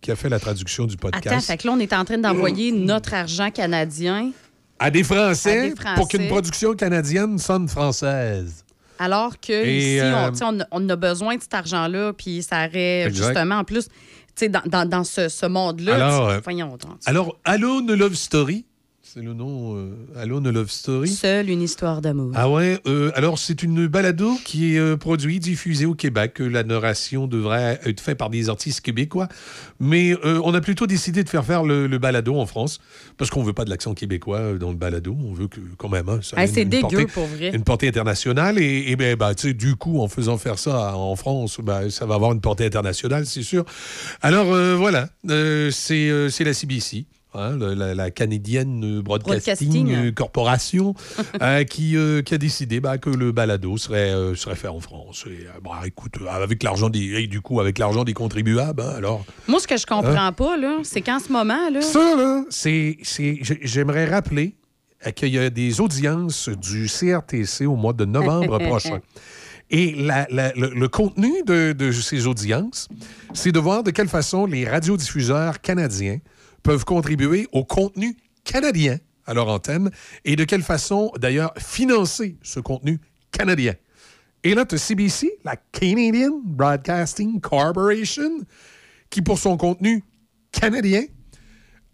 qui a fait la traduction du podcast. Attends, fait que là, on est en train d'envoyer notre argent canadien À des Français, À des Français. pour qu'une production canadienne sonne française. Alors que Et, ici, euh, on, sais, on, on a besoin de cet argent-là, puis ça aurait Exact. justement, en plus, dans, dans, dans ce, ce monde-là, Alors, tu- euh, voyons donc. Alors, Alone Love Story, c'est le nom, euh, Alone Love Story. Seule une histoire d'amour. Ah ouais, euh, alors c'est une balado qui est euh, produite, diffusée au Québec. Euh, La narration devrait être faite par des artistes québécois, mais euh, on a plutôt décidé de faire faire le, le balado en France parce qu'on veut pas de l'accent québécois dans le balado. On veut que quand même hein, ça Ah, ait c'est une dégueu, portée- pour vrai. Une portée internationale et, et ben, bah, tu sais, du coup, en faisant faire ça en France, ben, ça va avoir une portée internationale, c'est sûr. Alors voilà, c'est la CBC. Hein, la, la Canadienne Broadcasting, Broadcasting. euh, Corporation euh, qui, euh, qui a décidé bah, que le balado serait, euh, serait fait en France. Et, euh, bah, écoute, euh, avec l'argent des du coup avec l'argent des contribuables, hein, alors Moi, ce que je comprends Hein? pas, là, c'est qu'en ce moment, là. ça là, c'est c'est- j'ai- j'aimerais rappeler euh, qu'il y a des audiences du CRTC au mois de novembre prochain. Et la- la- le, le contenu de, de ces audiences, c'est de voir de quelle façon les radiodiffuseurs canadiens peuvent contribuer au contenu canadien à leur antenne et de quelle façon, d'ailleurs, financer ce contenu canadien. Et là, tu as CBC, la Canadian Broadcasting Corporation, qui, pour son contenu canadien,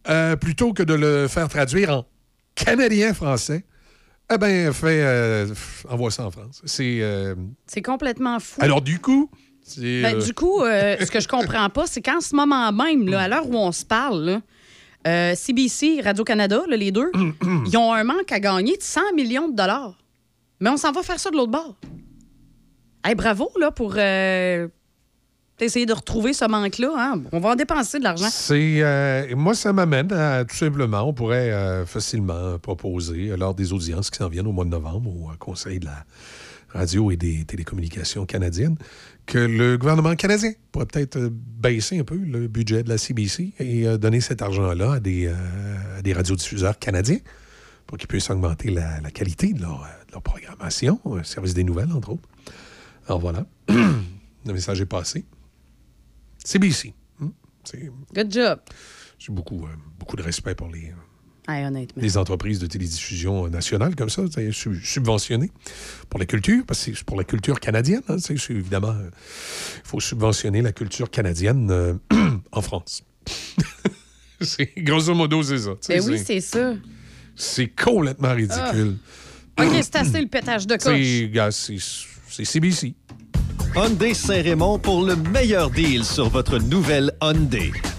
euh, plutôt que de le faire traduire en canadien-français, eh bien, fait, euh, envoie ça en France. C'est. euh, C'est complètement fou. Alors, du coup. Ben, Du coup, ce que je comprends pas, c'est qu'en ce moment même, là, à l'heure où on se parle, là, euh, CBC, Radio-Canada, les deux, ils ont un manque à gagner de 100 millions de dollars. Mais on s'en va faire ça de l'autre bord. Hey, bravo là, pour euh, essayer de retrouver ce manque-là. hein. On va en dépenser de l'argent. C'est euh, moi, ça m'amène à tout simplement, on pourrait euh, facilement proposer lors des audiences qui s'en viennent au mois de novembre au Conseil de la radio et des télécommunications canadiennes, que le gouvernement canadien pourrait peut-être euh, baisser un peu le budget de la CBC et euh, donner cet argent-là à des, euh, à des radiodiffuseurs canadiens pour qu'ils puissent augmenter la, la qualité de leur, de leur programmation, euh, service des nouvelles, entre autres. Alors voilà, le message est passé. CBC. hmm, Good job. j'ai beaucoup, beaucoup de respect pour les, Hey, honnêtement. les entreprises de télédiffusion nationales comme ça, c'est sub- subventionnées pour la culture, parce que c'est pour la culture canadienne. hein, évidemment, euh, il faut subventionner la culture canadienne euh, en France. c'est grosso modo, c'est ça. tu sais, Ben oui, c'est ça. c'est complètement ridicule. OK, c'est assez le pétage de coche. C'est, gars, c'est c'est CBC. Hyundai Saint-Raymond pour le meilleur deal sur votre nouvelle Hyundai.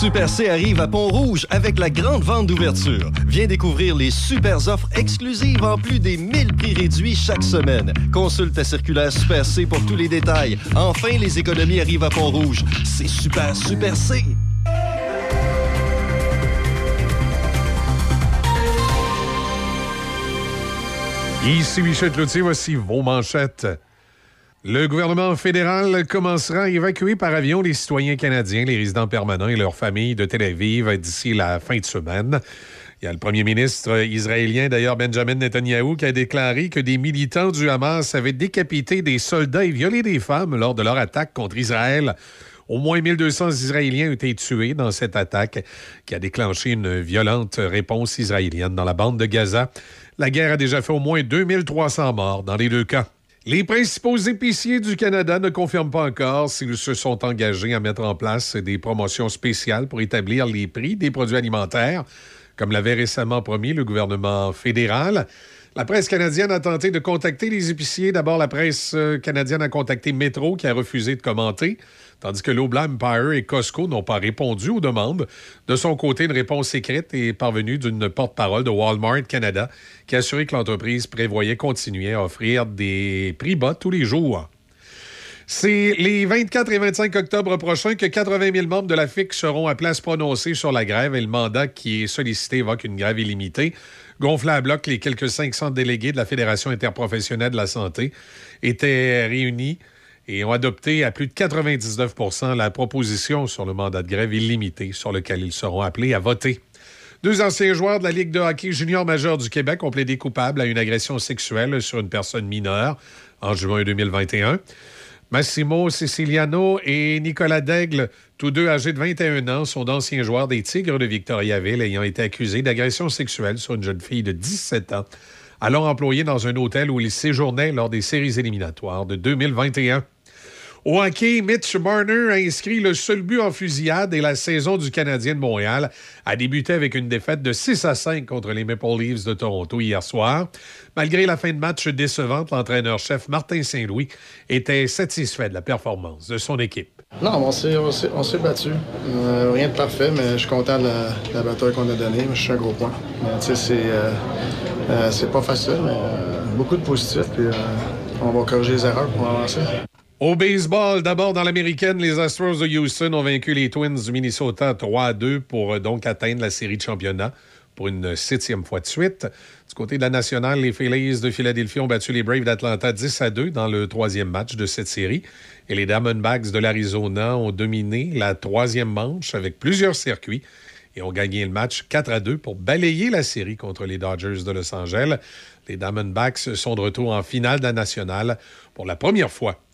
Super C arrive à Pont-Rouge avec la grande vente d'ouverture. Viens découvrir les super offres exclusives en plus des 1000 prix réduits chaque semaine. Consulte ta circulaire Super C pour tous les détails. Enfin, les économies arrivent à Pont-Rouge. C'est super, super C. Ici Michel Cloutier, voici vos manchettes. Le gouvernement fédéral commencera à évacuer par avion les citoyens canadiens, les résidents permanents et leurs familles de Tel Aviv d'ici la fin de semaine. Il y a le premier ministre israélien, d'ailleurs Benjamin Netanyahu, qui a déclaré que des militants du Hamas avaient décapité des soldats et violé des femmes lors de leur attaque contre Israël. Au moins 1200 Israéliens ont été tués dans cette attaque qui a déclenché une violente réponse israélienne dans la bande de Gaza. La guerre a déjà fait au moins 2300 morts dans les deux cas. Les principaux épiciers du Canada ne confirment pas encore s'ils se sont engagés à mettre en place des promotions spéciales pour établir les prix des produits alimentaires, comme l'avait récemment promis le gouvernement fédéral. La presse canadienne a tenté de contacter les épiciers. D'abord, la presse euh, canadienne a contacté Metro, qui a refusé de commenter, tandis que Loblaw Empire et Costco n'ont pas répondu aux demandes. De son côté, une réponse écrite est parvenue d'une porte-parole de Walmart Canada, qui a assuré que l'entreprise prévoyait continuer à offrir des prix bas tous les jours. C'est les 24 et 25 octobre prochains que 80 000 membres de la FIC seront à se prononcer sur la grève et le mandat qui est sollicité évoque une grève illimitée. Gonflé à bloc, les quelques 500 délégués de la Fédération interprofessionnelle de la santé étaient réunis et ont adopté à plus de 99 la proposition sur le mandat de grève illimité sur lequel ils seront appelés à voter. Deux anciens joueurs de la Ligue de hockey junior majeur du Québec ont plaidé coupables à une agression sexuelle sur une personne mineure en juin 2021. Massimo Siciliano et Nicolas Daigle, tous deux âgés de 21 ans, sont d'anciens joueurs des Tigres de Victoriaville ayant été accusés d'agression sexuelle sur une jeune fille de 17 ans, alors employée dans un hôtel où ils séjournaient lors des séries éliminatoires de 2021. Au hockey, Mitch Marner a inscrit le seul but en fusillade et la saison du Canadien de Montréal a débuté avec une défaite de 6 à 5 contre les Maple Leafs de Toronto hier soir. Malgré la fin de match décevante, l'entraîneur-chef Martin Saint-Louis était satisfait de la performance de son équipe. Non, on s'est, on s'est, battu. Euh, rien de parfait, mais je suis content de la, bataille qu'on a donnée. Je suis un gros point. Mais, sais, c'est, euh, euh, c'est pas facile, mais euh, beaucoup de positifs. Puis euh, on va corriger les erreurs pour avancer. Au baseball, d'abord dans l'américaine, les Astros de Houston ont vaincu les Twins du Minnesota 3 à 2 pour euh, donc atteindre la série de championnat pour une septième fois de suite. Du côté de la nationale, les Phillies de Philadelphie ont battu les Braves d'Atlanta 10 à 2 dans le troisième match de cette série. Et les Diamondbacks de l'Arizona ont dominé la troisième manche avec plusieurs circuits et ont gagné le match 4 à 2 pour balayer la série contre les Dodgers de Los Angeles. Les Diamondbacks sont de retour en finale de la nationale pour la première fois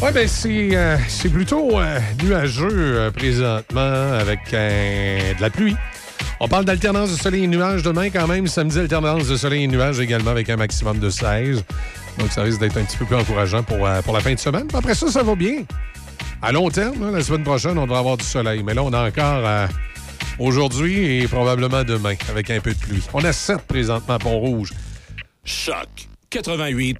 Oui, bien, c'est, euh, c'est plutôt euh, nuageux euh, présentement avec euh, de la pluie. On parle d'alternance de soleil et nuages demain quand même. Samedi, alternance de soleil et nuages également avec un maximum de 16. Donc, ça risque d'être un petit peu plus encourageant pour, euh, pour la fin de semaine. Après ça, ça va bien. À long terme, hein, la semaine prochaine, on devrait avoir du soleil. Mais là, on a encore euh, aujourd'hui et probablement demain avec un peu de pluie. On a 7 présentement à Pont-Rouge. Choc 88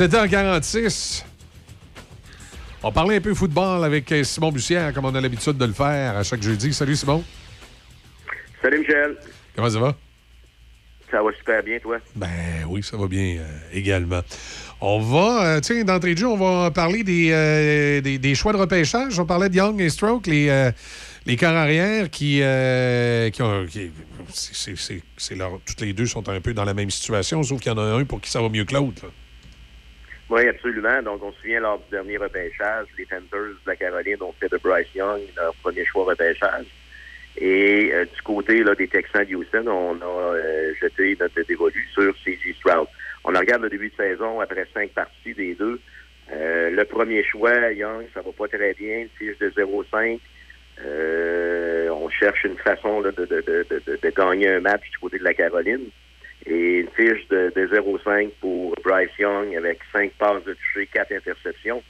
7h46. On parlait un peu football avec euh, Simon Bussière, comme on a l'habitude de le faire à chaque jeudi. Salut Simon. Salut Michel. Comment ça va? Ça va super bien, toi? Ben oui, ça va bien euh, également. On va, euh, tiens, d'entrée de jeu, on va parler des, euh, des, des choix de repêchage. On parlait de Young et Stroke, les, les corps arrière qui, qui ont. qui- c'est- c'est- c'est- c'est leur- toutes les deux sont un peu dans la même situation, sauf qu'il y en a un pour qui ça va mieux que l'autre. là. Oui, absolument. Donc, on se souvient lors du dernier repêchage, les Panthers de la Caroline ont fait de Bryce Young leur premier choix repêchage. Et euh, du côté là, des Texans de Houston, on a euh, jeté notre dévolu sur C.J. Stroud. On regarde le début de saison après cinq parties des deux. Euh, le premier choix, Young, ça va pas très bien, fiche de 0-5. Euh, on cherche une façon là, de, de, de, de gagner un match du côté de la Caroline. Et une fiche de, de 0-5 pour Bryce Young avec 5 passes de toucher, 4 interceptions.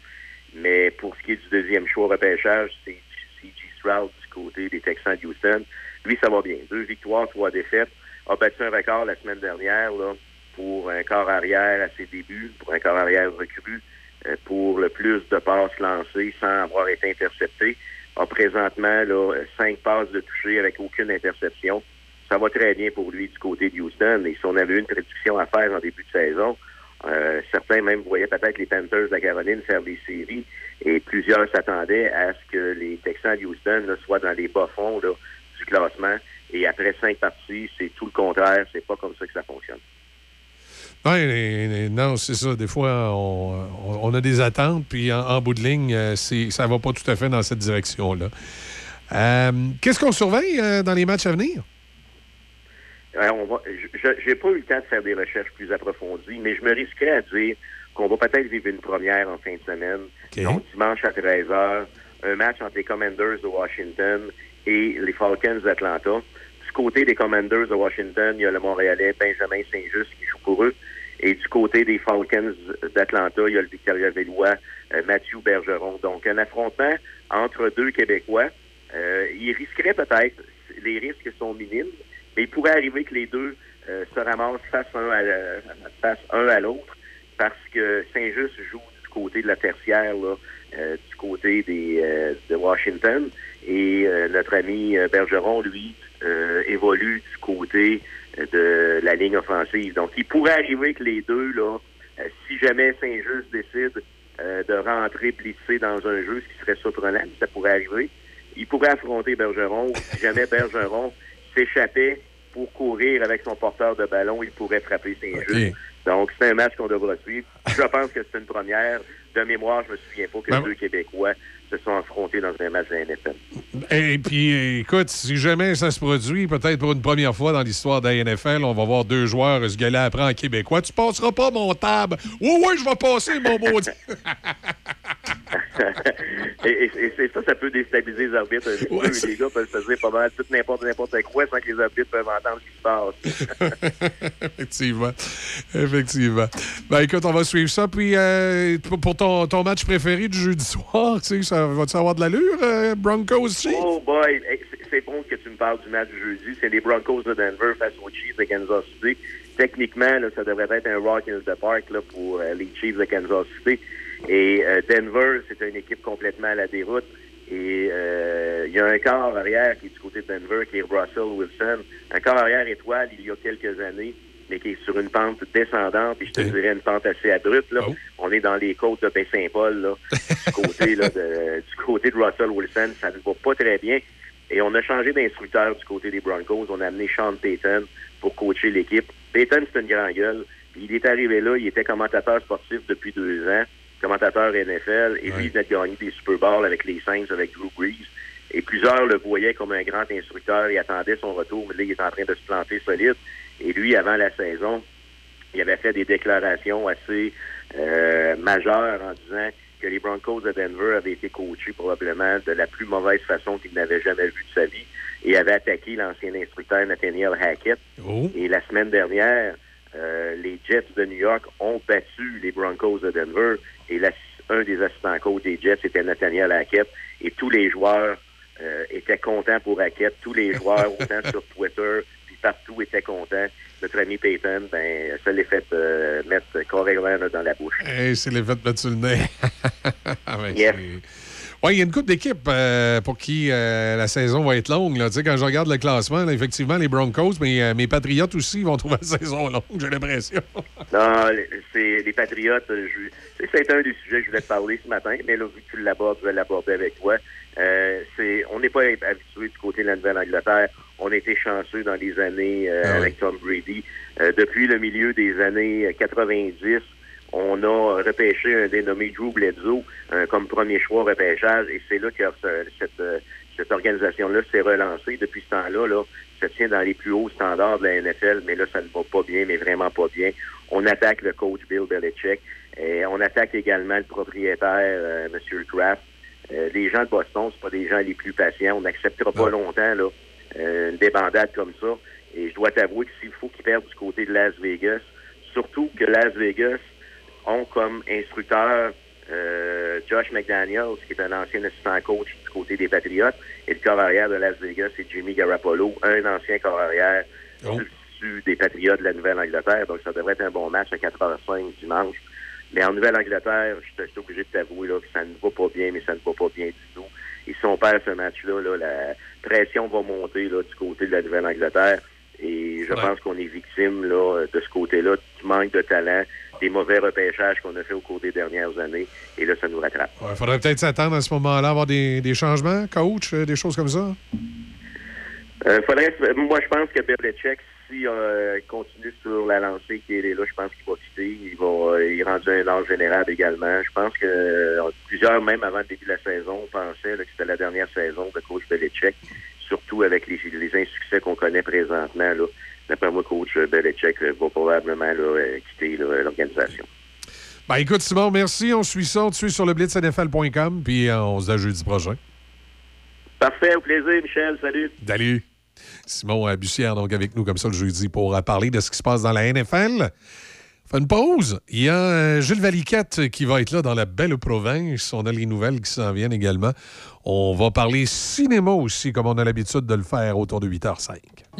Mais pour ce qui est du deuxième choix repêchage, c'est C.J. Stroud du côté des Texans de Houston. Lui, ça va bien. Deux victoires, trois défaites. A battu un record la semaine dernière là, pour un corps arrière à ses débuts, pour un corps arrière recru, euh, pour le plus de passes lancées sans avoir été intercepté. A présentement là, cinq passes de toucher avec aucune interception. Ça va très bien pour lui du côté de Houston. Et si on avait une prédiction à faire en début de saison, euh, certains même voyaient peut-être les Panthers de la Caroline faire des séries et plusieurs s'attendaient à ce que les Texans de Houston soient dans les bas-fonds du classement. Et après cinq parties, c'est tout le contraire. C'est pas comme ça que ça fonctionne. Oui, non, c'est ça. Des fois, on, a des attentes, puis en, bout de ligne, euh, ça va pas tout à fait dans cette direction-là. Euh, Qu'est-ce qu'on surveille dans les matchs à venir? Ouais, on va, je j'ai pas eu le temps de faire des recherches plus approfondies, mais je me risquerais à dire qu'on va peut-être vivre une première en fin de semaine. Donc, dimanche à 13h, un match entre les Commanders de Washington et les Falcons d'Atlanta. Du côté des Commanders de Washington, il y a le Montréalais Benjamin Saint-Just qui joue pour eux. Et du côté des Falcons d'Atlanta, il y a le Victoria Vélois euh, Mathieu Bergeron. Donc, un affrontement entre deux Québécois. Euh, il risquerait peut-être, les risques sont minimes, mais il pourrait arriver que les deux euh, se ramassent face un à, face un à l'autre parce que Saint-Just joue du côté de la tertiaire, là, euh, du côté des, euh, de Washington, et euh, notre ami euh, Bergeron, lui, euh, évolue du côté de la ligne offensive. Donc, il pourrait arriver que les deux, là, si jamais Saint-Just décide de rentrer blissé dans un jeu, ce qui serait surprenant, ça pourrait arriver, il pourrait affronter Bergeron. Si jamais Bergeron s'échappait pour courir avec son porteur de ballon, il pourrait frapper ses OK. jeux. Donc, c'est un match qu'on devra suivre. Je pense que c'est une première. De mémoire, je me souviens pas que Ben- deux Québécois se sont affrontés dans un match de la NFL. Et puis, écoute, si jamais ça se produit, peut-être pour une première fois dans l'histoire de la NFL, on va voir deux joueurs se gueuler après en québécois. Tu passeras pas mon table. Oui, oui, je vais passer, mon beau. et, et- ça, ça peut déstabiliser les arbitres. Ouais, les gars peuvent se dire pas mal tout n'importe n'importe quoi sans que les arbitres peuvent entendre ce qui se passe. Effectivement. Effectivement. Ben, écoute, on va suivre ça. Puis, euh, pour pour ton, ton match préféré du jeudi soir, tu sais, ça va-tu avoir de l'allure, euh, Broncos Chiefs? Oh boy, c'est- bon que tu me parles du match du jeudi. C'est les Broncos de Denver face aux Chiefs de Kansas City. Techniquement, ça devrait être un rock in the park là, pour euh, les Chiefs de Kansas City. Et euh, Denver, c'est une équipe complètement à la déroute. Et euh, il y a un corps arrière qui est du côté de Denver, qui est Russell Wilson. Un corps arrière étoile il y a quelques années, mais qui est sur une pente descendante, et je te dirais une pente assez abrupte. Là. On est dans les côtes de Baie-Saint-Paul, là, du côté là, de, du côté de Russell Wilson. Ça ne va pas très bien. Et on a changé d'instructeur du côté des Broncos. On a amené Sean Payton pour coacher l'équipe. Payton, c'est une grande gueule. Puis il est arrivé là, il était commentateur sportif depuis deux ans, commentateur NFL, et lui, il venait de gagner des Super Bowls avec les Saints, avec Drew Brees. Et plusieurs le voyaient comme un grand instructeur et attendaient son retour, mais là, il est en train de se planter solide. Et lui, avant la saison, il avait fait des déclarations assez euh, majeures en disant que les Broncos de Denver avaient été coachés probablement de la plus mauvaise façon qu'il n'avait jamais vu de sa vie et avait attaqué l'ancien instructeur Nathaniel Hackett. Et la semaine dernière, euh, les Jets de New York ont battu les Broncos de Denver et la- un des assistants coach des Jets était Nathaniel Hackett et tous les joueurs euh, étaient contents pour Hackett. Tous les joueurs, autant sur Twitter, puis partout étaient contents. Notre ami Payton, ben, ça l'est fait euh, mettre carrément dans la bouche. Hey, c'est les fêtes mettre sur le nez. Ah, ben. Ouais, il y a une couple d'équipes euh, pour qui euh, la saison va être longue. Là. Tu sais, Quand je regarde le classement, là, effectivement, les Broncos, mais euh, mes Patriotes aussi vont trouver la saison longue, j'ai l'impression. Non, les- c'est les Patriotes. euh, je- c'est- C'est un des sujets que je voulais te parler ce matin, mais là, vu que tu l'abordes, je vais l'aborder avec toi. Euh, c'est, on n'est pas habitué du côté de la Nouvelle-Angleterre. On a été chanceux dans les années euh, Ah oui. avec Tom Brady. Euh, depuis le milieu des années euh, 90, on a repêché un dénommé Drew Bledsoe euh, comme premier choix repêchage, et c'est là que euh, cette, cette organisation-là s'est relancée. Depuis ce temps-là, là, ça tient dans les plus hauts standards de la NFL, mais là, ça ne va pas bien, mais vraiment pas bien. On attaque le coach Bill Belichick. Et on attaque également le propriétaire, euh, M. Kraft. Euh, les gens de Boston, c'est pas des gens les plus patients. On n'acceptera pas longtemps là, euh, une débandade comme ça. Et je dois t'avouer que s'il faut qu'ils perdent du côté de Las Vegas, surtout que Las Vegas ont comme instructeur euh, Josh McDaniels, qui est un ancien assistant coach du côté des Patriotes, et le corps arrière de Las Vegas, c'est Jimmy Garoppolo, un ancien corps arrière issu des Patriotes de la Nouvelle-Angleterre. Donc, ça devrait être un bon match à 4h05 dimanche. Mais en Nouvelle-Angleterre, je suis obligé de t'avouer là, que ça ne va pas bien, mais ça ne va pas bien du tout. Et si on perd ce match-là, là, la pression va monter là, du côté de la Nouvelle-Angleterre. Et je pense qu'on est victime là, de ce côté-là du manque de talent, des mauvais repêchages qu'on a fait au cours des dernières années. Et là, ça nous rattrape. Il faudrait peut-être s'attendre à ce moment-là à avoir des, des changements, coach, euh, des choses comme ça? Euh, faudrait, moi, je pense que Belichick, si euh, il continue sur la lancée qui est là, je pense qu'il va quitter. Il va, euh, il est rendu un âge général également. Je pense que euh, plusieurs, même avant le début de la saison, pensaient là, que c'était la dernière saison de coach Belichick, surtout avec les, les insuccès qu'on connaît présentement. Là. D'après moi, coach Belichick euh, va probablement là, euh, quitter l'organisation. Ben écoute, Simon, merci. On suit ça. On te suit sur le blitznfl.com, puis euh, on se dit à jeudi prochain. Parfait, au plaisir, Michel. Salut. Salut. Simon Bussière, donc avec nous comme ça le jeudi pour parler de ce qui se passe dans la NFL. Fait une pause. Il y a Jules Valiquette qui va être là dans la belle province. On a les nouvelles qui s'en viennent également. On va parler cinéma aussi, comme on a l'habitude de le faire autour de 8h05.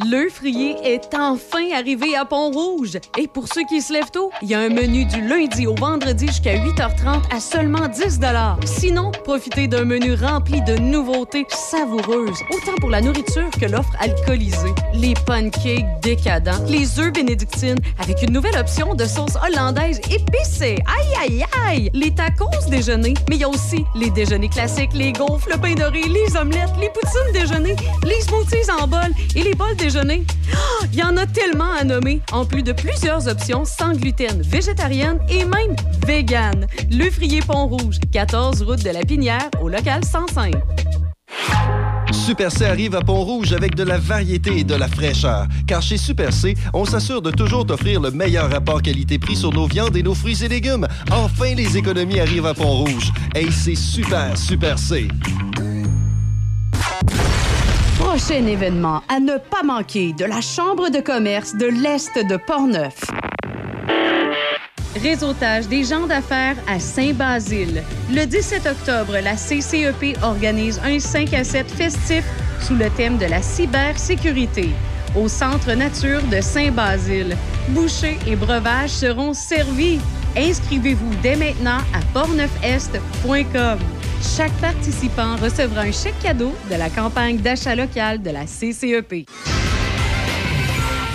Le frier est enfin arrivé à Pont-Rouge. Et pour ceux qui se lèvent tôt, il y a un menu du lundi au vendredi jusqu'à 8h30 à seulement 10 Sinon, profitez d'un menu rempli de nouveautés savoureuses, autant pour la nourriture que l'offre alcoolisée. Les pancakes décadents, les œufs bénédictines avec une nouvelle option de sauce hollandaise épicée. Aïe, aïe, aïe! Les tacos déjeuner, mais il y a aussi les déjeuners classiques, les gaufres, le pain doré, les omelettes, les poutines déjeuner, les smoothies en bol et les bols déjeuner. Ah, Il y en a tellement à nommer, en plus de plusieurs options sans gluten, végétarienne et même vegan. Le Frier Pont-Rouge, 14 route de la Pinière, au local 105. Super C arrive à Pont-Rouge avec de la variété et de la fraîcheur. Car chez Super C, on s'assure de toujours t'offrir le meilleur rapport qualité-prix sur nos viandes et nos fruits et légumes. Enfin, les économies arrivent à Pont-Rouge. Hey, c'est super, Super C. Prochain événement à ne pas manquer de la Chambre de commerce de l'Est de Portneuf. Réseautage des gens d'affaires à Saint-Basile. Le 17 octobre, la CCEP organise un 5 à 7 festif sous le thème de la cybersécurité au Centre Nature de Saint-Basile. Bouchers et breuvages seront servis. Inscrivez-vous dès maintenant à portneufest.com. Chaque participant recevra un chèque cadeau de la campagne d'achat local de la CCEP.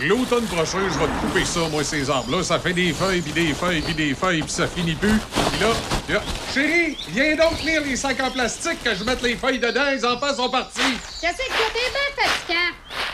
L'automne prochain, je vais te couper ça, moi, ces arbres-là. Ça fait des feuilles, puis des feuilles, puis des feuilles, puis ça finit plus. Puis là, là, chérie, viens donc tenir les sacs en plastique que je mette les feuilles dedans. Les enfants sont partis. Qu'est-ce que t'es bien fatigant?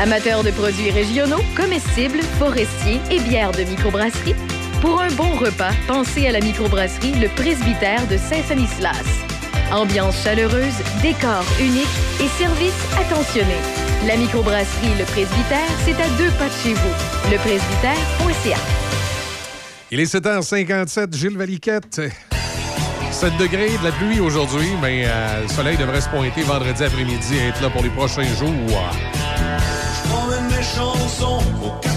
Amateurs de produits régionaux, comestibles, forestiers et bières de microbrasserie, pour un bon repas, pensez à la microbrasserie Le Presbytère de Saint-Sanislas. Ambiance chaleureuse, décor unique et service attentionné. La microbrasserie Le Presbytère, c'est à deux pas de chez vous. Lepresbytère.ca. Il est 7h57, Gilles Valiquette. 7 degrés, de la pluie aujourd'hui, mais euh, le soleil devrait se pointer vendredi après-midi et être là pour les prochains jours. Mes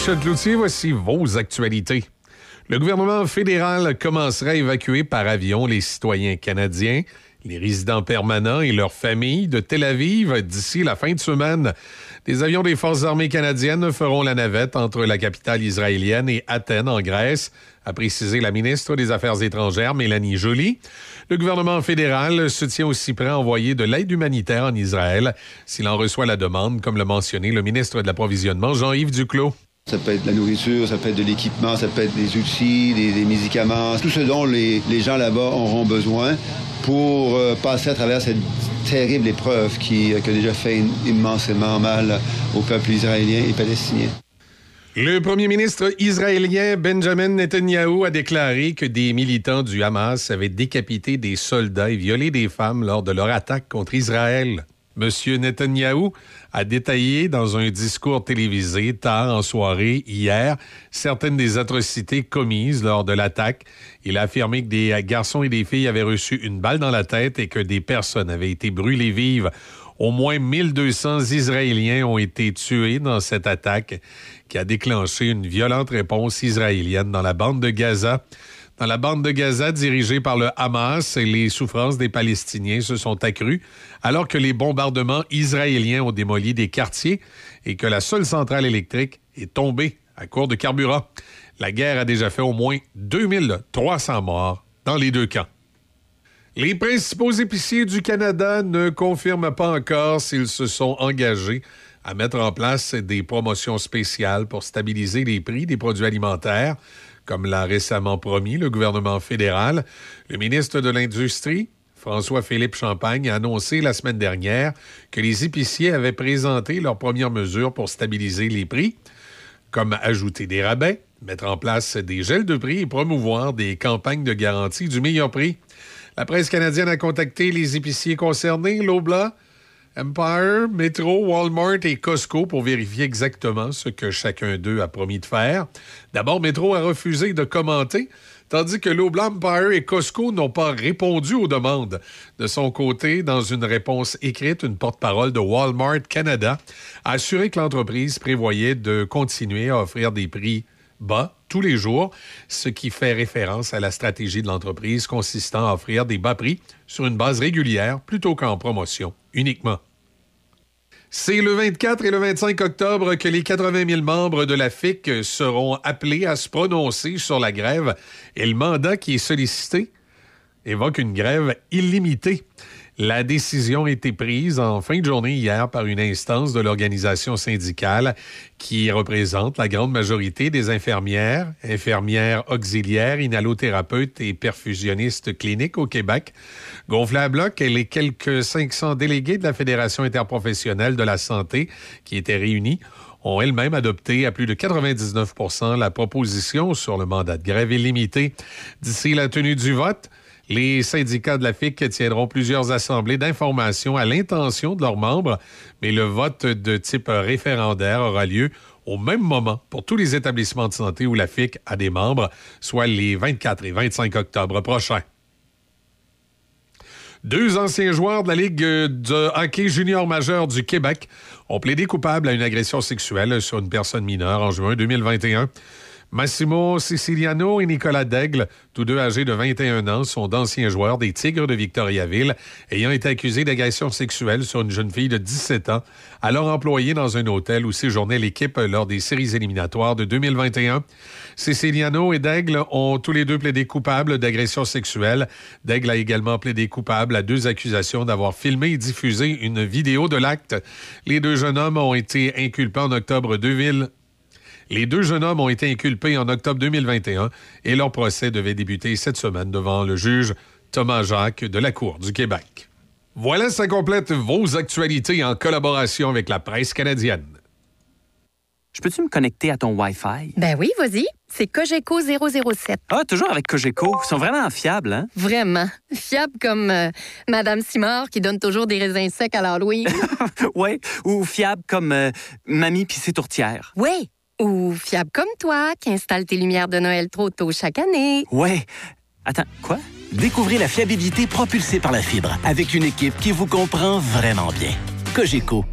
Michel Cloutier, voici vos actualités. Le gouvernement fédéral commencerait à évacuer par avion les citoyens canadiens, les résidents permanents et leurs familles de Tel Aviv d'ici la fin de semaine. Des avions des Forces armées canadiennes feront la navette entre la capitale israélienne et Athènes, en Grèce, a précisé la ministre des Affaires étrangères, Mélanie Joly. Le gouvernement fédéral se tient aussi prêt à envoyer de l'aide humanitaire en Israël s'il en reçoit la demande, comme l'a mentionné le ministre de l'Approvisionnement, Jean-Yves Duclos. Ça peut être de la nourriture, ça peut être de l'équipement, ça peut être des outils, des, médicaments, tout ce dont les, gens là-bas auront besoin pour euh, passer à travers cette terrible épreuve qui, euh, a déjà fait immensément mal au peuple israélien et palestinien. Le premier ministre israélien Benjamin Netanyahu a déclaré que des militants du Hamas avaient décapité des soldats et violé des femmes lors de leur attaque contre Israël. Monsieur Netanyahu a détaillé dans un discours télévisé tard en soirée hier certaines des atrocités commises lors de l'attaque. Il a affirmé que des garçons et des filles avaient reçu une balle dans la tête et que des personnes avaient été brûlées vives. Au moins 1200 Israéliens ont été tués dans cette attaque qui a déclenché une violente réponse israélienne dans la bande de Gaza. Dans la bande de Gaza dirigée par le Hamas, les souffrances des Palestiniens se sont accrues alors que les bombardements israéliens ont démoli des quartiers et que la seule centrale électrique est tombée à court de carburant. La guerre a déjà fait au moins 2300 morts dans les deux camps. Les principaux épiciers du Canada ne confirment pas encore s'ils se sont engagés à mettre en place des promotions spéciales pour stabiliser les prix des produits alimentaires, comme l'a récemment promis le gouvernement fédéral. Le ministre de l'Industrie, François-Philippe Champagne, a annoncé la semaine dernière que les épiciers avaient présenté leurs premières mesures pour stabiliser les prix, comme ajouter des rabais, mettre en place des gels de prix et promouvoir des campagnes de garantie du meilleur prix. La presse canadienne a contacté les épiciers concernés, Lobla, Empire, Metro, Walmart et Costco pour vérifier exactement ce que chacun d'eux a promis de faire. D'abord, Metro a refusé de commenter, tandis que Lobla, Empire et Costco n'ont pas répondu aux demandes. De son côté, dans une réponse écrite, une porte-parole de Walmart Canada a assuré que l'entreprise prévoyait de continuer à offrir des prix bas tous les jours, ce qui fait référence à la stratégie de l'entreprise consistant à offrir des bas prix sur une base régulière plutôt qu'en promotion uniquement. C'est le 24 et le 25 octobre que les 80 000 membres de la FIC seront appelés à se prononcer sur la grève et le mandat qui est sollicité évoque une grève illimitée. La décision a été prise en fin de journée hier par une instance de l'organisation syndicale qui représente la grande majorité des infirmières, infirmières auxiliaires, inhalothérapeutes et perfusionnistes cliniques au Québec. Gonflée à bloc, et les quelques 500 délégués de la Fédération interprofessionnelle de la santé qui étaient réunis ont elles-mêmes adopté à plus de 99% la proposition sur le mandat de grève illimité. D'ici la tenue du vote, les syndicats de la FIC tiendront plusieurs assemblées d'information à l'intention de leurs membres, mais le vote de type référendaire aura lieu au même moment pour tous les établissements de santé où la FIC a des membres, soit les 24 et 25 octobre prochains. Deux anciens joueurs de la Ligue de hockey junior majeur du Québec ont plaidé coupables à une agression sexuelle sur une personne mineure en juin 2021. Massimo Siciliano et Nicolas Daigle, tous deux âgés de 21 ans, sont d'anciens joueurs des Tigres de Victoriaville, ayant été accusés d'agression sexuelle sur une jeune fille de 17 ans, alors employée dans un hôtel où séjournait l'équipe lors des séries éliminatoires de 2021. Siciliano et Daigle ont tous les deux plaidé coupables d'agression sexuelle. Daigle a également plaidé coupable à deux accusations d'avoir filmé et diffusé une vidéo de l'acte. Les deux jeunes hommes ont été inculpés en octobre 2000 les deux jeunes hommes ont été inculpés en octobre 2021 et leur procès devait débuter cette semaine devant le juge Thomas Jacques de la Cour du Québec. Voilà, ça complète vos actualités en collaboration avec la presse canadienne. Je peux-tu me connecter à ton Wi-Fi? Ben oui, vas-y. C'est Cogeco 007. Ah, toujours avec Cogeco. Ils sont vraiment fiables, hein? Vraiment. Fiable comme euh, Madame Simard qui donne toujours des raisins secs à l'Halloween. ouais. Ou fiable comme euh, Mamie pis ses tourtières. Ou fiable comme toi, qui installe tes lumières de Noël trop tôt chaque année. Ouais. Attends, quoi? Découvrez la fiabilité propulsée par la fibre avec une équipe qui vous comprend vraiment bien. Cogeco.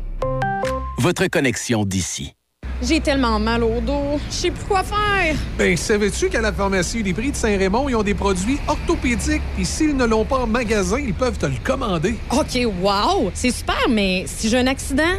Votre connexion d'ici. J'ai tellement mal au dos. Je sais plus quoi faire. Ben, savais-tu qu'à la pharmacie Uniprix de Saint-Raymond, ils ont des produits orthopédiques, puis s'ils ne l'ont pas en magasin, ils peuvent te le commander. OK, wow! C'est super, mais si j'ai un accident,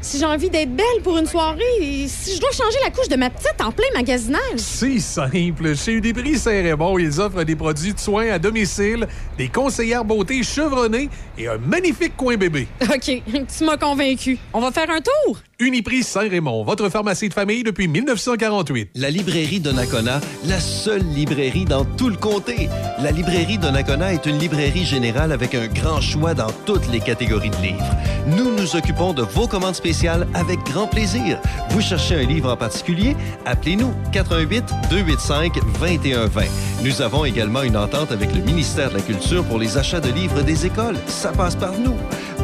si j'ai envie d'être belle pour une soirée, si je dois changer la couche de ma petite en plein magasinage. C'est simple. Chez Uniprix Saint-Raymond, ils offrent des produits de soins à domicile, des conseillères beauté chevronnées et un magnifique coin bébé. OK, tu m'as convaincu. On va faire un tour? Uniprix Saint-Raymond, votre pharmacie de famille depuis 1948. La librairie Donnacona, la seule librairie dans tout le comté. La librairie Donnacona est une librairie générale avec un grand choix dans toutes les catégories de livres. Nous nous occupons de vos commandes spéciales avec grand plaisir. Vous cherchez un livre en particulier? Appelez-nous 88 285 2120. Nous avons également une entente avec le ministère de la Culture pour les achats de livres des écoles. Ça passe par nous.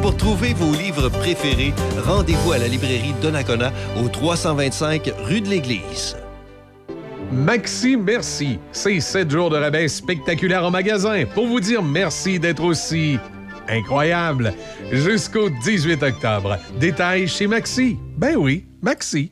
Pour trouver vos livres préférés, rendez-vous à la librairie Donnacona au 325 rue de l'Église. Maxi Merci, c'est 7 jours de rabais spectaculaires en magasin pour vous dire merci d'être aussi incroyable jusqu'au 18 octobre. Détails chez Maxi. Ben oui, Maxi.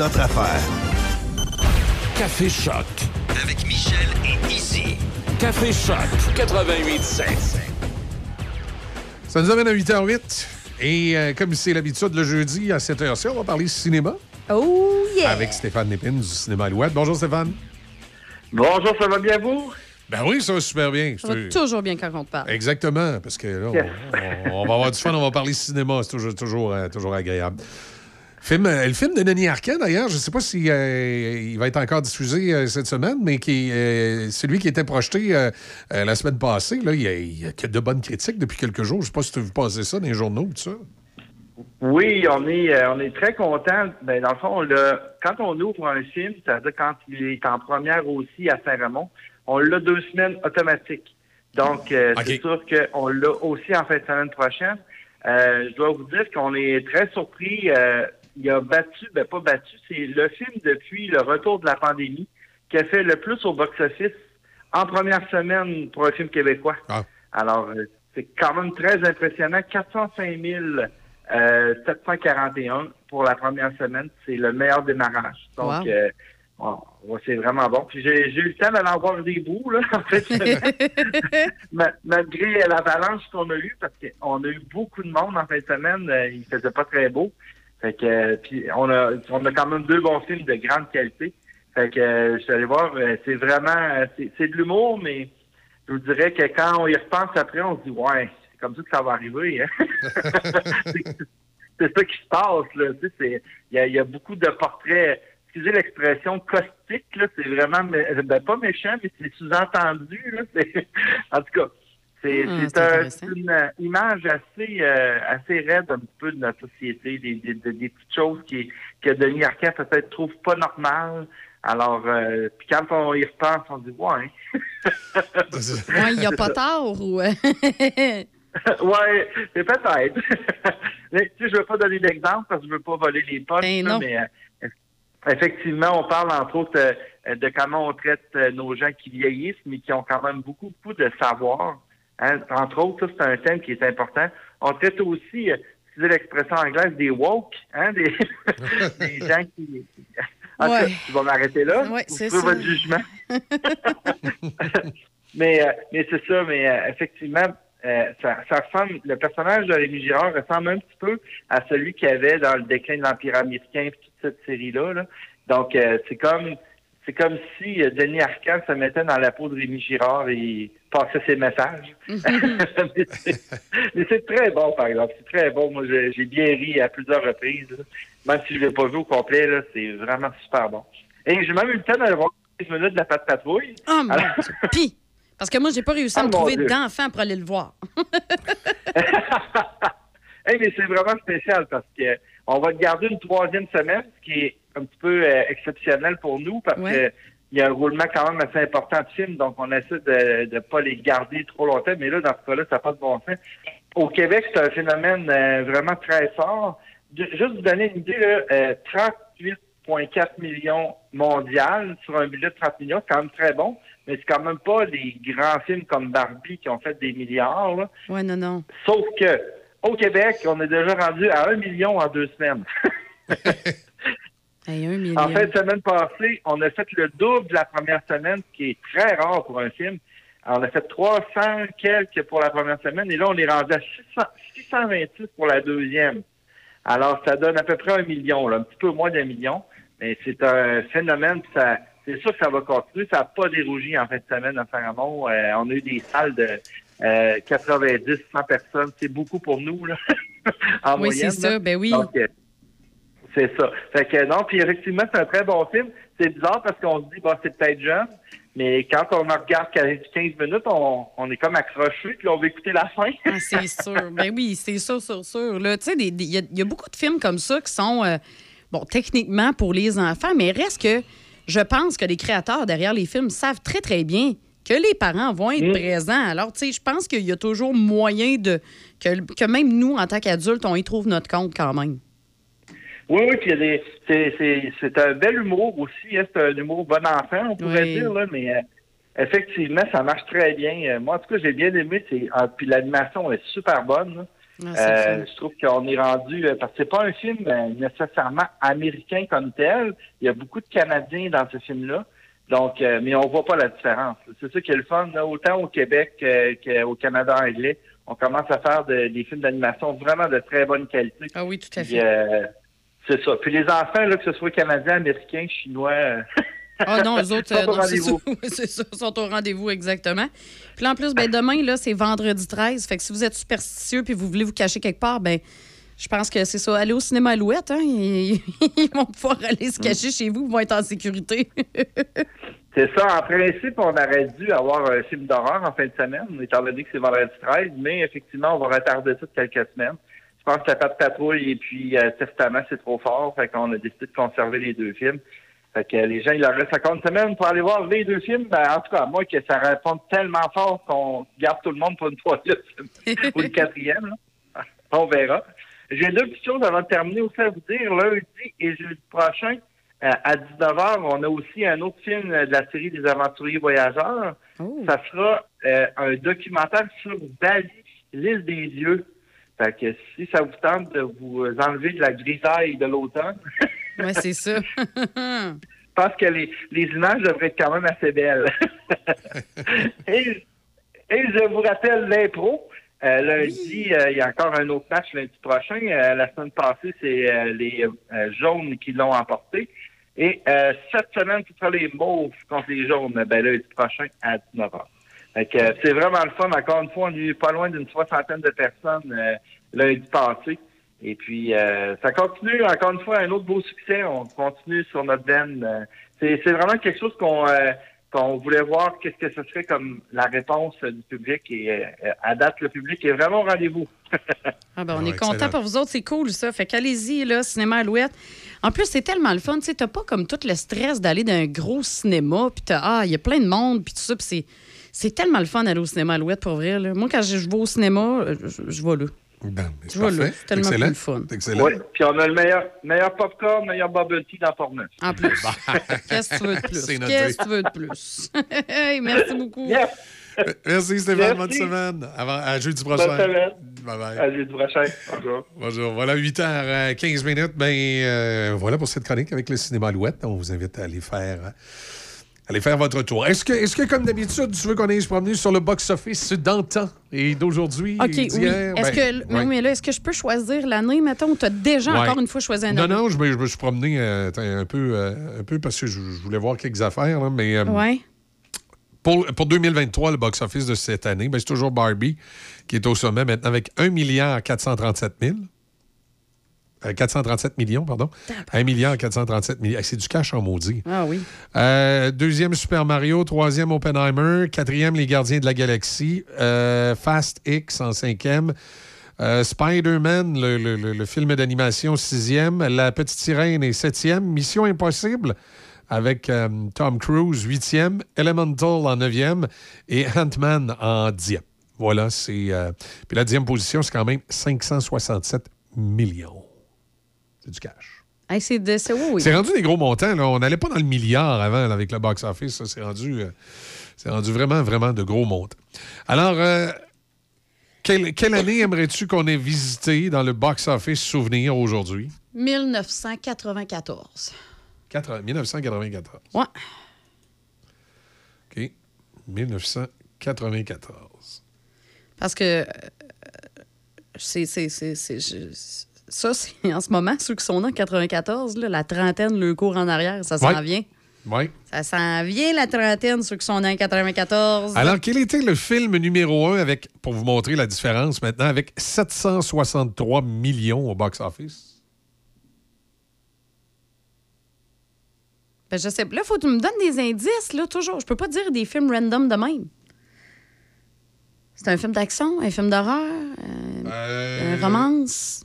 notre affaire. Café Choc. Avec Michel et Izzy. Café Choc 88.7. Ça nous amène à 8h08. Et euh, comme c'est l'habitude le jeudi à 7h ci, on va parler cinéma Oh yeah! avec Stéphane Lépine du Cinéma Alouette. Bonjour Stéphane. Bonjour, ça va bien vous? Ben oui, ça va super bien. Ça va toujours bien quand on te parle. Exactement, parce que là, Yes. on- on va avoir du fun, on va parler cinéma, c'est toujours, toujours, euh, toujours agréable. Film, euh, le film de Denis Arcand, d'ailleurs, je ne sais pas si euh, il va être encore diffusé euh, cette semaine, mais qui, euh, celui qui était projeté la semaine passée, là, il y a, il y a que de bonnes critiques depuis quelques jours. Je ne sais pas si tu as vu passer ça dans les journaux, tout ça. Oui, on est, on est très content. Ben, dans le fond, quand on ouvre un film, c'est-à-dire quand il est en première aussi à Saint-Raymond, on l'a deux semaines automatique. Donc, c'est sûr qu'on l'a aussi en fin de semaine prochaine. Je dois vous dire qu'on est très surpris. Il a battu, ben pas battu, c'est le film depuis le retour de la pandémie qui a fait le plus au box-office en première semaine pour un film québécois. Alors, euh, c'est quand même très impressionnant. 405 000 euh, 741 pour la première semaine. C'est le meilleur démarrage. Donc, Wow. euh, c'est vraiment bon. Puis j'ai eu le temps d'aller en voir des bouts, là, en fait. Ma- malgré l'avalanche qu'on a eue, parce qu'on a eu beaucoup de monde en fin de semaine, il faisait pas très beau. Fait que, euh, puis on a, on a quand même deux bons films de grande qualité. Fait que, euh, je suis allé voir, euh, c'est vraiment, c'est de l'humour, mais je vous dirais que quand on y repense après, on se dit, ouais, c'est comme ça que ça va arriver. Hein? C'est- ça qui se passe. Là. Tu sais, Il y, a, y a beaucoup de portraits, excusez l'expression, caustiques. Là. C'est vraiment, ben, pas méchant, mais c'est sous-entendu. En tout cas, c'est c'est c'est un- une image assez, euh, assez raide un petit peu de notre société, des, des, des- des petites choses qui, que Denis Arcand peut-être trouve pas normales. Alors, euh, puis quand on y repense, on se dit, ouais. Ouais, il n'y a pas tard ou. euh, ouais, c'est peut-être. mais, tu sais, je veux pas donner d'exemple parce que je veux pas voler les poches, Ben là, mais euh, effectivement, on parle entre autres euh, de comment on traite euh, nos gens qui vieillissent, mais qui ont quand même beaucoup, beaucoup de savoir. Hein. Entre autres, ça, c'est un thème qui est important. On traite aussi, euh, excusez l'expression anglaise, des woke, hein, des, des gens qui... En tout cas, Ouais. tu vas m'arrêter là. Ouais, Vous c'est ça. votre jugement. mais, euh, mais c'est ça, mais euh, effectivement, euh, ça, ça ressemble, le personnage de Rémi Girard ressemble un petit peu à celui qu'il y avait dans le déclin de l'Empire américain et toute cette série-là. là. Donc, euh, c'est comme c'est comme si euh, Denis Arcand se mettait dans la peau de Rémi Girard et passait ses messages. mais c'est- très bon, par exemple. C'est très bon. Moi, j'ai j'ai bien ri à plusieurs reprises. là. même si je l'ai pas vu au complet, là, c'est vraiment super bon. Et j'ai même eu le temps d'aller voir 15 minutes de la patte patrouille. Ah, mon Alors- Dieu. Puis, parce que moi, j'ai pas réussi à Ah, me mon trouver d'enfant pour aller le voir. Hey, mais c'est vraiment spécial parce que on va le garder une troisième semaine, ce qui est un petit peu euh, exceptionnel pour nous parce Ouais. que il y a un roulement quand même assez important de films, donc on essaie de ne pas les garder trop longtemps. Mais là, dans ce cas-là, ça n'a pas de bon sens. Au Québec, c'est un phénomène euh, vraiment très fort. De- juste vous donner une idée, là, euh, 38,4 millions mondial sur un budget de 30 millions, c'est quand même très bon, mais c'est quand même pas les grands films comme Barbie qui ont fait des milliards. là. Ouais, non, non. Sauf que au Québec, on est déjà rendu à un million en deux semaines. Hey, un million. En fait, semaine passée, on a fait le double de la première semaine, ce qui est très rare pour un film. Alors, on a fait 300 quelques pour la première semaine, et là, on est rendu à 600 626 pour la deuxième. Alors, ça donne à peu près un million, là, un petit peu moins d'un million. Mais c'est un phénomène, puis ça, c'est sûr que ça va continuer. Ça n'a pas dérougi en fin de semaine à Saint-Ramon. Euh, on a eu des salles de euh, 90, 100 personnes. C'est beaucoup pour nous, là, en Oui, c'est ça, ben oui. Donc, euh, c'est ça. Fait que non, puis effectivement, c'est un très bon film. C'est bizarre parce qu'on se dit, bah, c'est peut-être jeune, mais quand on en regarde 15 minutes, on, on est comme accroché, puis on veut écouter la fin. Ah, c'est sûr. Ben oui, c'est sûr, sûr, sûr. Tu sais, il y, y a beaucoup de films comme ça qui sont, euh, bon, techniquement pour les enfants, mais reste que je pense que les créateurs derrière les films savent très, très bien que les parents vont être présents. Alors, tu sais, je pense qu'il y a toujours moyen de. Que, que même nous, en tant qu'adultes, on y trouve notre compte quand même. Oui, oui, puis. C'est, un bel humour aussi. hein. C'est un humour bon enfant, on pourrait Oui. dire, là, mais euh, effectivement, ça marche très bien. Euh, moi, en tout cas, j'ai bien aimé. Ah, puis l'animation est super bonne. là. Ah, Euh, je trouve qu'on est rendu parce que c'est pas un film euh, nécessairement américain comme tel. Il y a beaucoup de Canadiens dans ce film-là. Donc, euh, mais on voit pas la différence. C'est ça qui est le fun. là. Autant au Québec euh, qu'au Canada anglais, on commence à faire de- des films d'animation vraiment de très bonne qualité. Ah oui, tout à fait. euh, c'est ça. Puis les enfants, là, que ce soit canadiens, américains, chinois. Ah non, eux autres, sont au non, c'est ça. rendez-vous. Oui, c'est ça, sont au rendez-vous exactement. Puis là, en plus, ben, demain, là, c'est vendredi 13. Fait que si vous êtes superstitieux puis vous voulez vous cacher quelque part, ben je pense que c'est ça. Allez au cinéma Alouette, hein? Ils, ils vont pouvoir aller se cacher chez vous, ils vont être en sécurité. C'est ça. En principe, on aurait dû avoir un film d'horreur en fin de semaine, étant donné que c'est vendredi 13, mais effectivement, on va retarder ça de quelques semaines. Je pense que la patte patrouille et puis euh, Testament, c'est trop fort. Fait qu'on a décidé de conserver les deux films. Fait que les gens, il leur reste 50 semaines pour aller voir les deux films. Ben, en tout cas, moi, que ça réponde tellement fort qu'on garde tout le monde pour une troisième ou une quatrième. là. On verra. J'ai deux petites choses avant de terminer aussi à vous dire. Lundi et jeudi prochain, euh, à 19h, on a aussi un autre film de la série des aventuriers voyageurs. Ça sera euh, un documentaire sur Bali, l'île des dieux. Fait que si ça vous tente de vous enlever de la grisaille de l'automne, ouais, c'est ça. je pense que les, les images devraient être quand même assez belles. et, et je vous rappelle l'impro. Euh, lundi, euh, il y a encore un autre match lundi prochain. Euh, la semaine passée, c'est euh, les euh, jaunes qui l'ont emporté. Et euh, cette semaine, ce sera les mauves contre les jaunes, ben, lundi prochain à 19h. Fait que, euh, c'est vraiment le fun. Encore une fois, on a eu pas loin d'une soixantaine de personnes euh, lundi passé. Et puis, euh, ça continue, encore une fois, un autre beau succès. On continue sur notre veine. Euh, c'est, c'est vraiment quelque chose qu'on euh, qu'on voulait voir qu'est-ce que ce serait comme la réponse du public. Et euh, à date, le public est vraiment au rendez-vous. Ah ben, on est content pour vous autres, c'est cool ça. Fait qu'allez-y, là, cinéma Alouette. En plus, c'est tellement le fun, tu sais, t'as pas comme tout le stress d'aller dans un gros cinéma, puis t'as, ah, il y a plein de monde, puis tout ça, puis c'est, c'est tellement le fun d'aller au cinéma Alouette, pour vrai, là. Moi, quand je, je vais au cinéma, euh, je, je vais là. Parfait. c'est tellement Excellent. plus le fun. Excellent. Oui, puis on a le meilleur, meilleur popcorn, meilleur bubble tea dans Portneuf. En plus. Qu'est-ce que tu veux de plus? Qu'est-ce que tu veux de plus? hey, merci beaucoup. Merci Stéphane, bonne semaine. Avant, à jeudi prochain. Bonne semaine. Bye bye. À jeudi prochain. Bonjour. Bonjour. Voilà, 8h15 minutes. Ben, euh, voilà pour cette chronique avec le cinéma Alouette. On vous invite à aller faire, euh, aller faire votre tour. Est-ce que, est que, comme d'habitude, tu veux qu'on aille se promener sur le box-office d'antan et d'aujourd'hui OK, et oui. Est-ce Ben, que, ouais. mais là, est-ce que je peux choisir l'année, mettons, tu as déjà Ouais. encore une fois choisi un Non, année? non, je me, je me suis promené euh, un, peu, euh, un peu parce que je, je voulais voir quelques affaires, là, mais euh, Ouais. pour, pour 2023, le box-office de cette année, ben, c'est toujours Barbie qui est au sommet maintenant avec 1 milliard 437 000. Euh, 437 millions, pardon. 1 milliard 437 millions. C'est du cash en maudit. Ah oui. Euh, deuxième, Super Mario. Troisième, Oppenheimer. Quatrième, Les Gardiens de la Galaxie. Euh, Fast X en cinquième. Euh, Spider-Man, le, le- le- le film d'animation, sixième. La Petite Sirène est septième. Mission Impossible avec euh, Tom Cruise, huitième. Elemental en neuvième. Et Ant-Man en dixième. Voilà, c'est... euh, Puis la dixième position, c'est quand même 567 millions. C'est du cash. Hey, c'est de. C'est oui, oui. C'est rendu des gros montants. Là. On n'allait pas dans le milliard avant là, avec le box-office. ça. C'est rendu, euh, c'est rendu vraiment, vraiment de gros montants. Alors, euh, quelle, quelle année aimerais-tu qu'on ait visité dans le box-office souvenir aujourd'hui? 1994. Quatre- 1994. Ouais. OK. 1994. Parce que euh, c'est. Ça, c'est en ce moment, ceux qui sont nés en 94, là, la trentaine, le cours en arrière, ça s'en Ouais. vient. Oui. Ça s'en vient, la trentaine, ceux qui sont nés en 94. Alors, quel était le film numéro un avec, pour vous montrer la différence maintenant, avec 763 millions au box-office? Ben, je sais. Là, faut que tu me donnes des indices, là, toujours. Je peux pas dire des films random de même. C'est un film d'action, un film d'horreur, euh, une romance.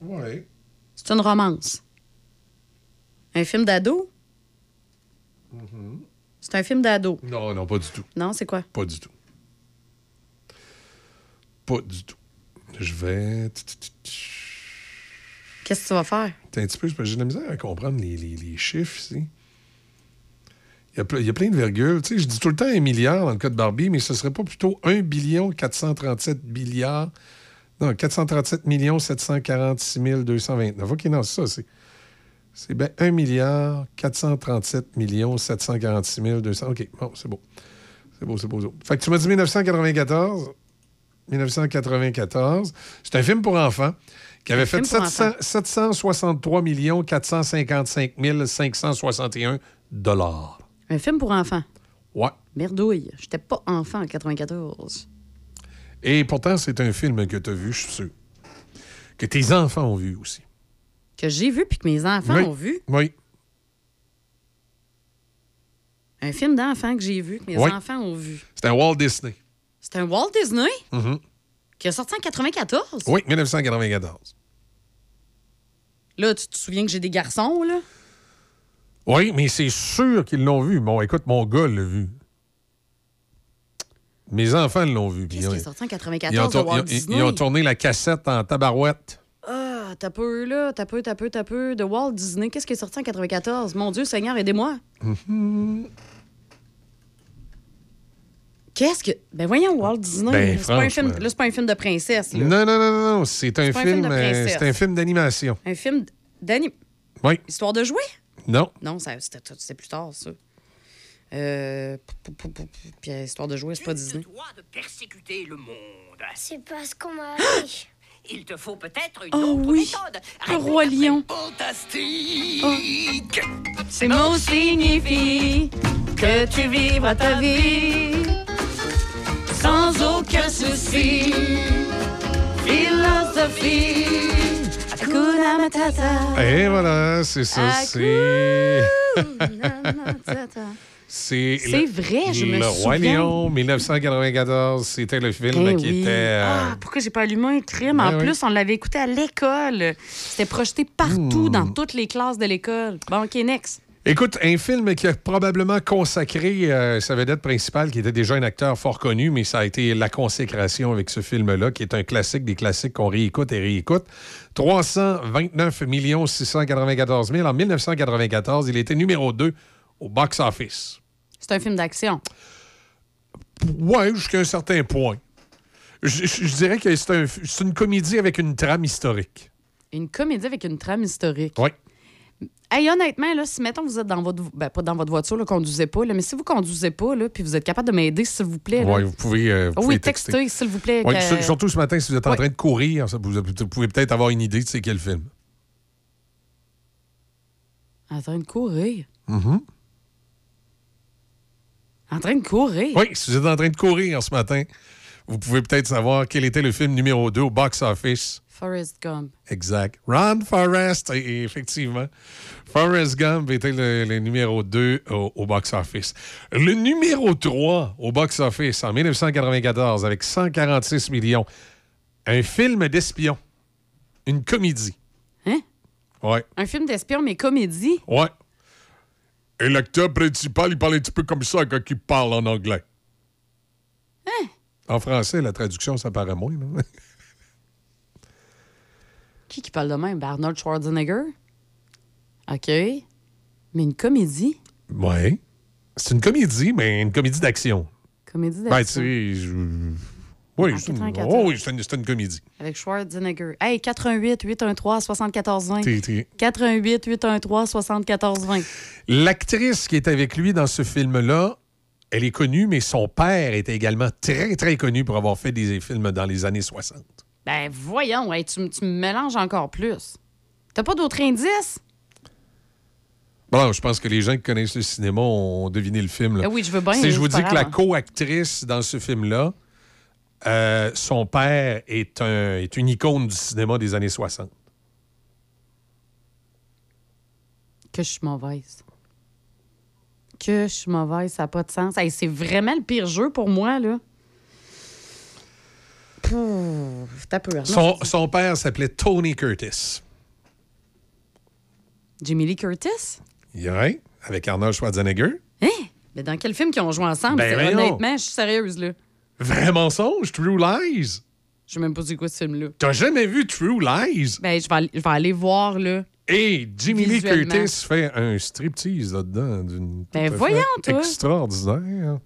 Oui. C'est une romance. Un film d'ado? C'est un film d'ado. Non, non, pas du tout. Non, c'est quoi? Pas du tout. Pas du tout. Je vais. Qu'est-ce que tu vas faire? T'as un petit peu, j'ai de la misère à comprendre les, les- les chiffres ici. Il y, a, ple- il y a plein de virgules. Tu sais, je dis tout le temps un milliard dans le cas de Barbie, mais ce serait pas plutôt 1 billion 437 milliards. Non, 437 millions 746 229. OK, non, c'est ça. C'est, c'est bien 1 milliard 437 millions 746 200. OK, bon, c'est beau. C'est beau, c'est beau. c'est beau. Fait que tu m'as dit 1994. 1994. C'est un film pour enfants qui avait fait film pour 700 763 455 561 dollars. Un film pour enfants? Ouais. Merdouille. J'étais pas enfant en 94. Et pourtant, c'est un film que tu as vu, je suis sûr. Que tes enfants ont vu aussi. Que j'ai vu puis que mes enfants Oui. ont vu. Oui. Un film d'enfants que j'ai vu, que mes Oui. enfants ont vu. C'est un Walt Disney. C'est un Walt Disney? Mhm. qui a sorti en 94. Oui, 1994. Là, tu te souviens que j'ai des garçons, là? Oui, mais c'est sûr qu'ils l'ont vu. Bon, écoute, mon gars l'a vu. Mes enfants l'ont vu. Qu'est-ce qui est sorti en 94 ils, ont de tour- Walt ils ont- Disney? ils ont tourné la cassette en tabarouette. Ah, t'as peu, là. T'as peu, t'as peu, t'as peu. De Walt Disney. Qu'est-ce qui est sorti en 94? Mon Dieu, Seigneur, aidez-moi. Mhm. Qu'est-ce que. Ben voyons, Walt Disney. Ben, c'est pas film... pas un film de princesse, là. Non, non, non, non, non. C'est un, film euh, c'est un film d'animation. Un film d'anime. Oui. Histoire de jouer? Non. Non, c'était plus tard, ça. Euh. Puis euh, Histoire de jouer, c'est pas Disney. de persécuter le monde. C'est parce qu'on m'a appris. Il te faut peut-être une Oh autre oui, méthode. le roi lion. Fantastique. Ces mots signifient que tu vivras ta vie sans aucun souci. Philosophie. Hakuna Matata. Et voilà, c'est ça. Ah, C'est. C'est le- vrai, je me Le Roi souviens. Lion, 1994, c'était le film Eh qui oui. était. euh, Ah, pourquoi j'ai pas allumé un crime? Ben en oui. plus, on l'avait écouté à l'école. C'était projeté partout, dans toutes les classes de l'école. Bon, OK, next. Écoute, un film qui a probablement consacré euh, sa vedette principale, qui était déjà un acteur fort connu, mais ça a été la consécration avec ce film-là, qui est un classique des classiques qu'on réécoute et réécoute. 329 694 000 en 1994. Il était numéro 2 au box-office. C'est un film d'action. Ouais, jusqu'à un certain point. Je, je- je dirais que c'est un- c'est une comédie avec une trame historique. Une comédie avec une trame historique. Oui. Hey, honnêtement, là, si mettons vous êtes dans votre ben, pas dans votre voiture, là, conduisez pas, là, mais si vous conduisez pas, là, puis vous êtes capable de m'aider, s'il vous plaît. Ouais, vous pouvez. euh, vous oui, pouvez textez, s'il vous plaît. Que- Surtout ce matin, si vous êtes en train de courir, vous, vous pouvez peut-être avoir une idée de c'est quel film. En train de courir? Mhm. En train de courir. Oui, si vous êtes en train de courir ce matin, vous pouvez peut-être savoir quel était le film numéro 2 au box-office. Forrest Gump. Exact. Ron Forrest, et- effectivement. Forrest Gump était le, le numéro 2 au, au box-office. Le numéro 3 au box-office en 1994 avec 146 millions. Un film d'espion. Une comédie. Hein? Ouais. Un film d'espion, mais comédie? Ouais. Et l'acteur principal, il parle un petit peu comme ça quand il parle en anglais. Hein? En français, la traduction, ça paraît moins. là. Qui qui parle de même? Ben, Arnold Schwarzenegger? OK. Mais une comédie? Ouais. C'est une comédie, mais une comédie d'action. Comédie Ben, d'action. tu sais, je- Oui, En c'est une... 94. oh oui, c'est une, une comédie. Avec Schwarzenegger. Hey, 88 813 74 20. T'es- t'es- 88 813 74 20. L'actrice qui est avec lui dans ce film-là, elle est connue, mais son père était également très, très connu pour avoir fait des films dans les années 60. Ben, voyons, hey, tu, tu me mélanges encore plus. T'as pas d'autres indices? Bon, je pense que les gens qui connaissent le cinéma ont deviné le film. là. Ah oui, je veux bien, Si je vous dis que la grave. co-actrice dans ce film-là, euh, son père est, un, est une icône du cinéma des années 60. Que je suis mauvaise. Que je suis mauvaise, ça n'a pas de sens. Hey, c'est vraiment le pire jeu pour moi, là. Pouf, T'as peur. Son, son père s'appelait Tony Curtis. Jimmy Lee Curtis? Ouais, avec Arnold Schwarzenegger. Hein? Mais dans quel film qu'ils ont joué ensemble? Ben, honnêtement, je suis sérieuse, là. Vrai mensonge, True Lies. Je sais même pas c'est quoi ce film-là. T'as jamais vu True Lies? Ben, je vais, aller- je vais aller voir, là. Et Jimmy Lee. Curtis fait un striptease là-dedans. d'une Ben, voyons, toi. Extraordinaire.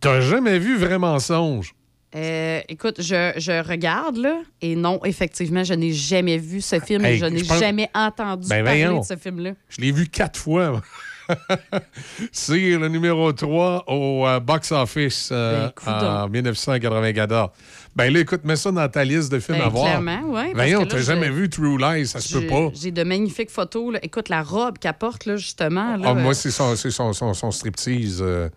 T'as jamais vu Vrai mensonge? Euh, écoute, je, je regarde, là, et non, effectivement, je n'ai jamais vu ce film Hey, et je n'ai pense- jamais entendu Ben, parler de ce film-là. Je l'ai vu quatre fois. C'est le numéro 3 au euh, box-office euh, Ben, en 1994. Ben là, écoute, mets ça dans ta liste de films Ben, à voir. clairement, parce Voyons, t'as jamais vu True Lies, ça se peut pas. J'ai de magnifiques photos. là. Écoute, la robe qu'elle porte, là, justement. Là, Ah, moi, euh, c'est son, son, son, son striptease euh,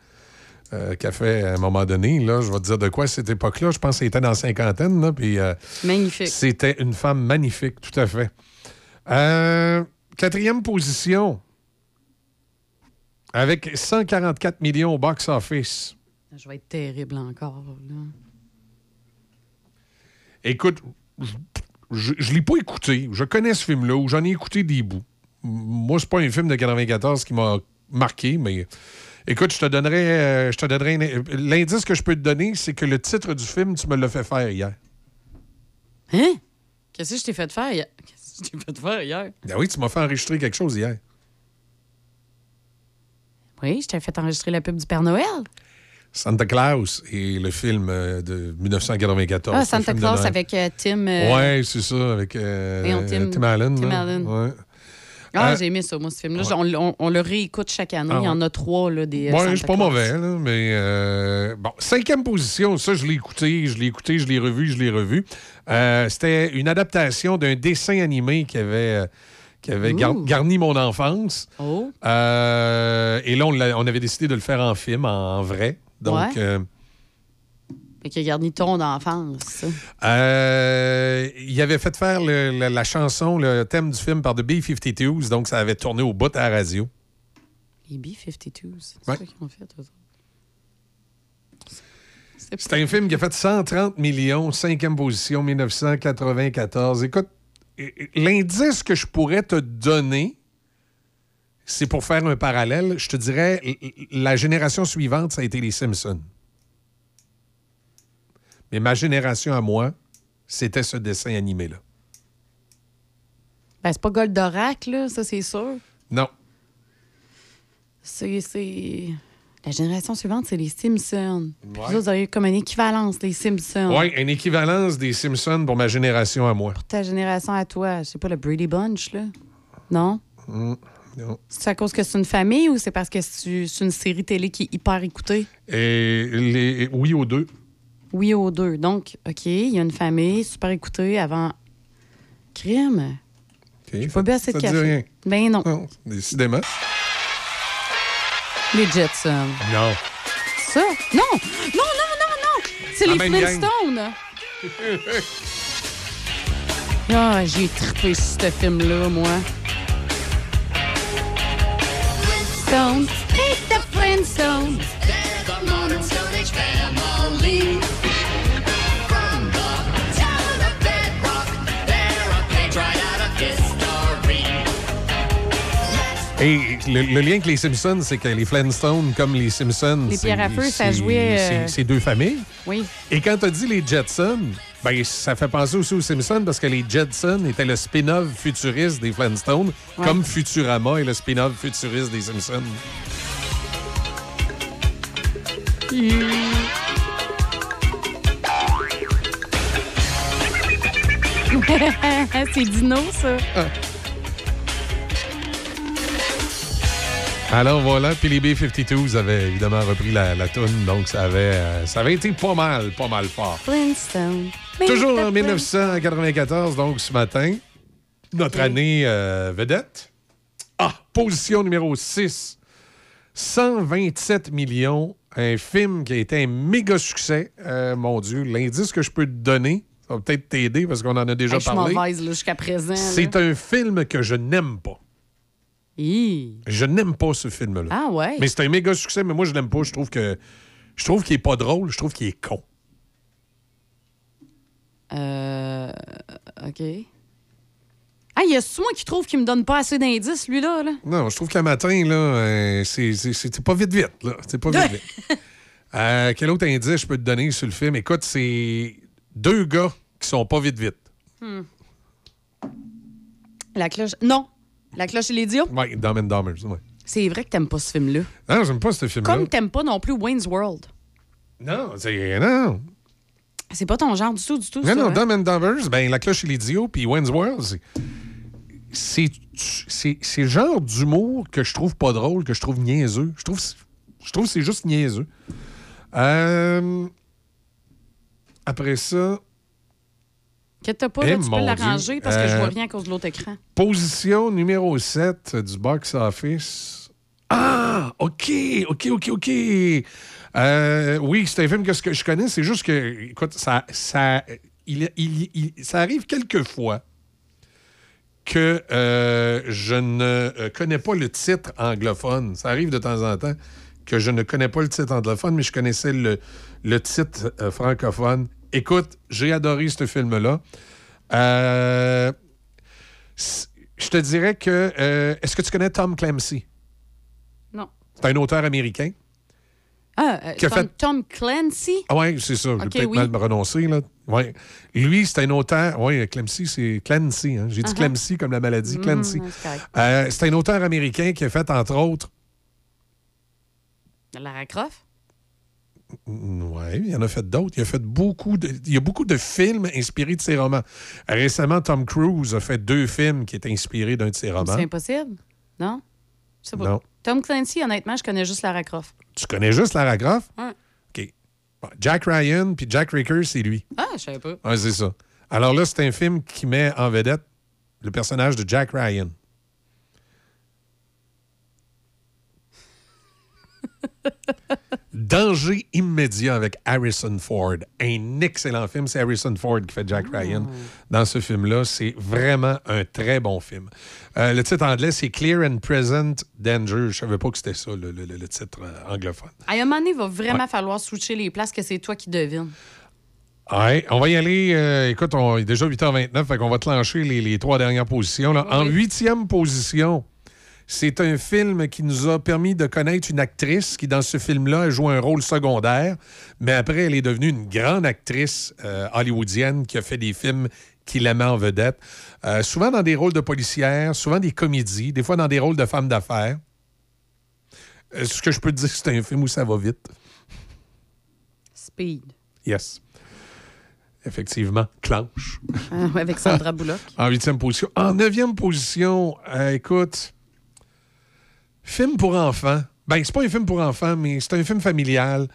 qu'elle fait à un moment donné. Là, je vais te dire de quoi à cette époque-là. Je pense qu'elle était dans la cinquantaine. Là, puis, euh, Magnifique. C'était une femme magnifique, tout à fait. Euh, quatrième position. Avec 144 millions au box-office. Je vais être terrible encore. là. Écoute, je ne l'ai pas écouté. Je connais ce film-là, ou j'en ai écouté des bouts. Moi, c'est pas un film de 94 qui m'a marqué, mais écoute, je te donnerai, euh, je te donnerai un- l'indice que je peux te donner, c'est que le titre du film, tu me l'as fait faire hier. Hein? Qu'est-ce que je t'ai fait faire hier? Qu'est-ce que je t'ai fait faire hier? Ben oui, tu m'as fait enregistrer quelque chose hier. Oui, je t'ai fait enregistrer la pub du Père Noël. Santa Claus et le film euh, de 1914. Ah, Santa Claus avec euh, Tim. euh, Ouais, c'est ça, avec euh, Voyons, Tim- Tim Allen. Tim. Allen. Ouais. Ah, j'ai aimé ça, moi, ce film-là. ouais. On, on- on le réécoute chaque année. Ah, Il y en a trois, là, des. Ouais, Santa c'est pas mauvais, là, mais bon, cinquième position, ça, je l'ai écouté, je l'ai écouté, je l'ai revu, je l'ai revu. C'était une adaptation d'un dessin animé qui avait, qui avait gar- garni mon enfance. Oh. Euh, et là, on, avait décidé de le faire en film, en, en vrai. Donc, Ouais. euh, Fait qu'il a garni ton enfance. Euh, il avait fait faire le- la, la chanson, le thème du film par The B-52s, donc ça avait tourné au bout à la radio. Les B-52s. C'est Ouais. ça qu'ils ont fait. C'est un film qui a fait 130 millions, cinquième position, 1994. Écoute, l'indice que je pourrais te donner, c'est pour faire un parallèle, je te dirais, la génération suivante, ça a été les Simpsons. Mais ma génération à moi, c'était ce dessin animé-là. Ben, c'est pas Goldorak, là, ça, c'est sûr. Non. C'est. La génération suivante, c'est les Simpsons. Puis Ouais. Vous avez comme une équivalence, les Simpsons. Oui, une équivalence des Simpsons pour ma génération à moi. Ta génération à toi, je sais pas, le Brady Bunch, là. Non? Mm, non. C'est à cause que c'est une famille ou c'est parce que c'est une série télé qui est hyper écoutée? Et les, oui aux deux. Oui, aux deux. Donc, OK, il y a une famille super écoutée avant. Crime. J'ai pas bu assez de te dit café. rien. Ben non. Non, décidément. Les Jetsons. Non. Ça? Non! Non, non, non, non! C'est les. Flintstones. Ah, j'ai trippé sur ce film-là, moi. Flintstones. The Flintstones. Et le, le lien avec les Simpsons, c'est que les Flintstones, comme les Simpsons. Les pierres à feu, ça jouait, euh, c'est- deux familles. Oui. Et quand tu as dit les Jetsons, ben, ça fait penser aussi aux Simpsons parce que les Jetsons étaient le spin-off futuriste des Flintstones, Ouais. comme Futurama est le spin-off futuriste des Simpsons. c'est Dino, ça. Alors voilà, puis les B-52s avaient évidemment repris la, la toune, donc ça avait, euh, ça avait été pas mal, pas mal fort. Flintstone. Toujours en 1994, donc ce matin, notre année euh, vedette. Ah, position numéro 6. 127 millions, un film qui a été un méga succès. Euh, mon Dieu, l'indice que je peux te donner, ça va peut-être t'aider parce qu'on en a déjà Hey, je suis parlé. mauvaise jusqu'à présent. C'est un film que je n'aime pas. Hi. Je n'aime pas ce film-là. Ah ouais? Mais c'est un méga succès, mais moi, je l'aime pas. Je trouve que. Je trouve qu'il est pas drôle, je trouve qu'il est con. Euh. OK. Ah, il y a moi qui trouve qu'il me donne pas assez d'indices, lui-là. Là. Non, je trouve qu'un matin, là, euh, c'est- c'est c'est pas vite vite, là. C'est pas vite vite. Euh, quel autre indice je peux te donner sur le film? Écoute, c'est deux gars qui sont pas vite vite. Hmm. La cloche. Non. La cloche et l'idiot. Ouais, Dumb and Dumbers, ouais. C'est vrai que t'aimes pas ce film-là. Non, j'aime pas ce film-là. Comme t'aimes pas non plus Wayne's World. Non, c'est. Non. C'est pas ton genre du tout, du tout. Non, ça, non, hein? Dumb and Dumbers, ben, La cloche et l'idiot, puis Wayne's World, c'est- c'est. C'est c'est le genre d'humour que je trouve pas drôle, que je trouve niaiseux. Je trouve, je trouve que c'est juste niaiseux. Euh, après ça, Que t'as pas, Eh, là, tu peux l'arranger parce que je vois Euh, rien à cause de l'autre écran. Position numéro 7 du box-office. Ah, OK, OK, OK, OK. Euh, oui, c'est un film que, ce que je connais. C'est juste que, écoute, ça, ça, il, il- il- ça arrive quelquefois que euh, je ne euh, connais pas le titre anglophone. Ça arrive de temps en temps que je ne connais pas le titre anglophone, mais je connaissais le, le titre euh, francophone. Écoute, j'ai adoré ce film-là. Euh, je te dirais que. euh, Est-ce que tu connais Tom Clancy? Non. C'est un auteur américain. Ah, euh, Tom, fait- Tom Clancy? Ah oui, c'est ça. J'ai Ok, peut-être oui. mal prononcé. Là. Ouais. Lui, c'est un auteur. Oui, Clancy, c'est Clancy. hein. J'ai dit Uh-huh. Clancy comme la maladie. Mhm, Clancy. c'est correct. Euh, c'est un auteur américain qui a fait, entre autres. Lara Croft? Oui, il y en a fait d'autres. Il a fait beaucoup de. Il y a beaucoup de films inspirés de ses romans. Récemment, Tom Cruise a fait deux films qui étaient inspirés d'un de ses romans. C'est impossible? Non? Je sais pas. Non. Tom Clancy, honnêtement, je connais juste Lara Croft. Tu connais juste Lara Croft? OK. Bon, Jack Ryan puis Jack Ricker, c'est lui. Ah, je savais pas. Oui, c'est ça. Alors là, c'est un film qui met en vedette le personnage de Jack Ryan. Danger immédiat avec Harrison Ford. Un excellent film. C'est Harrison Ford qui fait Jack Ryan dans ce film-là. C'est vraiment un très bon film. Euh, le titre anglais, c'est Clear and Present Danger. Je savais pas que c'était ça, le, le- le titre euh, anglophone. À un moment donné, il va vraiment Ouais. falloir switcher les places que c'est toi qui devines. Ouais, on va y aller. euh, écoute, on il est déjà 8h29, fait qu'on va clencher les, les trois dernières positions. là. En huitième position, c'est un film qui nous a permis de connaître une actrice qui, dans ce film-là, a joué un rôle secondaire, mais après, elle est devenue une grande actrice euh, hollywoodienne qui a fait des films qui la met en vedette. Euh, souvent dans des rôles de policière, souvent des comédies, des fois dans des rôles de femmes d'affaires. Euh, ce que je peux te dire, c'est un film où ça va vite? Speed. Yes. Effectivement, clenche. Ah, avec Sandra Bullock. En huitième position. En neuvième position, euh, écoute, film pour enfants. Ben, c'est pas un film pour enfants, mais c'est un film familial.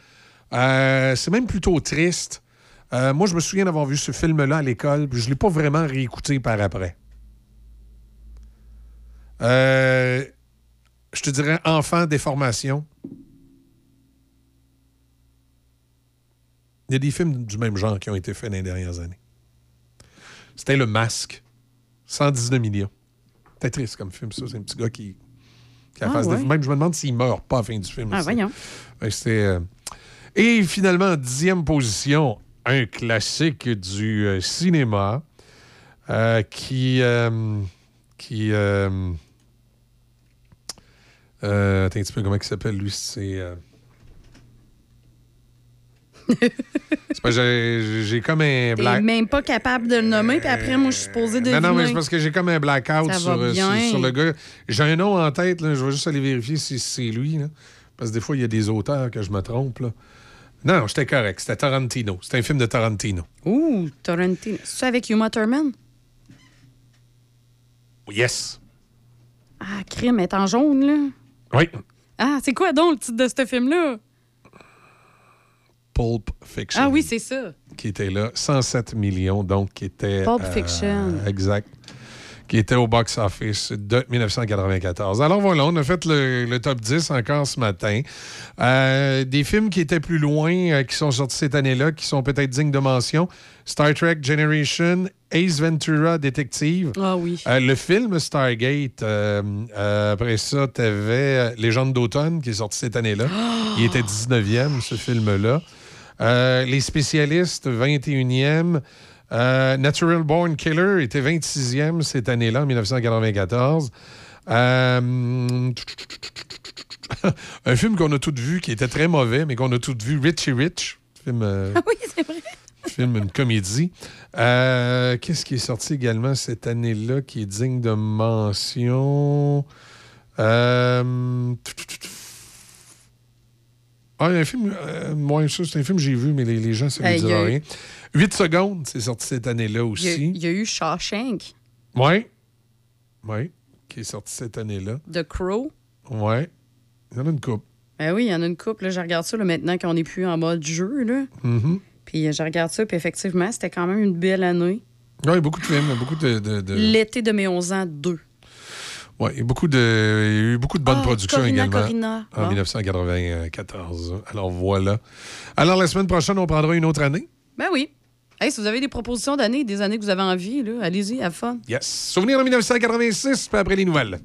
Euh, c'est même plutôt triste. Euh, moi, je me souviens d'avoir vu ce film-là à l'école, puis je l'ai pas vraiment réécouté par après. Euh, je te dirais enfant déformation. Il y a des films du même genre qui ont été faits dans les dernières années. C'était Le Masque. 119 millions. C'était triste comme film, ça. C'est un petit gars qui, Ah, ouais. Même, je me demande s'il meurt pas à la fin du film. Ah, voyons. C'était, euh, Et finalement, en dixième position, un classique du euh, cinéma euh, qui. euh, qui attends un petit peu, comment il s'appelle, lui? C'est. Euh, c'est pas, j'ai, comme un black. même pas capable de le nommer, puis après, moi, je suis supposée deviner. Non, non, mais c'est parce que j'ai comme un blackout sur, euh, sur, le gars. J'ai un nom en tête, là, je vais juste aller vérifier si c'est lui. là. Parce que des fois, il y a des auteurs que je me trompe. Là. Non, non, j'étais correct. C'était Tarantino. C'était un film de Tarantino. Ouh, Tarantino. C'est ça avec Uma Thurman? Yes. Ah, crime, est en jaune, là. Oui. Ah, c'est quoi donc le titre de ce film-là? Pulp Fiction. Ah oui, c'est ça. Qui était là. 107 millions, donc, qui était. Pulp euh, Fiction. Exact. Qui était au box-office de 1994. Alors voilà, on a fait le, le top 10 encore ce matin. Euh, des films qui étaient plus loin, euh, qui sont sortis cette année-là, qui sont peut-être dignes de mention. Star Trek Generation, Ace Ventura Detective. Ah oui. Euh, le film Stargate, euh, euh, après ça, tu avais Légende d'automne qui est sorti cette année-là. Il était 19e, ce film-là. Euh, les spécialistes, 21e. Euh, Natural Born Killer était 26e cette année-là, en 1994. Euh, un film qu'on a tous vu qui était très mauvais, mais qu'on a tous vu, Richie Rich. Film, euh, Ah oui, c'est vrai. film, une comédie. Qu'est-ce qui est sorti également cette année-là qui est digne de mention? Euh, Ah, un film, euh, moi, ça, c'est un film que j'ai vu, mais les, les gens, ça ne Euh, me il dit y a eu- rien. 8 secondes, c'est sorti cette année-là aussi. il y a eu Shawshank, Oui. Oui, qui est sorti cette année-là. The Crow. Oui. Il y en a une coupe. Ben oui, il y en a une couple. Là, je regarde ça là, maintenant qu'on n'est plus en mode jeu. Là. Mhm. Puis euh, je regarde ça, puis effectivement, c'était quand même une belle année. Oui, beaucoup de films, beaucoup de. de, de- L'été de mes 11 ans, 2. Ouais, il y a beaucoup de, il y a eu beaucoup de bonnes Ah, productions Corina, également Corina. en Bon. 1994. Alors voilà. Alors la semaine prochaine, on prendra une autre année. Ben oui. Hey, si vous avez des propositions d'années, des années que vous avez envie, là, allez-y, have fun. Yes. Souvenir de 1986, puis après les nouvelles.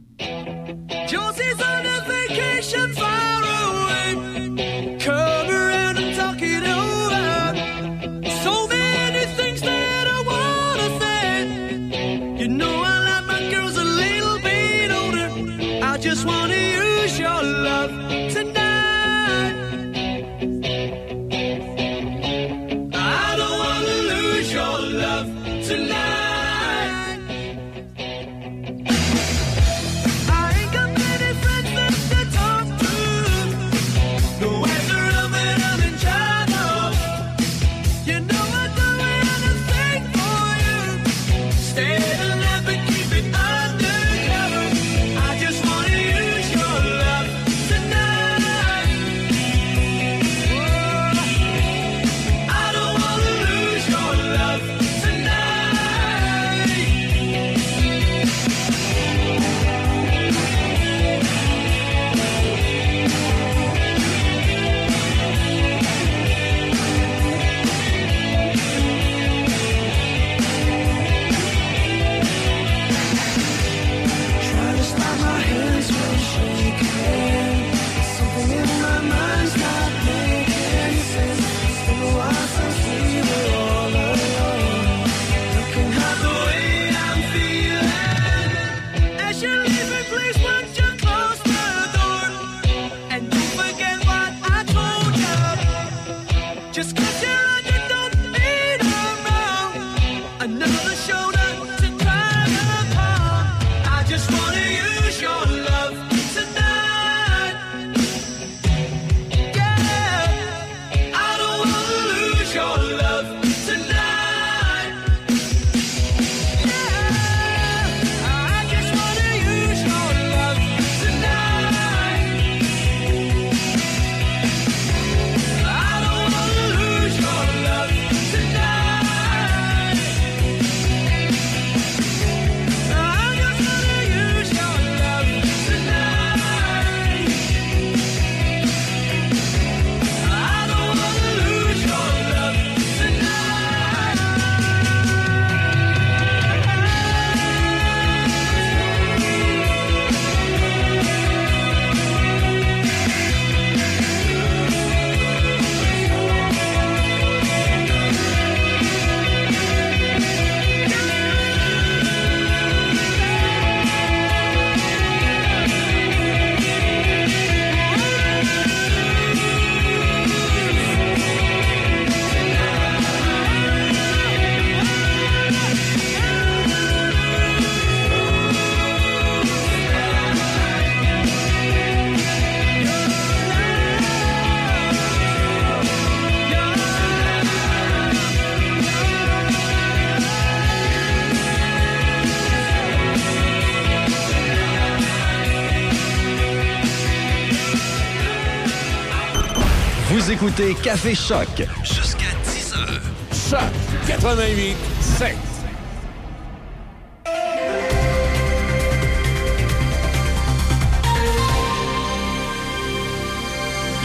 Écoutez Café Choc jusqu'à 10 heures. Choc 88 7.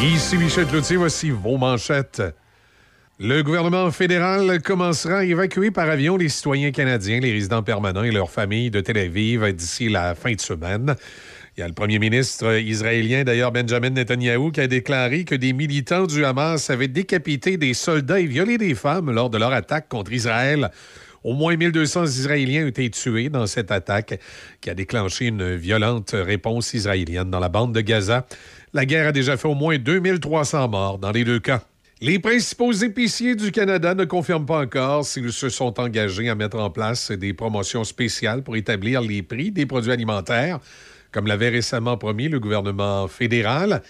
Ici Michel Cloutier, voici vos manchettes. Le gouvernement fédéral commencera à évacuer par avion les citoyens canadiens, les résidents permanents et leurs familles de Tel Aviv d'ici la fin de semaine. Il y a le premier ministre israélien, d'ailleurs Benjamin Netanyahu, qui a déclaré que des militants du Hamas avaient décapité des soldats et violé des femmes lors de leur attaque contre Israël. Au moins 1200 Israéliens ont été tués dans cette attaque qui a déclenché une violente réponse israélienne dans la bande de Gaza. La guerre a déjà fait au moins 2300 morts dans les deux cas. Les principaux épiciers du Canada ne confirment pas encore s'ils se sont engagés à mettre en place des promotions spéciales pour établir les prix des produits alimentaires, comme l'avait récemment promis le gouvernement fédéral.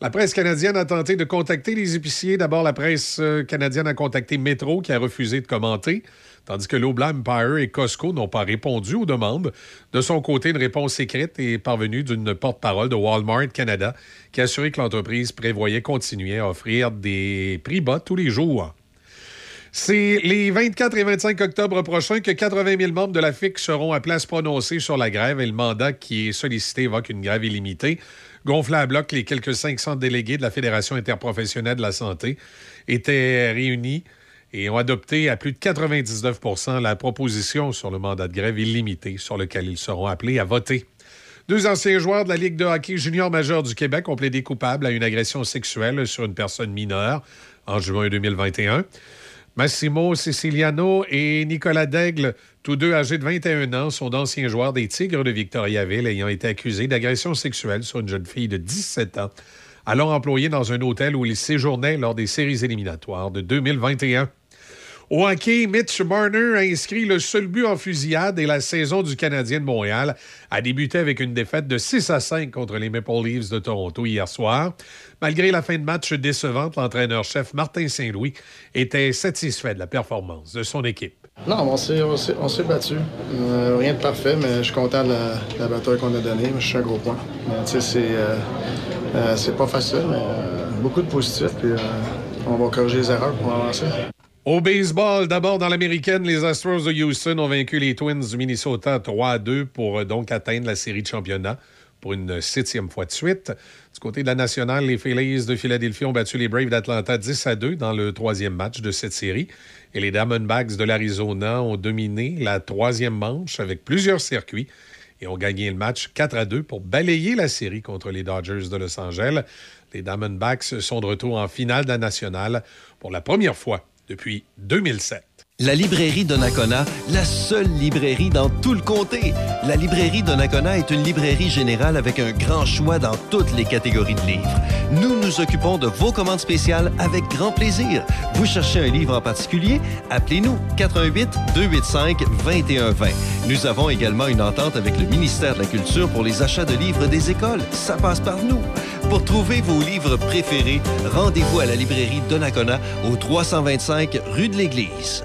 La presse canadienne a tenté de contacter les épiciers. D'abord, la presse euh, canadienne a contacté Metro, qui a refusé de commenter, tandis que Loblaw Empire et Costco n'ont pas répondu aux demandes. De son côté, une réponse écrite est parvenue d'une porte-parole de Walmart Canada, qui a assuré que l'entreprise prévoyait continuer à offrir des prix bas tous les jours. C'est les 24 et 25 octobre prochains que 80 000 membres de la FIC seront à se prononcer sur la grève et le mandat qui est sollicité évoque une grève illimitée. Gonflé à bloc, les quelques 500 délégués de la Fédération interprofessionnelle de la santé étaient réunis et ont adopté à plus de 99% la proposition sur le mandat de grève illimité sur lequel ils seront appelés à voter. Deux anciens joueurs de la Ligue de hockey junior majeur du Québec ont plaidé coupables à une agression sexuelle sur une personne mineure en juin 2021. Massimo Siciliano et Nicolas Daigle, tous deux âgés de 21 ans, sont d'anciens joueurs des Tigres de Victoriaville ayant été accusés d'agression sexuelle sur une jeune fille de 17 ans, alors employée dans un hôtel où ils séjournaient lors des séries éliminatoires de 2021. Au hockey, Mitch Marner a inscrit le seul but en fusillade et la saison du Canadien de Montréal a débuté avec une défaite de 6 à 5 contre les Maple Leafs de Toronto hier soir. Malgré la fin de match décevante, l'entraîneur-chef Martin Saint-Louis était satisfait de la performance de son équipe. Non, on s'est, on s'est, on s'est battu. Euh, rien de parfait, mais je suis content de la, la bataille qu'on a donnée. Je suis un gros point. Mais, sais, c'est, euh, euh, c'est pas facile, mais euh, beaucoup de positifs. Puis euh, on va corriger les erreurs pour avancer. Au baseball, d'abord dans l'américaine, les Astros de Houston ont vaincu les Twins du Minnesota 3 à 2 pour euh, donc atteindre la série de championnat pour une septième fois de suite. Du côté de la nationale, les Phillies de Philadelphie ont battu les Braves d'Atlanta 10 à 2 dans le troisième match de cette série. Et les Diamondbacks de l'Arizona ont dominé la troisième manche avec plusieurs circuits et ont gagné le match 4 à 2 pour balayer la série contre les Dodgers de Los Angeles. Les Diamondbacks sont de retour en finale de la nationale pour la première fois depuis 2007. La librairie Donnacona, la seule librairie dans tout le comté. La librairie Donnacona est une librairie générale avec un grand choix dans toutes les catégories de livres. Nous nous occupons de vos commandes spéciales avec grand plaisir. Vous cherchez un livre en particulier? Appelez-nous 88 285 2120. Nous avons également une entente avec le ministère de la Culture pour les achats de livres des écoles. Ça passe par nous. Pour trouver vos livres préférés, rendez-vous à la librairie Donnacona au 325 rue de l'Église.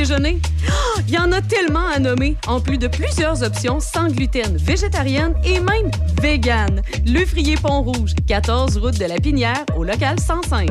Il y en a tellement à nommer, en plus de plusieurs options sans gluten, végétarienne et même vegan. Le Frier Pont-Rouge, 14 route de la Pinière, au local 105.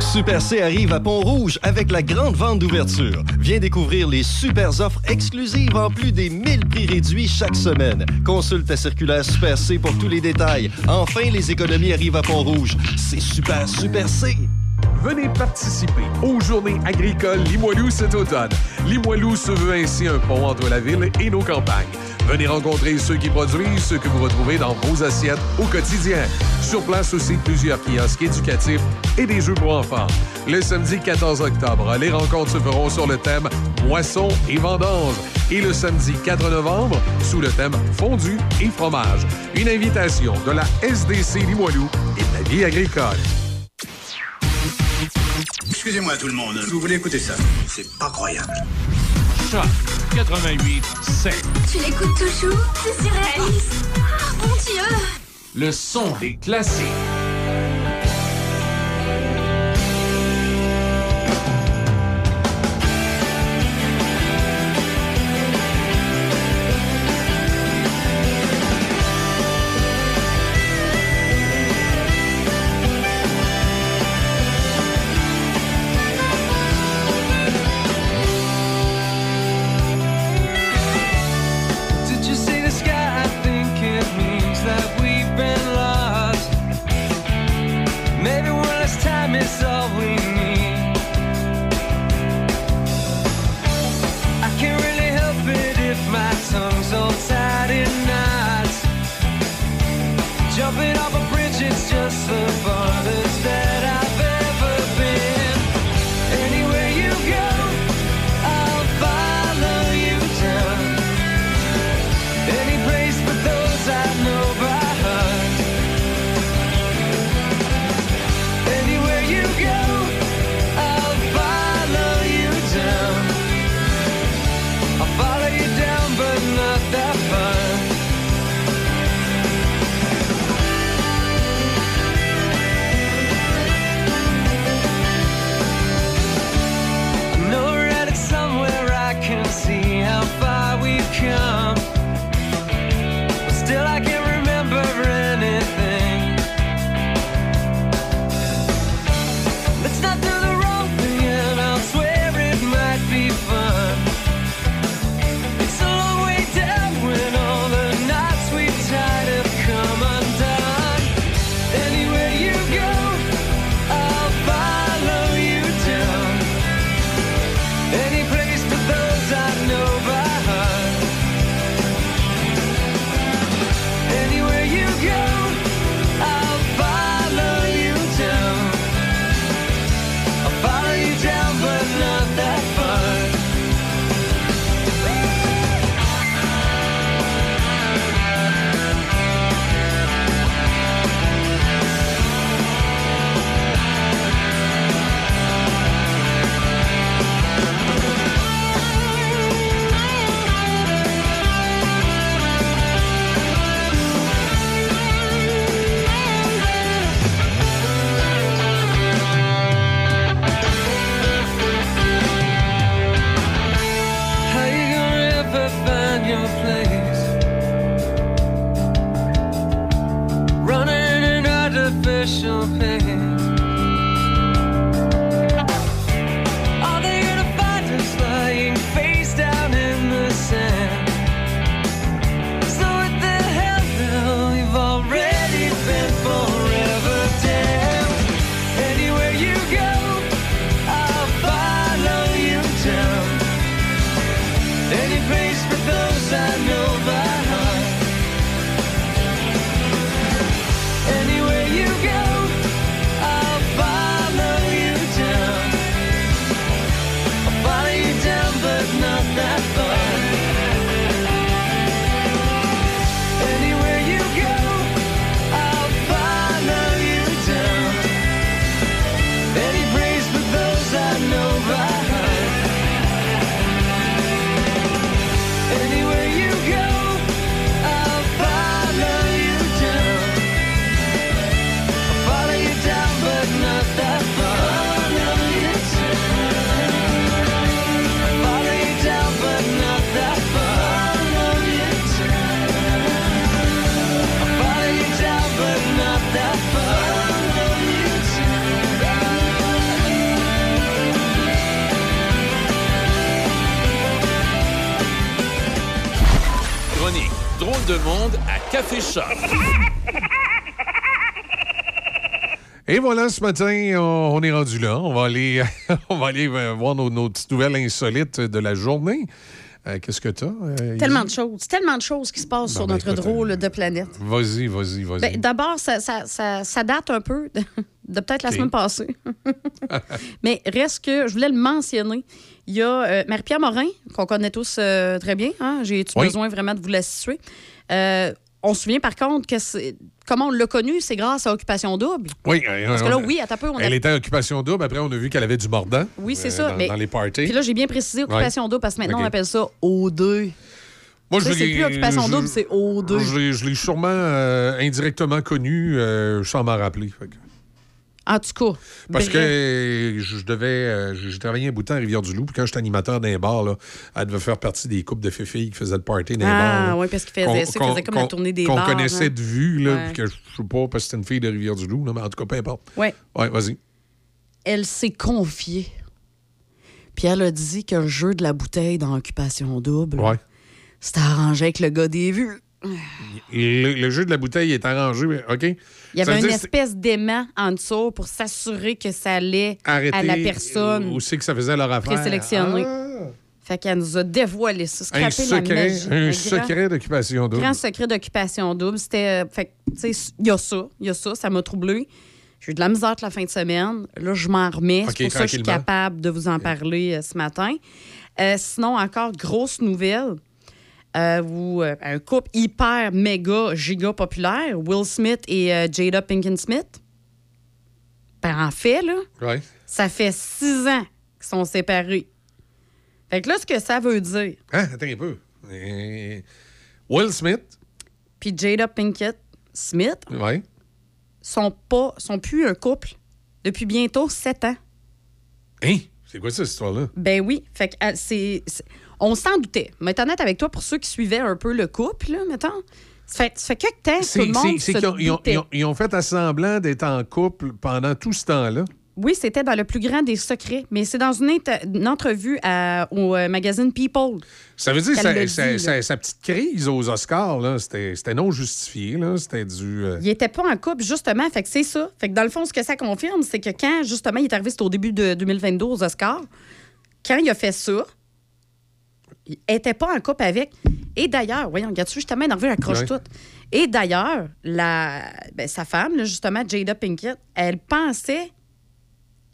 Super C arrive à Pont-Rouge avec la grande vente d'ouverture. Viens découvrir les super offres exclusives en plus des 1000 prix réduits chaque semaine. Consulte ta circulaire Super C pour tous les détails. Enfin, les économies arrivent à Pont-Rouge. C'est super, super C! Venez participer aux Journées agricoles Limoilou cet automne. Limoilou se veut ainsi un pont entre la ville et nos campagnes. Venez rencontrer ceux qui produisent ce que vous retrouvez dans vos assiettes au quotidien. Sur place aussi plusieurs kiosques éducatifs et des jeux pour enfants. Le samedi 14 octobre, les rencontres se feront sur le thème moisson et vendange. Et le samedi 4 novembre, sous le thème fondu et fromage. Une invitation de la SDC Limoilou et de la vie agricole. Excusez-moi tout le monde, vous voulez écouter ça? C'est pas croyable. 88 7. Tu l'écoutes toujours? C'est surréaliste! Ah, oh, mon Dieu! Le son des classiques. Voilà, ce matin, on, on est rendu là. On va aller, on va aller euh, voir nos, nos petites nouvelles insolites de la journée. Euh, Qu'est-ce que tu as? Tellement de choses, tellement de choses qui se passent Bon, sur ben, notre écoute, drôle de planète. Vas-y, vas-y, vas-y. Ben, D'abord, ça, ça- ça- ça date un peu de, de peut-être la semaine passée. Mais reste que je voulais le mentionner. Il y a euh, Marie-Pierre Morin, qu'on connaît tous euh, très bien. Hein? J'ai-tu Oui. besoin vraiment de vous la situer? On se souvient par contre que c'est- comment on l'a connue, c'est grâce à Occupation Double. oui, Parce que là, oui, un peu, on a- Elle était en occupation double. Après, on a vu qu'elle avait du mordant. Oui, c'est euh, ça. Dans, mais... dans les parties. Puis là, j'ai bien précisé Occupation Ouais. Double parce que maintenant, on appelle ça O2. Moi, je c'est plus Occupation Double, c'est O2. Je l'ai- sûrement euh, indirectement connu euh, sans m'en rappeler. Fait En tout cas. Parce bref. que je devais. euh, J'ai travaillé un bout de temps à Rivière-du-Loup, puis quand j'étais animateur d'un bar, là, elle devait faire partie des couples de filles qui faisaient le party dans. Ah, là. oui, parce qu'il faisait Qu'on- ça, il qu'on- faisait comme la qu'on- tournée des Qu'on bars. connaissait hein. de vue, là, Ouais. que je sais pas, parce que c'était une fille de Rivière-du-Loup, mais en tout cas, peu importe. Ouais. Ouais, vas-y. Elle s'est confiée. Puis elle a dit que le jeu de la bouteille dans Occupation Double, Ouais. c'était arrangé avec le gars des vues. Le, le jeu de la bouteille est arrangé, OK. Il y avait une espèce d'aimant en dessous pour s'assurer que ça allait à la personne Où c'est que ça faisait leur affaire? présélectionnée. Ah, Fait qu'elle nous a dévoilé ça, un secret, un secret d'occupation double. Grand secret d'occupation double. C'était. euh, fait que, tu sais, il y a ça, il y a ça, ça m'a troublé. J'ai eu de la misère toute la fin de semaine. Là, je m'en remets. C'est pour ça que je suis capable de vous en parler euh, ce matin. Euh, sinon, encore, grosse nouvelle. Euh, où, euh, un couple hyper, méga, giga populaire, Will Smith et euh, Jada Pinkett Smith. Ben, en fait, là, Ouais. ça fait six ans qu'ils sont séparés. Fait que là, ce que ça veut dire, Hein, attends un peu. Will Smith, puis Jada Pinkett Smith ouais. sont pas sont plus un couple depuis bientôt sept ans. Hein? C'est quoi ça, cette histoire-là? Ben oui, fait que c'est- on s'en doutait. Mais honnête avec toi pour ceux qui suivaient un peu le couple là, mettons. Ça fait, ça fait quelques temps que tout C'est le monde c'est- c'est se qu'ils ont, ils ont- doutait. ils ont- ils ont fait à semblant d'être en couple pendant tout ce temps-là. Oui, c'était dans le plus grand des secrets, mais c'est dans une, entrevue à- au euh, magazine People. Ça veut dire sa, sa- petite crise aux Oscars, là, c'était non justifié. là. C'était du. euh, Il était pas en couple, justement. Fait que c'est ça. Fait que dans le fond, ce que ça confirme, c'est que quand, justement, il est arrivé, c'était au début de 2022 aux Oscars, quand il a fait ça, il était pas en couple avec. Et d'ailleurs, voyons, regarde-tu, justement, elle accroche Ouais. tout. Et d'ailleurs, la, ben, sa femme, là, justement, Jada Pinkett, elle pensait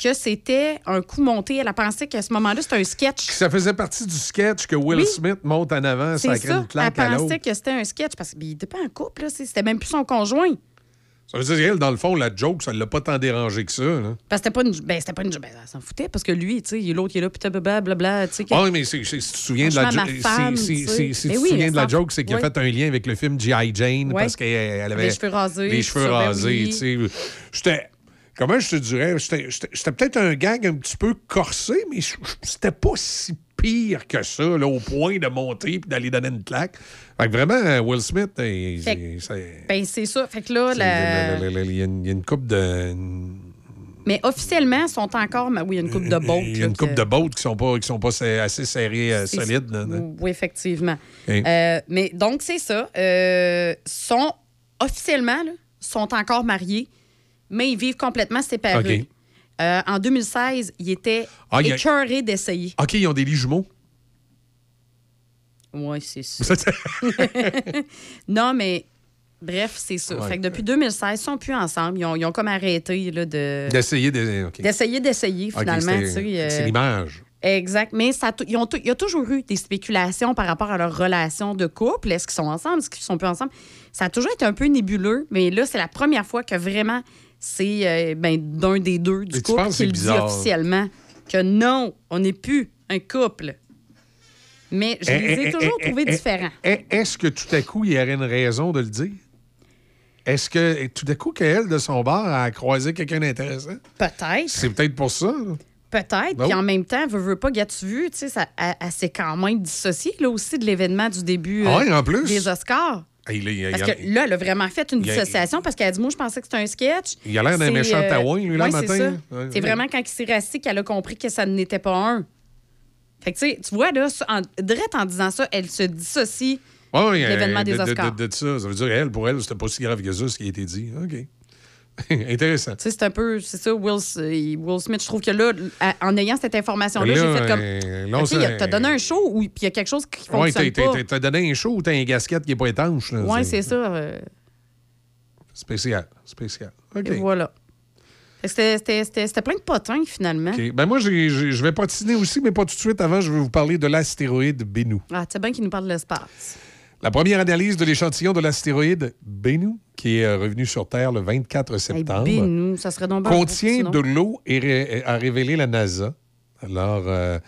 que c'était un coup monté. Elle a pensé qu'à ce moment-là, c'était un sketch. Ça faisait partie du sketch que Will Oui. Smith monte en avant, ça C'est crée ça. une Elle à pensait que c'était un sketch parce qu'il n'était pas en couple. là. C'était même plus son conjoint. Ça veut dire qu'elle, dans le fond, la joke, ça ne l'a pas tant dérangé que ça. Là. Parce que c'était pas une. Ben, c'était pas une. Ben, elle s'en foutait parce que lui, tu sais, l'autre, il est là, puis blablabla, tu sais. que- Ah oui, mais si tu te souviens de la femme, si- si- si- oui, souviens de la joke, c'est qu'il a fait un lien avec le film G.I. Jane parce qu'elle elle avait Les cheveux rasés, les cheveux ben rasés. tu sais. J'étais. Comment je te dirais? C'était peut-être un gag un petit peu corsé, mais c'était pas si pire que ça, là, au point de monter et d'aller donner une claque. Fait que vraiment, euh, Will Smith, euh, Fait- c'est- Ben, c'est ça. Fait que là, la- il y a une- une coupe de. Mais officiellement, ils sont encore. Oui, il y a une coupe de boat. Il y a une coupe de bottes qui sont pas, qui sont pas assez serrées, euh, solides. là, là. Oui, effectivement. Euh, mais donc, c'est ça. Euh, sont officiellement, là, sont encore mariés, mais ils vivent complètement séparés. Euh, en 2016, ils étaient Ah, il y a- écœurés d'essayer. OK, ils ont des lits jumeaux? Oui, c'est ça. non, mais bref, c'est ça. Ouais. Fait que depuis 2016, ils sont plus ensemble. Ils ont, ils ont comme arrêté là, de. D'essayer. D'essayer d'essayer, OK, finalement. c'est- euh, C'est l'image. Exact. Mais ça, ils ont il y a toujours eu des spéculations par rapport à leur relation de couple. Est-ce qu'ils sont ensemble? Est-ce qu'ils sont plus ensemble? Ça a toujours été un peu nébuleux, mais là, c'est la première fois que vraiment c'est euh, ben, d'un des deux du Et couple qui le dit officiellement que non, on n'est plus un couple. Mais je les ai Eh, eh, toujours eh, trouvés eh, différents. eh, Est-ce que tout à coup, il y aurait une raison de le dire? Est-ce que tout à coup, qu'elle, de son bord, a croisé quelqu'un d'intéressant? Peut-être. C'est peut-être pour ça. Peut-être. Puis en même temps, veut, veut pas, gâtes-tu vu, tu sais, ça- elle, s'est quand même dissociée, là aussi, de l'événement du début Ah euh, ouais, en plus? des Oscars. Ah, il- Parce que là, elle a vraiment fait une a- dissociation parce qu'elle a dit Moi, je pensais que c'était un sketch. Il a l'air d'un méchant euh, taouin, lui, là, c'est matin. ça. Ouais, C'est ouais. vraiment quand il s'est rassis qu'elle a compris que ça n'était pas un. Fait que, tu sais, tu vois, là, en, direct en disant ça, elle se dissocie Ouais, de l'événement des de- de- Oscars. De, de ça. Ça veut dire, elle, pour elle, c'était pas si grave que ça, ce qui a été dit. OK. Intéressant. Tu sais, c'est un peu, c'est ça, Will, euh, Will Smith. Je trouve que là, en ayant cette information-là, Là, j'ai fait comme. euh, a- sait- T'as donné un show ou il y a quelque chose qui Oui, fonctionne pas. t'as- t'as donné un show ou t'as un gasket qui n'est pas étanche. Oui, c'est ça. euh, Spécial. Spécial. OK. et voilà. C'était- plein de potins, finalement. Ben moi, je vais patiner aussi, mais pas tout de suite. Avant, je vais vous parler de l'astéroïde Bennu. Ah, c'est bien qu'il nous parle de l'espace. La première analyse de l'échantillon de l'astéroïde Bennu, qui est euh, revenu sur Terre le 24 Hey, septembre, ça serait donc contient de l'eau, et ré- a révélé la NASA. Alors, euh,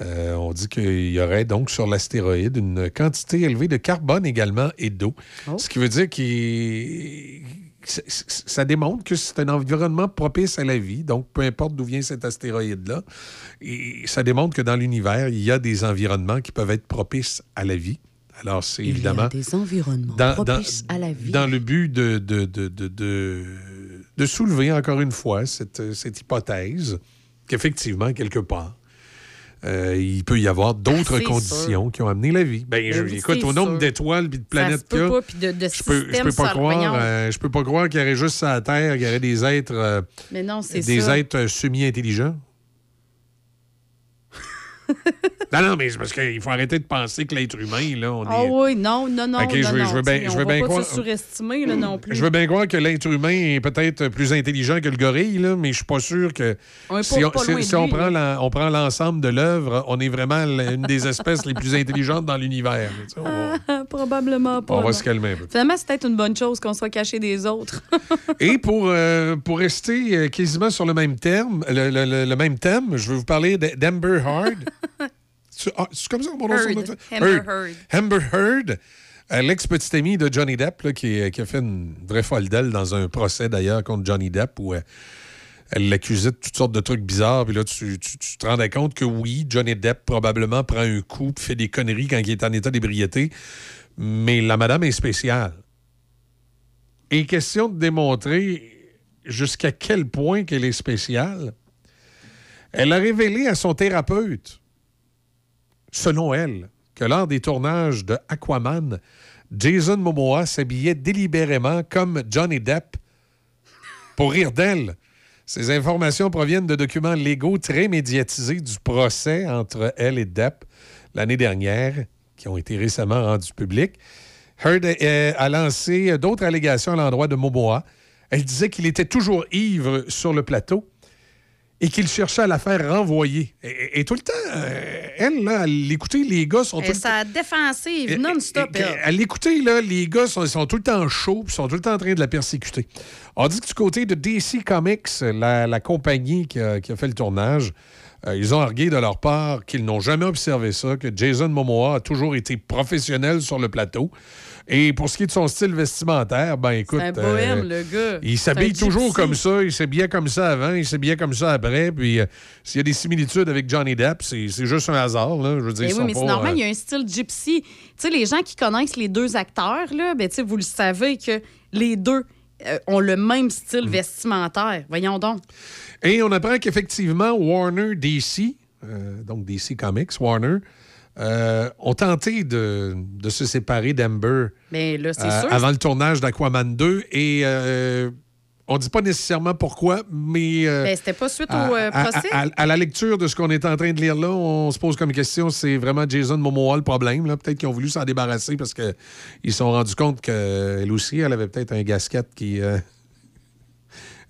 euh, on dit qu'il y aurait donc sur l'astéroïde une quantité élevée de carbone également et d'eau. Oh. Ce qui veut dire qu'il ça- démontre que c'est un environnement propice à la vie, donc peu importe d'où vient cet astéroïde-là. Ça démontre que dans l'univers, il y a des environnements qui peuvent être propices à la vie. Alors, c'est Il y a évidemment des environnements dans, dans- propices à la vie. dans le but de, de, de, de, de- soulever encore une fois cette, cette hypothèse qu'effectivement, quelque part, euh, il peut y avoir d'autres Ah, conditions qui ont amené la vie. Ben, je- écoute, au nombre d'étoiles et de planètes qu'il y a, pas, puis de, de je peux, je peux pas croire, euh, je peux pas croire qu'il y aurait juste sur la Terre, qu'il y aurait des êtres, euh, Mais non, c'est des ça. êtres semi-intelligents. Non, non, mais c'est parce qu'il faut arrêter de penser que l'être humain, là, on Ah est... oui, non, non, non. Ok, non, je veux- je veux bien- je on veux bien pas croire- se surestimer là, non plus. Je veux bien croire que l'être humain est peut-être plus intelligent que le gorille, là, mais je suis pas sûr que On est si, on, si- si on prend là. la- on prend l'ensemble de l'œuvre, on est vraiment une des espèces les plus intelligentes dans l'univers. Va- Ah, Probablement pas. on va non. se calmer un peu. Finalement, c'est peut-être une bonne chose qu'on soit caché des autres. Et pour, euh, pour rester euh, quasiment sur le même terme, le, le- le- le même thème, je vais vous parler d'Amber Heard. C'est ah, c'est comme ça mon nom Heard. son nom? Amber Heard. Amber Heard, l'ex-petite amie de Johnny Depp, là, qui, qui a fait une vraie folle d'elle dans un procès d'ailleurs contre Johnny Depp où euh, elle l'accusait de toutes sortes de trucs bizarres. Puis là, tu, tu- tu te rendais compte que oui, Johnny Depp probablement prend un coup fait des conneries quand il est en état d'ébriété. Mais la madame est spéciale. Et question de démontrer jusqu'à quel point qu'elle est spéciale, elle a révélé à son thérapeute, selon elle, que lors des tournages de Aquaman, Jason Momoa s'habillait délibérément comme Johnny Depp pour rire d'elle. Ces informations proviennent de documents légaux très médiatisés du procès entre elle et Depp l'année dernière, qui ont été récemment rendus publics. Heard euh, a lancé d'autres allégations à l'endroit de Momoa. Elle disait qu'il était toujours ivre sur le plateau et qu'il cherchait à la faire renvoyer. Et, et tout le temps, euh, elle, là, à l'écouter, les gars sont tout sa défensive, non-stop. À l'écouter, là, les gars sont, sont tout le temps chauds puis sont tout le temps en train de la persécuter. On dit que du côté de DC Comics, la, la compagnie qui a, qui a fait le tournage, euh, ils ont argué de leur part qu'ils n'ont jamais observé ça, que Jason Momoa a toujours été professionnel sur le plateau. Et pour ce qui est de son style vestimentaire, ben écoute... C'est un bohème, euh, le gars. il s'habille toujours comme ça, il s'habillait comme ça avant, il s'habillait comme ça après. Puis euh, s'il y a des similitudes avec Johnny Depp, c'est juste un hasard. Là. Je veux dire, ils oui, mais c'est normal, euh, il y a un style gypsy. Tu sais, les gens qui connaissent les deux acteurs, là, ben, tu sais, vous le savez que les deux ont le même style Mm. vestimentaire. Voyons donc. Et on apprend qu'effectivement, Warner DC, euh, donc DC Comics, Warner, euh, ont tenté de, de se séparer d'Amber Mais euh, avant le tournage d'Aquaman 2. Et euh, on ne dit pas nécessairement pourquoi, mais... euh, Ben, c'était pas suite à, au à- procès. à- à la lecture de ce qu'on est en train de lire là, on se pose comme question, c'est vraiment Jason Momoa le problème. Peut-être qu'ils ont voulu s'en débarrasser parce qu'ils se sont rendus compte qu'elle aussi, elle avait peut-être un gasket qui...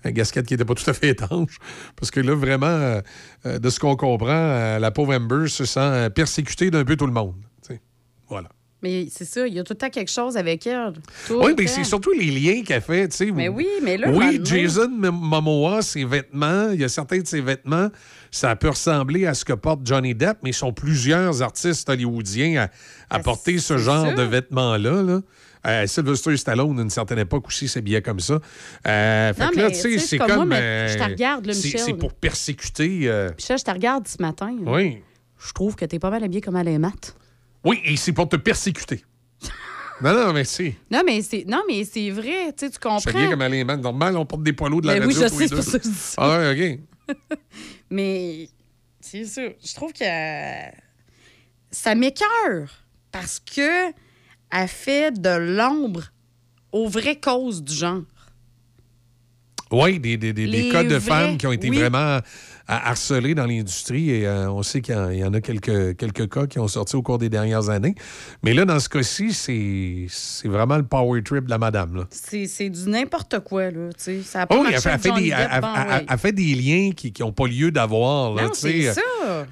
un gasket qui n'était pas tout à fait étanche. Parce que là, vraiment, euh, euh, de ce qu'on comprend, euh, la pauvre Amber se sent persécutée d'un peu tout le monde. Voilà. Mais c'est ça, il y a tout le temps quelque chose avec elle. Tout Oui, mais c'est surtout les liens qu'elle fait. tu sais. Mais oui, mais là, Oui, Jason Momoa, ses vêtements, il y a certains de ses vêtements, ça peut ressembler à ce que porte Johnny Depp, mais ils sont plusieurs artistes hollywoodiens à, à porter ce genre sûr. de vêtements-là. Là. Euh, Sylvester Stallone, à une certaine époque aussi, s'habillait comme ça. Euh, fait Non, que là, mais tu sais, c'est comme comme. moi, mais je te regarde, là, c'est- Michel. C'est pour persécuter. euh, Puis ça, je te regarde ce matin. Oui. Je trouve que t'es pas mal habillé comme Alain Matt. Oui, et c'est pour te persécuter. non, non, mais c'est. Non, mais c'est non, mais c'est vrai, tu sais, tu Je comprends. comme Alain Mann. Normal, on porte des poilos de la oui, radio je tous sais, les c'est deux. pour ça que je dis ça. Ah ouais, OK. Mais c'est ça. Je trouve que euh, ça m'écœure parce que elle fait de l'ombre aux vraies causes du genre. Oui, des, des, des, cas de femmes qui ont été oui. vraiment euh, harcelées dans l'industrie et euh, on sait qu'il y en- il y en a quelques, quelques cas qui ont sorti au cours des dernières années. Mais là, dans ce cas-ci, c'est vraiment le power trip de la madame. C'est du n'importe quoi, là. Ça a pas Oh, elle fait, elle fait des, Depp, elle- bon, elle- ouais. elle fait des liens qui n'ont pas lieu d'avoir. c'est ça.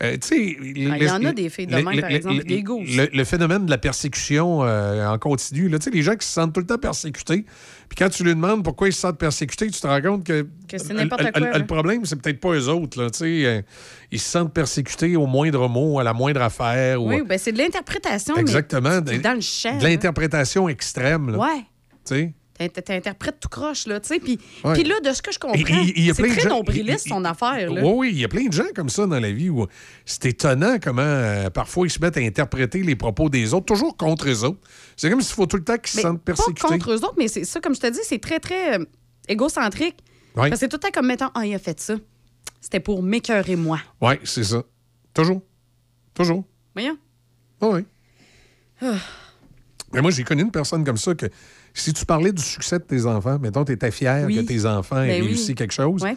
Euh, tu sais, Ah, il y en a des filles de le- par le- exemple, le- des gosses. Le, le phénomène de la persécution euh, en continu, là, les gens qui se sentent tout le temps persécutés, puis quand tu lui demandes pourquoi ils se sentent persécutés, tu te rends compte que, Que c'est n'importe quoi, le, là. le problème, c'est peut-être pas eux autres. Là, euh, ils se sentent persécutés au moindre mot, à la moindre affaire. Oui, ou, ben c'est de l'interprétation. mais Exactement. c'est dans le de l'interprétation extrême. Là, Ouais. tu sais? T'in- T'interprètes tout croche, là, tu sais. Puis Ouais. là, de ce que je comprends, Il- il- il y a c'est très gens- nombriliste, son affaire, là. Oui, oui, il y a plein de gens comme ça dans la vie où c'est étonnant comment euh, parfois ils se mettent à interpréter les propos des autres, toujours contre eux autres. C'est comme s'il faut tout le temps qu'ils se sentent pas persécutés. contre eux autres, mais c'est ça, comme je te dis, c'est très, très euh, égocentrique. Parce que c'est tout le temps comme mettant Ah, il a fait ça. C'était pour m'écœurer moi. Oui, c'est ça. Toujours. Toujours. Voyons. Oui. Ah. Mais moi, j'ai connu une personne comme ça que si tu parlais du succès de tes enfants, mettons, tu étais fier Oui. que tes enfants aient Ben oui. réussi quelque chose, Ouais.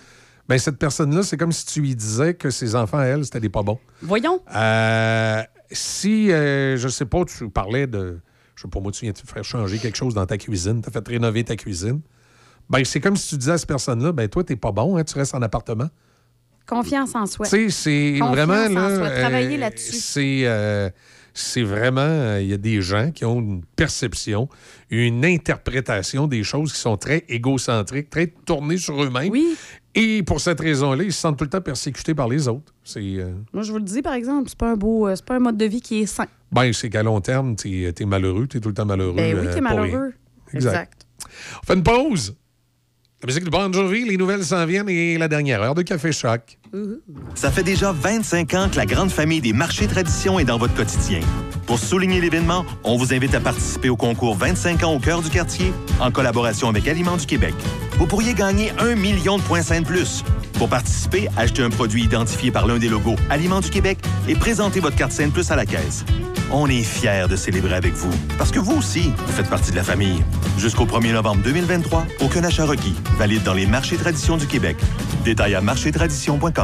ben cette personne-là, c'est comme si tu lui disais que ses enfants, elle, c'était des pas bons. Voyons. Euh, si, euh, je sais pas, tu parlais de. Je sais pas, moi, tu viens de faire changer quelque chose dans ta cuisine, tu as fait rénover ta cuisine. Ben, c'est comme si tu disais à cette personne-là, ben, toi, t'es pas bon, hein, tu restes en appartement. Confiance en soi. Tu sais, c'est Confiance vraiment. en Là, soi. Travailler euh, là-dessus. C'est. Euh, c'est vraiment, euh, il y a des gens qui ont une perception, une interprétation des choses qui sont très égocentriques, très tournées sur eux-mêmes. Oui. Et pour cette raison-là, ils se sentent tout le temps persécutés par les autres. C'est, euh, Moi, je vous le dis, par exemple, c'est pas un beau, euh, c'est pas un mode de vie qui est sain. ben, c'est qu'à long terme, tu es, malheureux, tu es tout le temps malheureux. Ben oui, euh, t'es rien. malheureux. Exact. Exact. On fait une pause. La musique de Bon Jovi, les nouvelles s'en viennent et la dernière heure de Café Choc. Ça fait déjà 25 ans que la grande famille des marchés tradition est dans votre quotidien. Pour souligner l'événement, on vous invite à participer au concours 25 ans au cœur du quartier en collaboration avec Aliments du Québec. Vous pourriez gagner un million de points sains plus. Pour participer, achetez un produit identifié par l'un des logos Aliments du Québec et présentez votre carte saine plus à la caisse. On est fiers de célébrer avec vous parce que vous aussi, vous faites partie de la famille. Jusqu'au 1er novembre 2023, aucun achat requis. Valide dans les marchés tradition du Québec. Détail à marchétradition.com.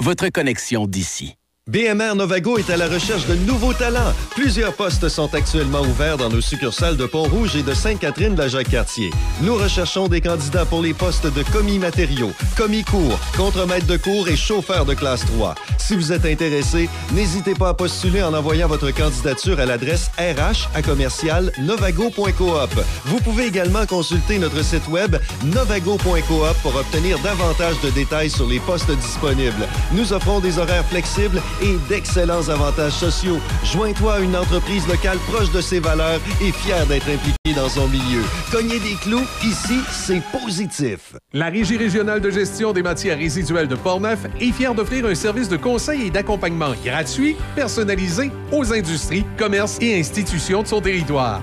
votre connexion d'ici. BMR Novago est à la recherche de nouveaux talents. Plusieurs postes sont actuellement ouverts dans nos succursales de Pont-Rouge et de Sainte-Catherine de la Jacques-Cartier. Nous recherchons des candidats pour les postes de commis matériaux, commis cours, contremaître de cours et chauffeur de classe 3. Si vous êtes intéressé, n'hésitez pas à postuler en envoyant votre candidature à l'adresse RH à commercial novago.coop. Vous pouvez également consulter notre site web novago.coop pour obtenir davantage de détails sur les postes disponibles. Nous offrons des horaires flexibles et d'excellents avantages sociaux. Joins-toi à une entreprise locale proche de ses valeurs et fière d'être impliquée dans son milieu. Cogner des clous, ici, c'est positif. La Régie régionale de gestion des matières résiduelles de Portneuf est fière d'offrir un service de conseil et d'accompagnement gratuit, personnalisé aux industries, commerces et institutions de son territoire.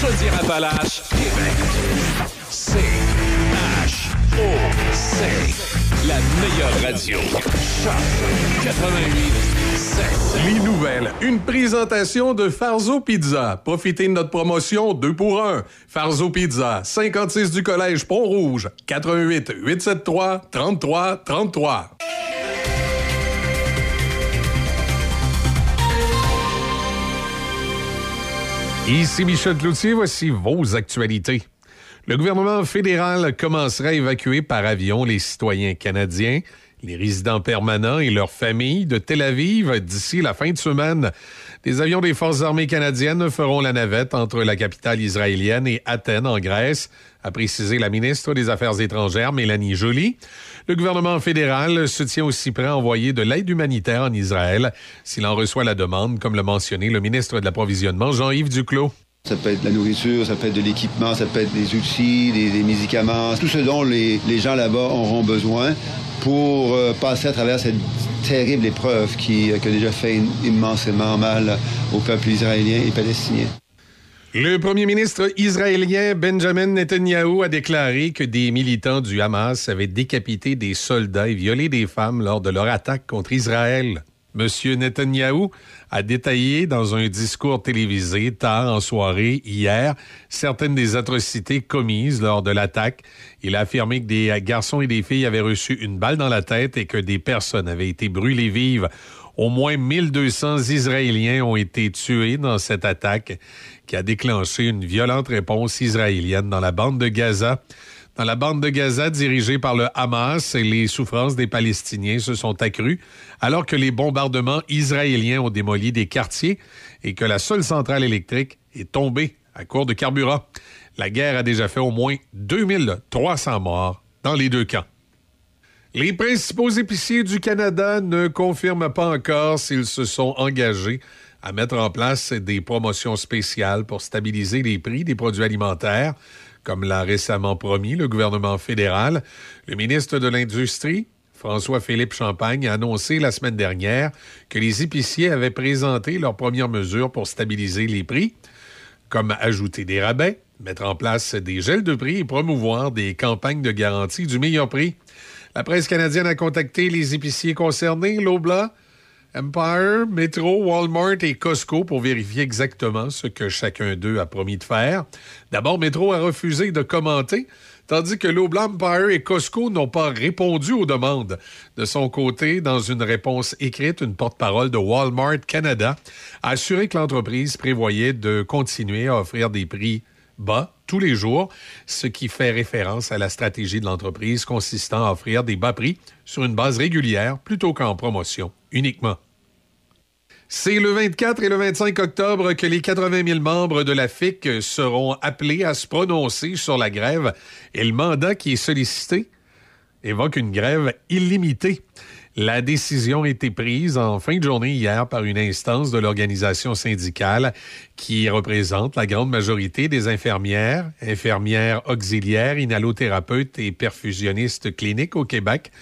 Chaudière-Appalaches, Québec. C H O C la meilleure radio. Choc 88 7. Les nouvelles. Une présentation de Farzo Pizza. Profitez de notre promotion 2 pour 1. Farzo Pizza, 56 du Collège Pont-Rouge, 88 873 33 33. Ici Michel Cloutier, voici vos actualités. Le gouvernement fédéral commencerait à évacuer par avion les citoyens canadiens les résidents permanents et leurs familles de Tel Aviv d'ici la fin de semaine. Des avions des Forces armées canadiennes feront la navette entre la capitale israélienne et Athènes, en Grèce, a précisé la ministre des Affaires étrangères, Mélanie Joly. Le gouvernement fédéral se tient aussi prêt à envoyer de l'aide humanitaire en Israël s'il en reçoit la demande, comme l'a mentionné le ministre de l'Approvisionnement, Jean-Yves Duclos. Ça peut être de la nourriture, ça peut être de l'équipement, ça peut être des outils, des, médicaments, tout ce dont les, les gens là-bas auront besoin pour euh, passer à travers cette terrible épreuve qui, euh, qui a déjà fait immensément mal au peuple israélien et palestinien. Le premier ministre israélien Benjamin Netanyahu a déclaré que des militants du Hamas avaient décapité des soldats et violé des femmes lors de leur attaque contre Israël. Monsieur Netanyahu a détaillé dans un discours télévisé tard en soirée hier certaines des atrocités commises lors de l'attaque. Il a affirmé que des garçons et des filles avaient reçu une balle dans la tête et que des personnes avaient été brûlées vives. Au moins 1200 Israéliens ont été tués dans cette attaque qui a déclenché une violente réponse israélienne dans la bande de Gaza. Dans la bande de Gaza dirigée par le Hamas, les souffrances des Palestiniens se sont accrues alors que les bombardements israéliens ont démoli des quartiers et que la seule centrale électrique est tombée à court de carburant. La guerre a déjà fait au moins 2300 morts dans les deux camps. Les principaux épiciers du Canada ne confirment pas encore s'ils se sont engagés à mettre en place des promotions spéciales pour stabiliser les prix des produits alimentaires, comme l'a récemment promis le gouvernement fédéral. Le ministre de l'Industrie, François-Philippe Champagne, a annoncé la semaine dernière que les épiciers avaient présenté leurs premières mesures pour stabiliser les prix, comme ajouter des rabais, mettre en place des gels de prix et promouvoir des campagnes de garantie du meilleur prix. La presse canadienne a contacté les épiciers concernés, Lobla, Empire, Metro, Walmart et Costco pour vérifier exactement ce que chacun d'eux a promis de faire. D'abord, Metro a refusé de commenter, tandis que Lobla, Empire et Costco n'ont pas répondu aux demandes. De son côté, dans une réponse écrite, une porte-parole de Walmart Canada a assuré que l'entreprise prévoyait de continuer à offrir des prix bas tous les jours, ce qui fait référence à la stratégie de l'entreprise consistant à offrir des bas prix sur une base régulière plutôt qu'en promotion uniquement. C'est le 24 et le 25 octobre que les 80 000 membres de la FIC seront appelés à se prononcer sur la grève et le mandat qui est sollicité évoque une grève illimitée. La décision a été prise en fin de journée hier par une instance de l'organisation syndicale qui représente la grande majorité des infirmières, infirmières auxiliaires, inhalothérapeutes et perfusionnistes cliniques au Québec.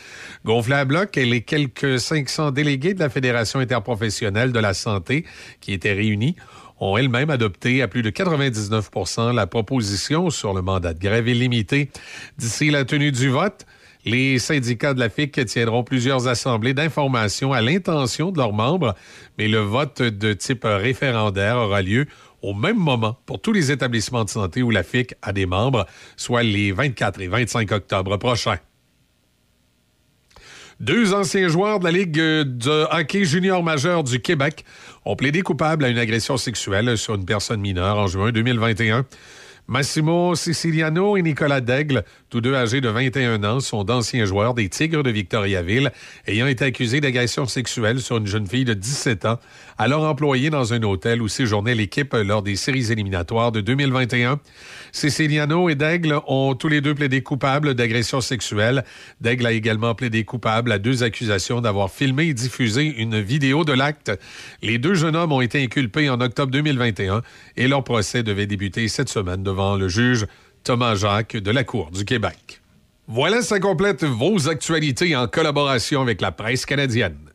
Gonflé à bloc, les quelques 500 délégués de la Fédération interprofessionnelle de la santé qui étaient réunis ont elles-mêmes adopté à plus de 99% la proposition sur le mandat de grève illimité. D'ici la tenue du vote, les syndicats de la FIC tiendront plusieurs assemblées d'information à l'intention de leurs membres, mais le vote de type référendaire aura lieu au même moment pour tous les établissements de santé où la FIC a des membres, soit les 24 et 25 octobre prochains. Deux anciens joueurs de la Ligue de hockey junior majeur du Québec ont plaidé coupables à une agression sexuelle sur une personne mineure en juin 2021. Massimo Siciliano et Nicolas Daigle, tous deux âgés de 21 ans, sont d'anciens joueurs des Tigres de Victoriaville, ayant été accusés d'agression sexuelle sur une jeune fille de 17 ans, alors employée dans un hôtel où séjournait l'équipe lors des séries éliminatoires de 2021. Siciliano et Daigle ont tous les deux plaidé coupables d'agression sexuelle. Daigle a également plaidé coupable à deux accusations d'avoir filmé et diffusé une vidéo de l'acte. Les deux jeunes hommes ont été inculpés en octobre 2021 et leur procès devait débuter cette semaine devant le juge Thomas Jacques de la Cour du Québec. Voilà, ça complète vos actualités en collaboration avec la presse canadienne.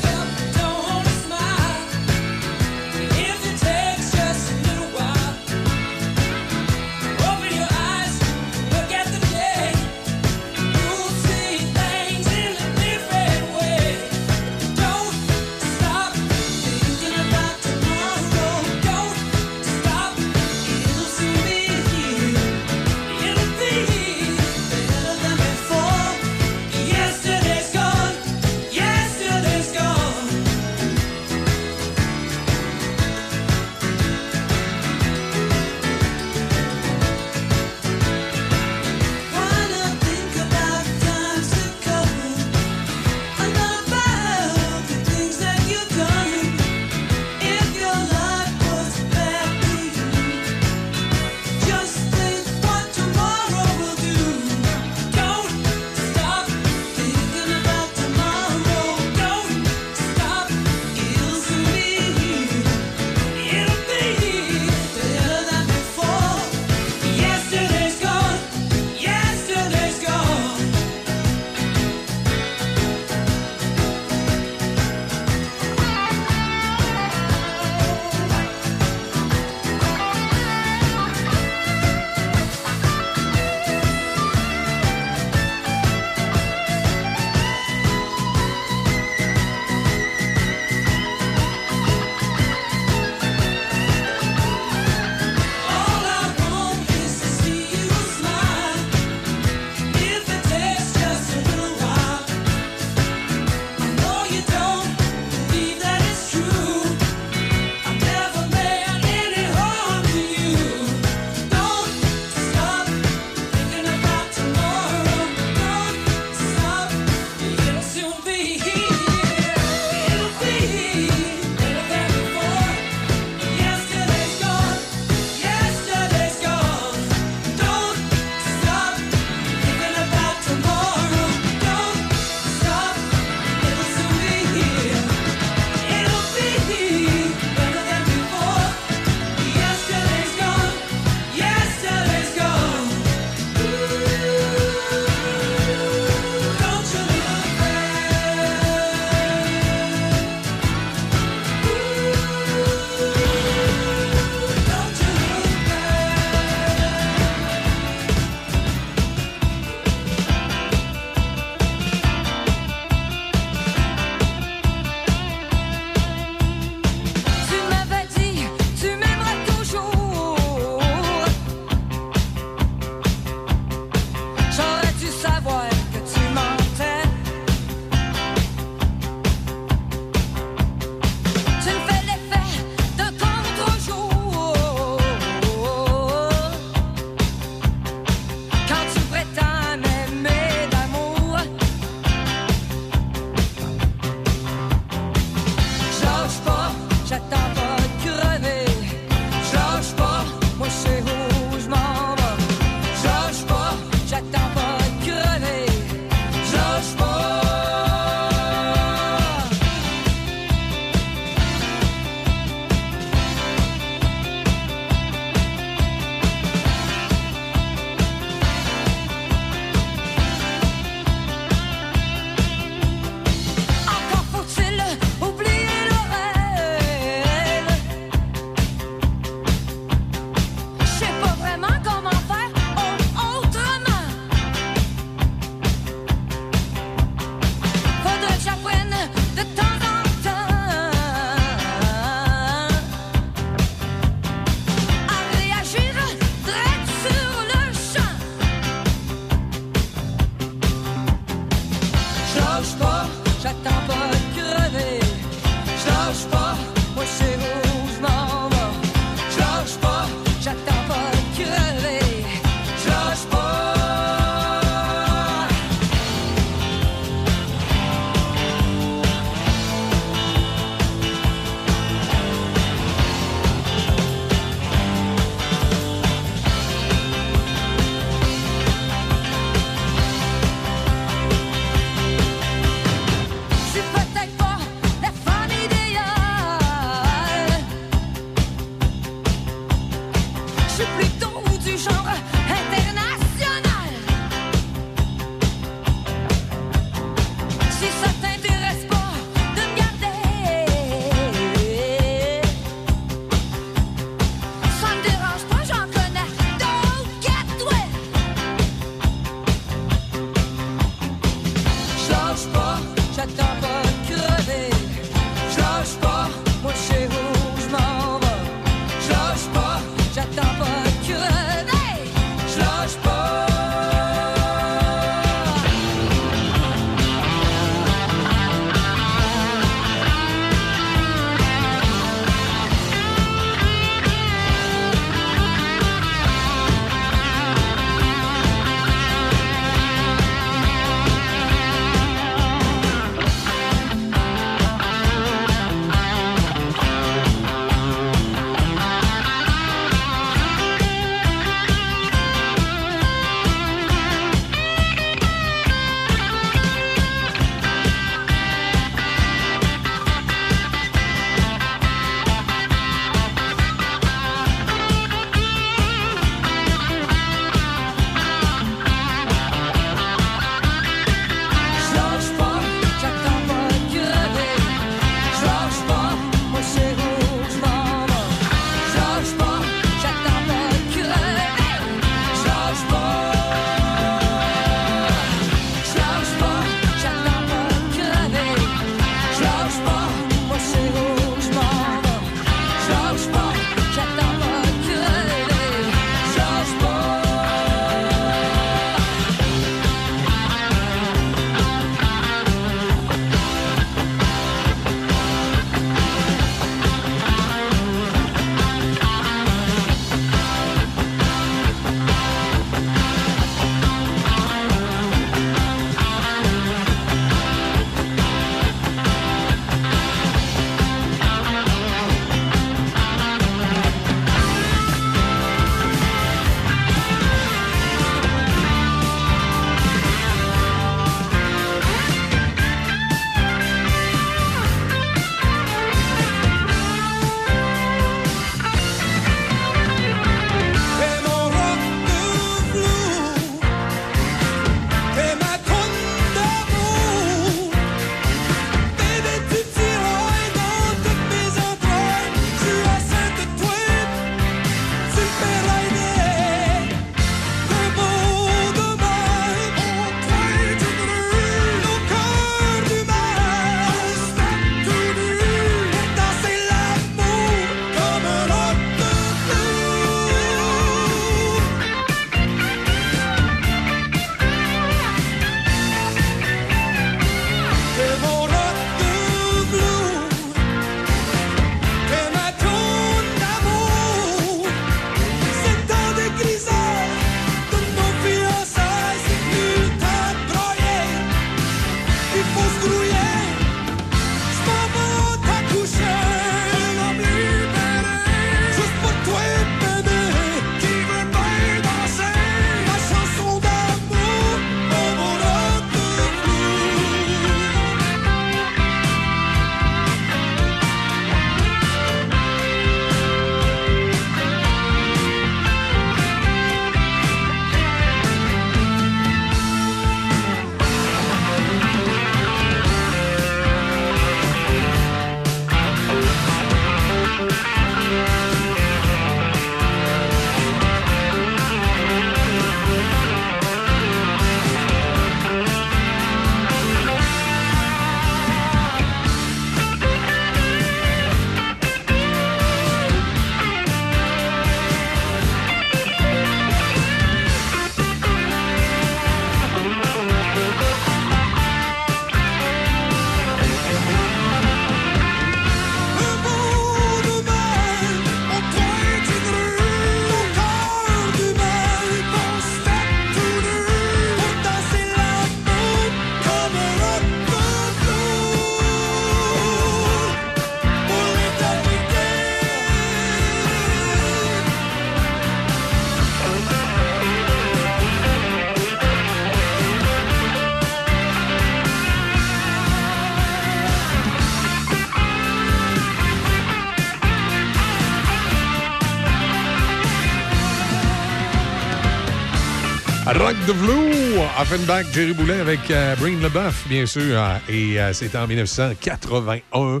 The Blue, Offenbach, Jerry Boulet avec euh, Brain LeBeuf, bien sûr, euh, et euh, c'était en 1981.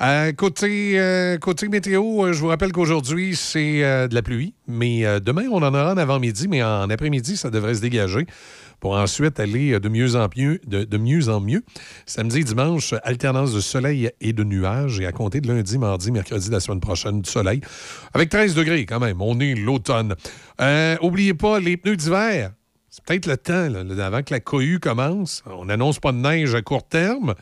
Euh, côté, euh, côté météo, je vous rappelle qu'aujourd'hui, c'est de la pluie, mais demain, on en aura en avant-midi, mais en après-midi, ça devrait se dégager pour ensuite aller de mieux en mieux. De mieux, en mieux. Samedi et dimanche, alternance de soleil et de nuages, et à compter de lundi, mardi, mercredi de la semaine prochaine, du soleil, avec 13 degrés quand même. On est l'automne. Euh, oubliez pas les pneus d'hiver. C'est peut-être le temps, là, avant que la cohue commence. On n'annonce pas de neige à court terme.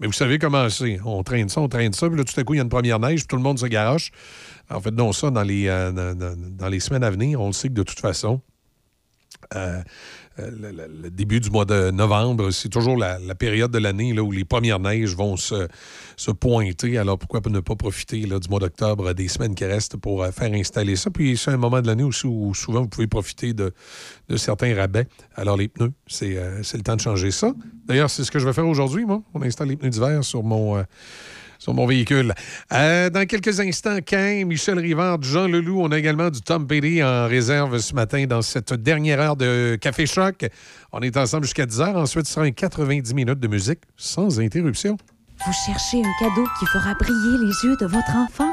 Mais vous savez comment c'est. On traîne ça, on traîne ça, puis là, tout à coup, il y a une première neige, puis tout le monde se garoche. En fait, non, ça, dans les, euh, dans, les semaines à venir, on le sait que de toute façon, euh, le, le- début du mois de novembre, c'est toujours la, période de l'année où les premières neiges vont se, se pointer. Alors pourquoi ne pas profiter du mois d'octobre, des semaines qui restent pour euh, faire installer ça? Puis c'est un moment de l'année aussi où souvent vous pouvez profiter de, de certains rabais. Alors les pneus, c'est euh, le temps de changer ça. D'ailleurs, c'est ce que je vais faire aujourd'hui, moi. On installe les pneus d'hiver sur mon. euh, mon véhicule. Euh, dans quelques instants, Cain, Michel Rivard, Jean Leloup, on a également du Tom Petty en réserve ce matin dans cette dernière heure de Café Choc. On est ensemble jusqu'à 10 heures. Ensuite, ce sera un 90 minutes de musique sans interruption. Vous cherchez un cadeau qui fera briller les yeux de votre enfant?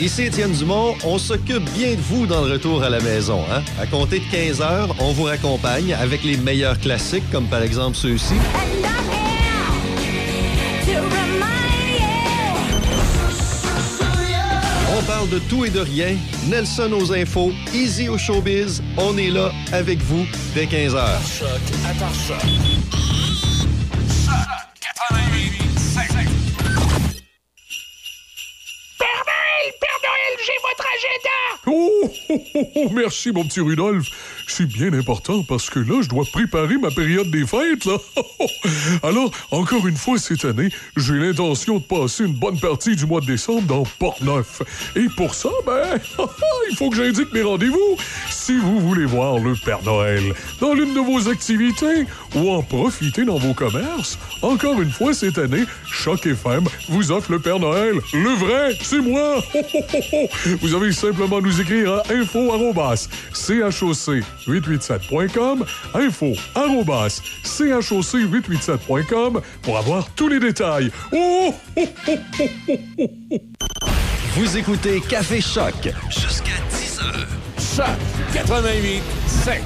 Ici Étienne Dumont, on s'occupe bien de vous dans le retour à la maison. Hein? À compter de 15 heures, on vous raccompagne avec les meilleurs classiques, comme par exemple ceux-ci. On parle de tout et de rien. Nelson aux infos, Easy au showbiz. On est là avec vous dès 15 heures. J'ai votre agenda! Oh, oh, oh, oh, merci, mon petit Rudolph. C'est bien important parce que là, je dois préparer ma période des fêtes, là. Alors, encore une fois, cette année, j'ai l'intention de passer une bonne partie du mois de décembre dans Port-Neuf. Et pour ça, ben, il faut que j'indique mes rendez-vous. Si vous voulez voir le Père Noël dans l'une de vos activités ou en profiter dans vos commerces, encore une fois, cette année, Choc FM vous offre le Père Noël. Le vrai, c'est moi. Vous avez simplement à nous écrire à info choc887.com, info choc887.com pour avoir tous les détails. Oh! Vous écoutez Café Choc jusqu'à 10 heures. Choc 88 7.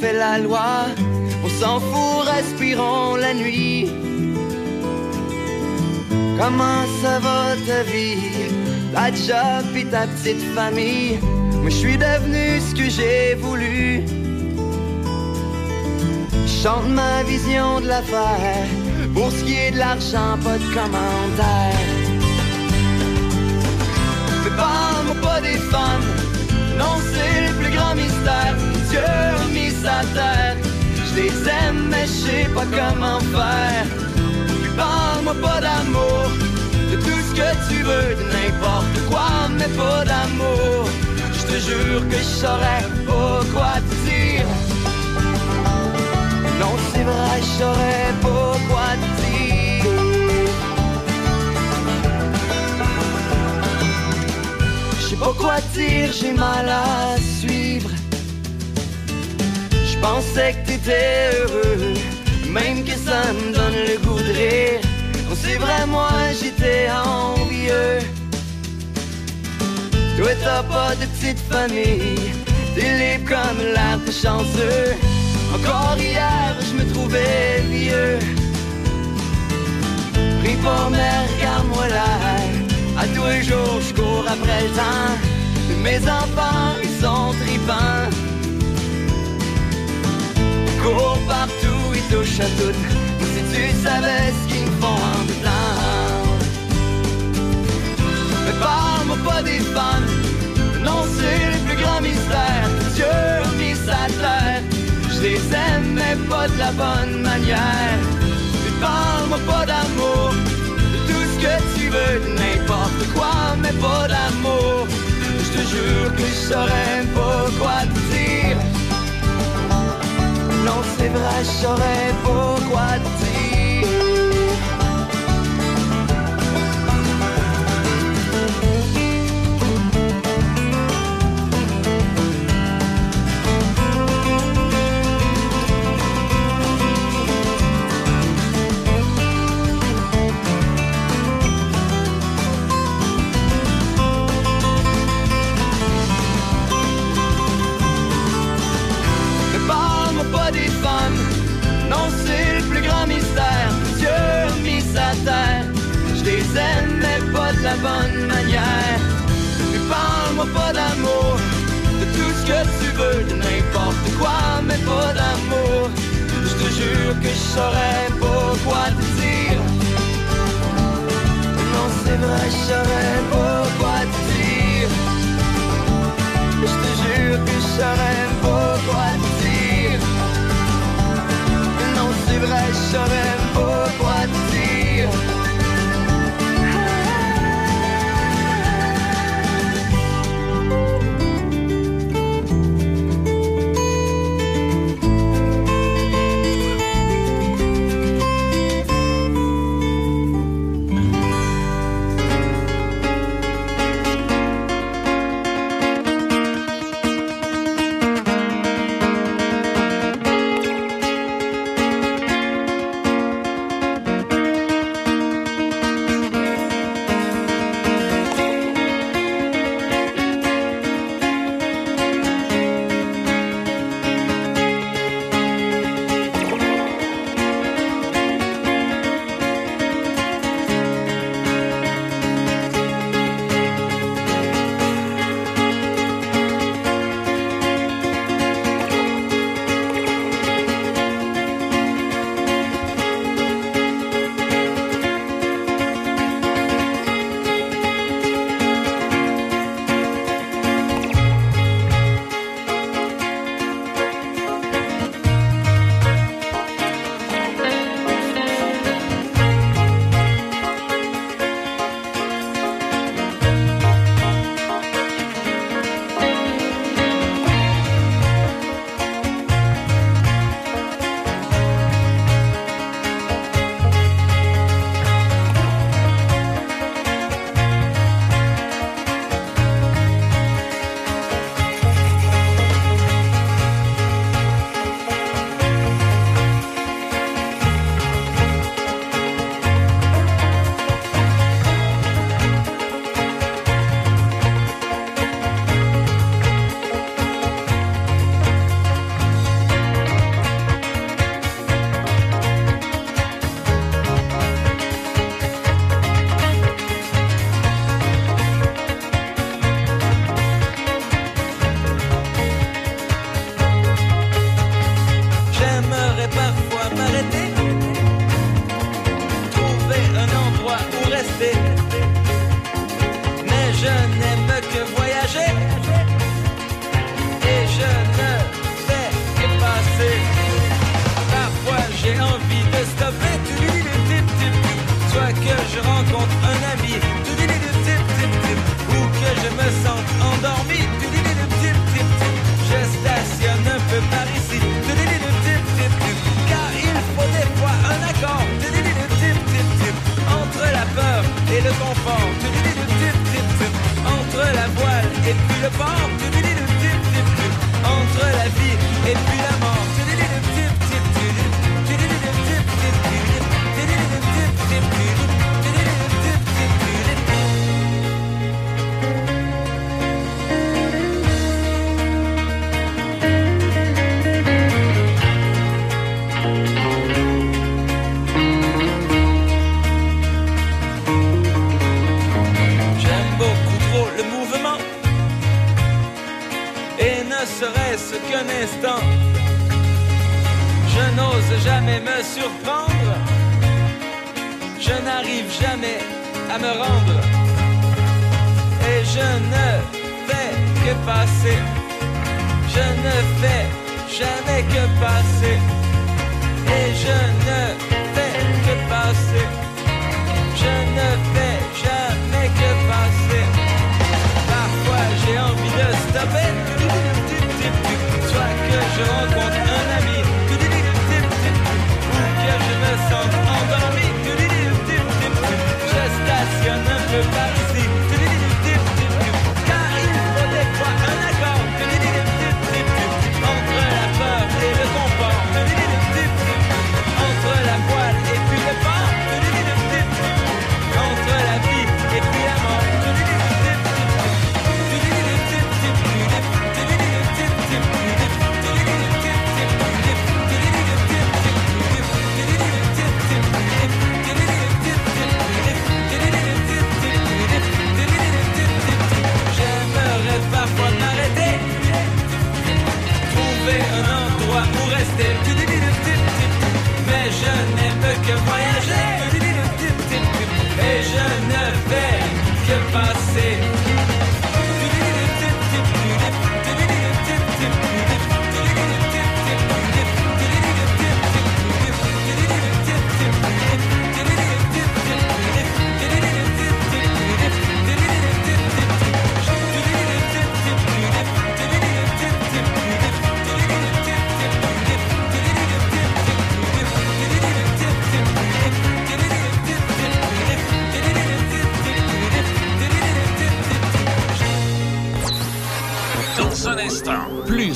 Moi fais la loi. On s'en fout, respirons la nuit. Comment ça va ta vie? Ta job et ta petite famille. Moi, je suis devenu ce que j'ai voulu. Chante ma vision de l'affaire. Pour ce qui est de l'argent, pas de commentaire. Mais parle-moi pas des femmes. Non, c'est le plus grand mystère. Dieu mis Je les aime, mais je sais pas comment faire. Puis parle-moi pas d'amour. De tout ce que tu veux, de n'importe quoi, mais pas d'amour. Je te jure que je saurais pas quoi te dire. Non, c'est vrai, je saurais pas quoi te dire. Je sais pas quoi dire, j'ai mal à. Pensais que t'étais heureux, même que ça me donne le goût de rire. Non, c'est vrai, moi j'étais envieux. Toi, t'as pas de petite famille, t'es libre comme l'air, t'es chanceux. Encore hier, je me trouvais vieux. Prie pas, mais regarde-moi là. À tous les jours, je cours après le temps. Mes enfants, ils sont tripants. Courent partout, touchent à tout. Si tu savais ce qu'ils me font en dedans. Mais parle-moi pas des femmes. Non, c'est le plus grand mystère. Dieu mis sa terre. Je les aime, mais pas de la bonne manière. Mais parle-moi pas d'amour. De tout ce que tu veux, n'importe quoi, mais pas d'amour. Je te jure que je saurais pas quoi. Non, c'est vrai, je saurais pas quoi saurais pas quoi te dire. Non, c'est vrai, je saurais pas quoi te dire. Je te jure que je saurais pas quoi te dire. Non, c'est vrai, je saurais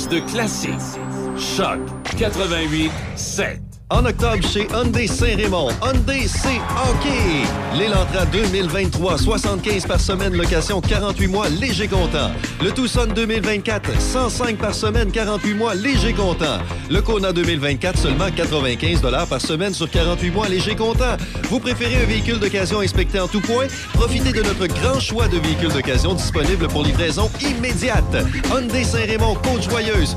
de classiques. Choc 88 7. En octobre, chez Hyundai Saint-Raymond, Hyundai c'est hockey. L'Elantra 2023, 75 par semaine, location 48 mois, léger comptant. Le Tucson 2024, 105 par semaine, 48 mois, léger comptant. Le Kona 2024, seulement 95 par semaine sur 48 mois, léger comptant. Vous préférez un véhicule d'occasion inspecté en tout point? Profitez de notre grand choix de véhicules d'occasion disponibles pour livraison immédiate. Hyundai Saint-Raymond, Côte-Joyeuse,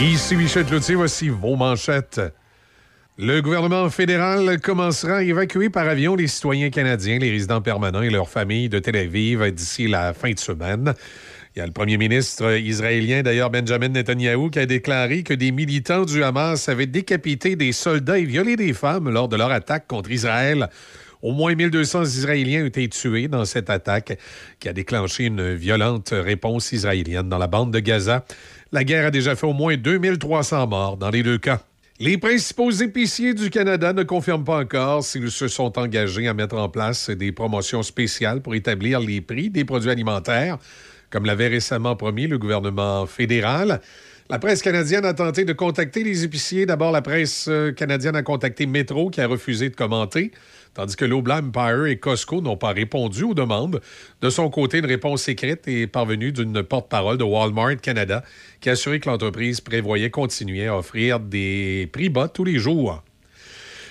Ici Michel Cloutier, voici vos manchettes. Le gouvernement fédéral commencera à évacuer par avion les citoyens canadiens, les résidents permanents et leurs familles de Tel Aviv d'ici la fin de semaine. Il y a le premier ministre israélien, d'ailleurs Benjamin Netanyahu, qui a déclaré que des militants du Hamas avaient décapité des soldats et violé des femmes lors de leur attaque contre Israël. Au moins 1200 Israéliens ont été tués dans cette attaque qui a déclenché une violente réponse israélienne dans la bande de Gaza. La guerre a déjà fait au moins 2300 morts dans les deux cas. Les principaux épiciers du Canada ne confirment pas encore s'ils se sont engagés à mettre en place des promotions spéciales pour établir les prix des produits alimentaires, comme l'avait récemment promis le gouvernement fédéral. La presse canadienne a tenté de contacter les épiciers. D'abord, la presse euh, canadienne a contacté Metro, qui a refusé de commenter, tandis que Loblaw Empire et Costco n'ont pas répondu aux demandes. De son côté, une réponse écrite est parvenue d'une porte-parole de Walmart Canada, qui a assuré que l'entreprise prévoyait continuer à offrir des prix bas tous les jours.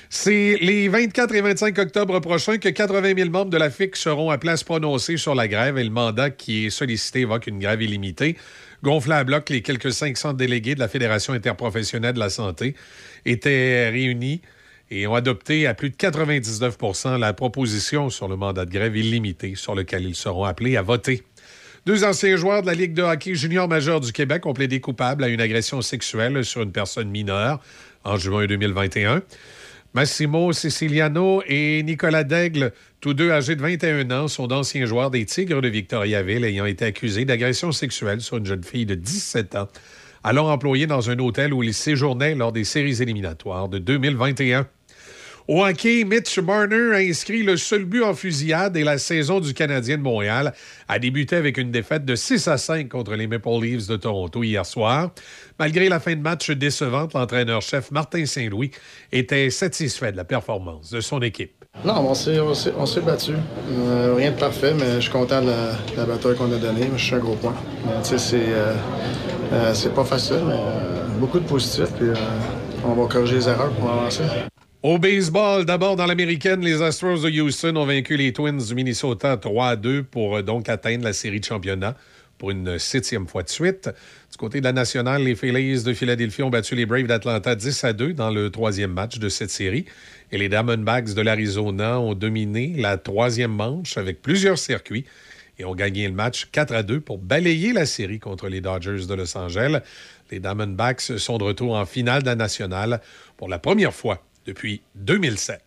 C'est les 24 et 25 octobre prochains que 80 000 membres de la FIC seront à place prononcée sur la grève et le mandat qui est sollicité évoque une grève illimitée. Gonflé à bloc, les quelques 500 délégués de la Fédération interprofessionnelle de la santé étaient réunis et ont adopté à plus de 99% la proposition sur le mandat de grève illimité sur lequel ils seront appelés à voter. Deux anciens joueurs de la Ligue de hockey junior majeur du Québec ont plaidé coupables à une agression sexuelle sur une personne mineure en juin 2021. Massimo Siciliano et Nicolas Daigle, tous deux âgés de 21 ans, sont d'anciens joueurs des Tigres de Victoriaville ayant été accusés d'agression sexuelle sur une jeune fille de 17 ans, alors employée dans un hôtel où ils séjournaient lors des séries éliminatoires de 2021. Au hockey, Mitch Marner a inscrit le seul but en fusillade et la saison du Canadien de Montréal a débuté avec une défaite de 6 à 5 contre les Maple Leafs de Toronto hier soir. Malgré la fin de match décevante, l'entraîneur-chef Martin Saint-Louis était satisfait de la performance de son équipe. Non, on s'est, battu. Euh, rien de parfait, mais je suis content de la, de bataille qu'on a donnée. Je suis un gros point. Mais, sais, c'est, euh, euh, c'est pas facile, mais euh, beaucoup de positifs. Puis, euh, on va corriger les erreurs pour avancer. Au baseball, d'abord dans l'américaine, les Astros de Houston ont vaincu les Twins du Minnesota 3 à 2 pour euh, donc atteindre la série de championnat pour une septième fois de suite. Du côté de la nationale, les Phillies de Philadelphie ont battu les Braves d'Atlanta 10 à 2 dans le troisième match de cette série. Et les Diamondbacks de l'Arizona ont dominé la troisième manche avec plusieurs circuits et ont gagné le match 4 à 2 pour balayer la série contre les Dodgers de Los Angeles. Les Diamondbacks sont de retour en finale de la nationale pour la première fois depuis 2007.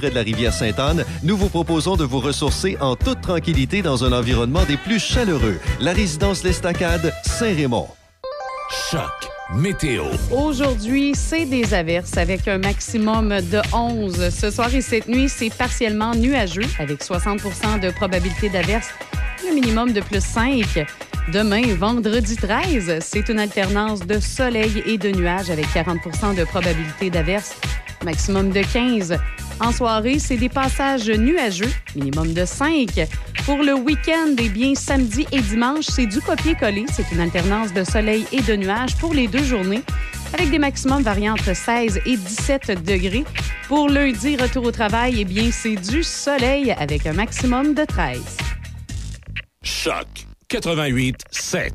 Près de la rivière Sainte-Anne, nous vous proposons de vous ressourcer en toute tranquillité dans un environnement des plus chaleureux. La résidence L'Estacade, Saint-Raymond. Choc météo. Aujourd'hui, c'est des averses avec un maximum de 11. Ce soir et cette nuit, c'est partiellement nuageux avec 60% de probabilité d'averse, le minimum de plus 5. Demain, vendredi 13, c'est une alternance de soleil et de nuages avec 40% de probabilité d'averse, maximum de 15. En soirée, c'est des passages nuageux, minimum de 5. Pour le week-end, eh bien, samedi et dimanche, c'est du copier-coller. C'est une alternance de soleil et de nuages pour les deux journées, avec des maximums variant entre 16 et 17 degrés. Pour lundi, retour au travail, eh bien, c'est du soleil avec un maximum de 13. Choc 88 7.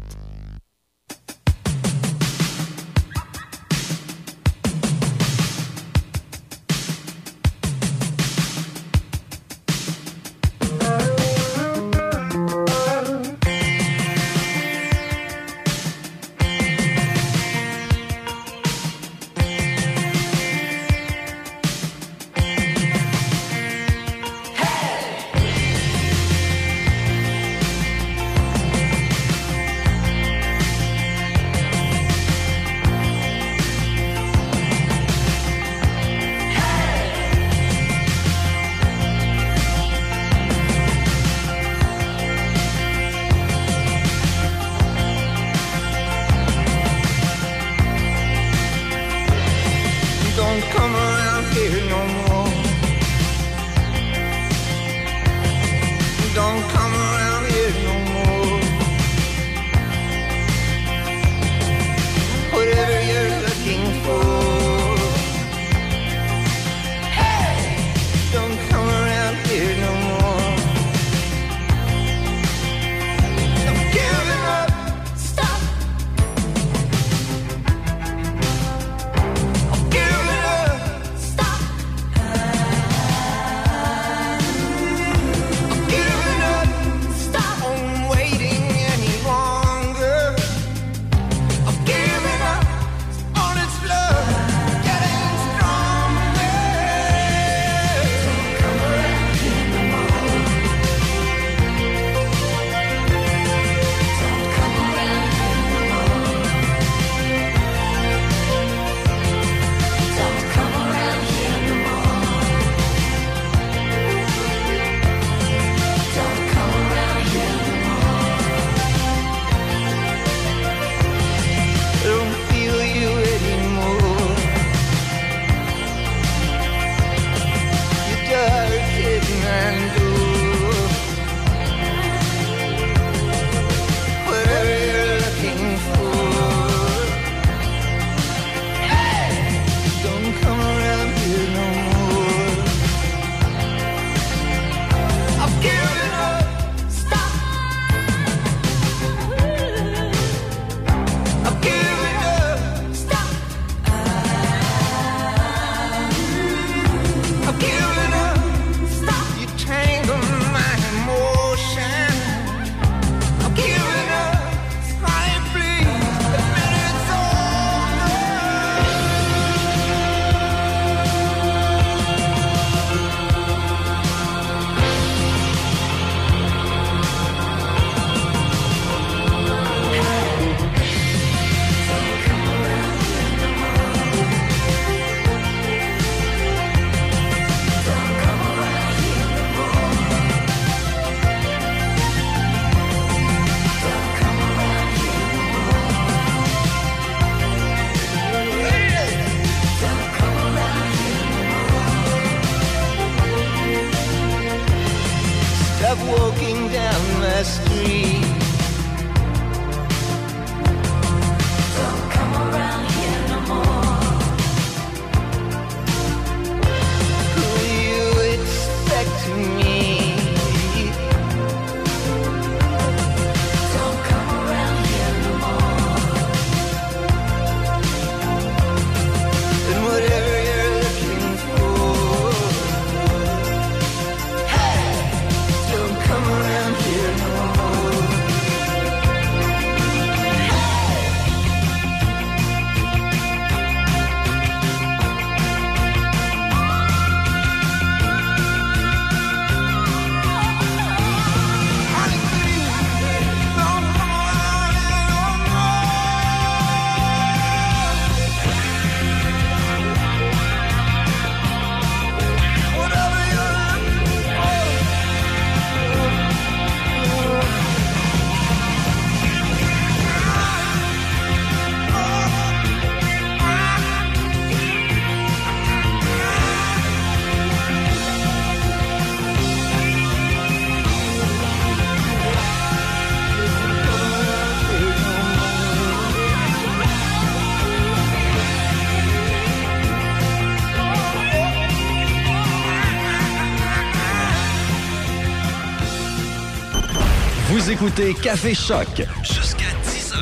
Écoutez Café Choc jusqu'à 10h.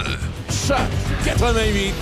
Choc 88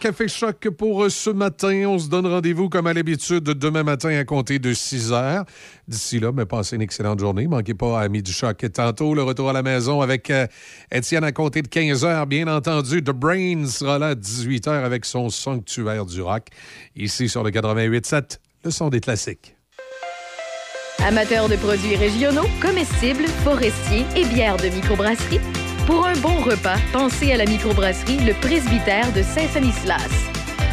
Café Choc pour ce matin. On se donne rendez-vous comme à l'habitude demain matin à compter de 6 heures. D'ici là, mais passez une excellente journée. Manquez pas à Midi Choc. Tantôt, le retour à la maison avec euh, Étienne à compter de 15 heures. Bien entendu, The Brain sera là à 18 heures avec son sanctuaire du rock. Ici sur le 88.7, le son des classiques. Amateurs de produits régionaux, comestibles, forestiers et bières de microbrasserie, pour un bon repas, pensez à la microbrasserie Le Presbytère de Saint-Sanislas.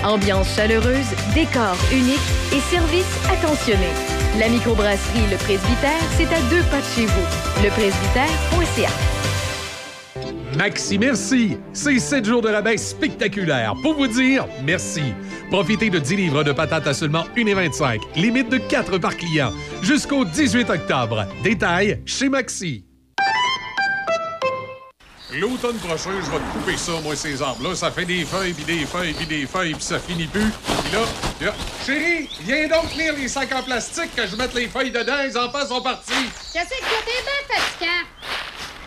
Ambiance chaleureuse, décor unique et service attentionné. La microbrasserie Le Presbytère, c'est à deux pas de chez vous. Lepresbytère.ca. Maxi, merci. C'est 7 jours de rabais spectaculaires. Pour vous dire, merci. Profitez de 10 livres de patates à seulement 1,25. Limite de 4 par client. Jusqu'au 18 octobre. Détail chez Maxi. L'automne prochain, je vais te couper ça, moi, ces arbres-là. Ça fait des feuilles, puis des feuilles, puis des feuilles, puis ça finit plus. Puis là, là, chérie, viens donc tenir les sacs en plastique que je mette les feuilles dedans. Les enfants sont partis. Qu'est-ce que t'es bien fatigant?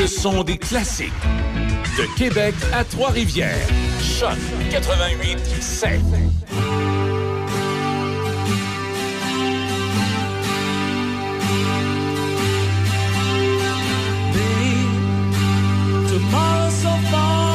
Le son des classiques. De Québec à Trois-Rivières. Choc 88 7. Tomorrow's so far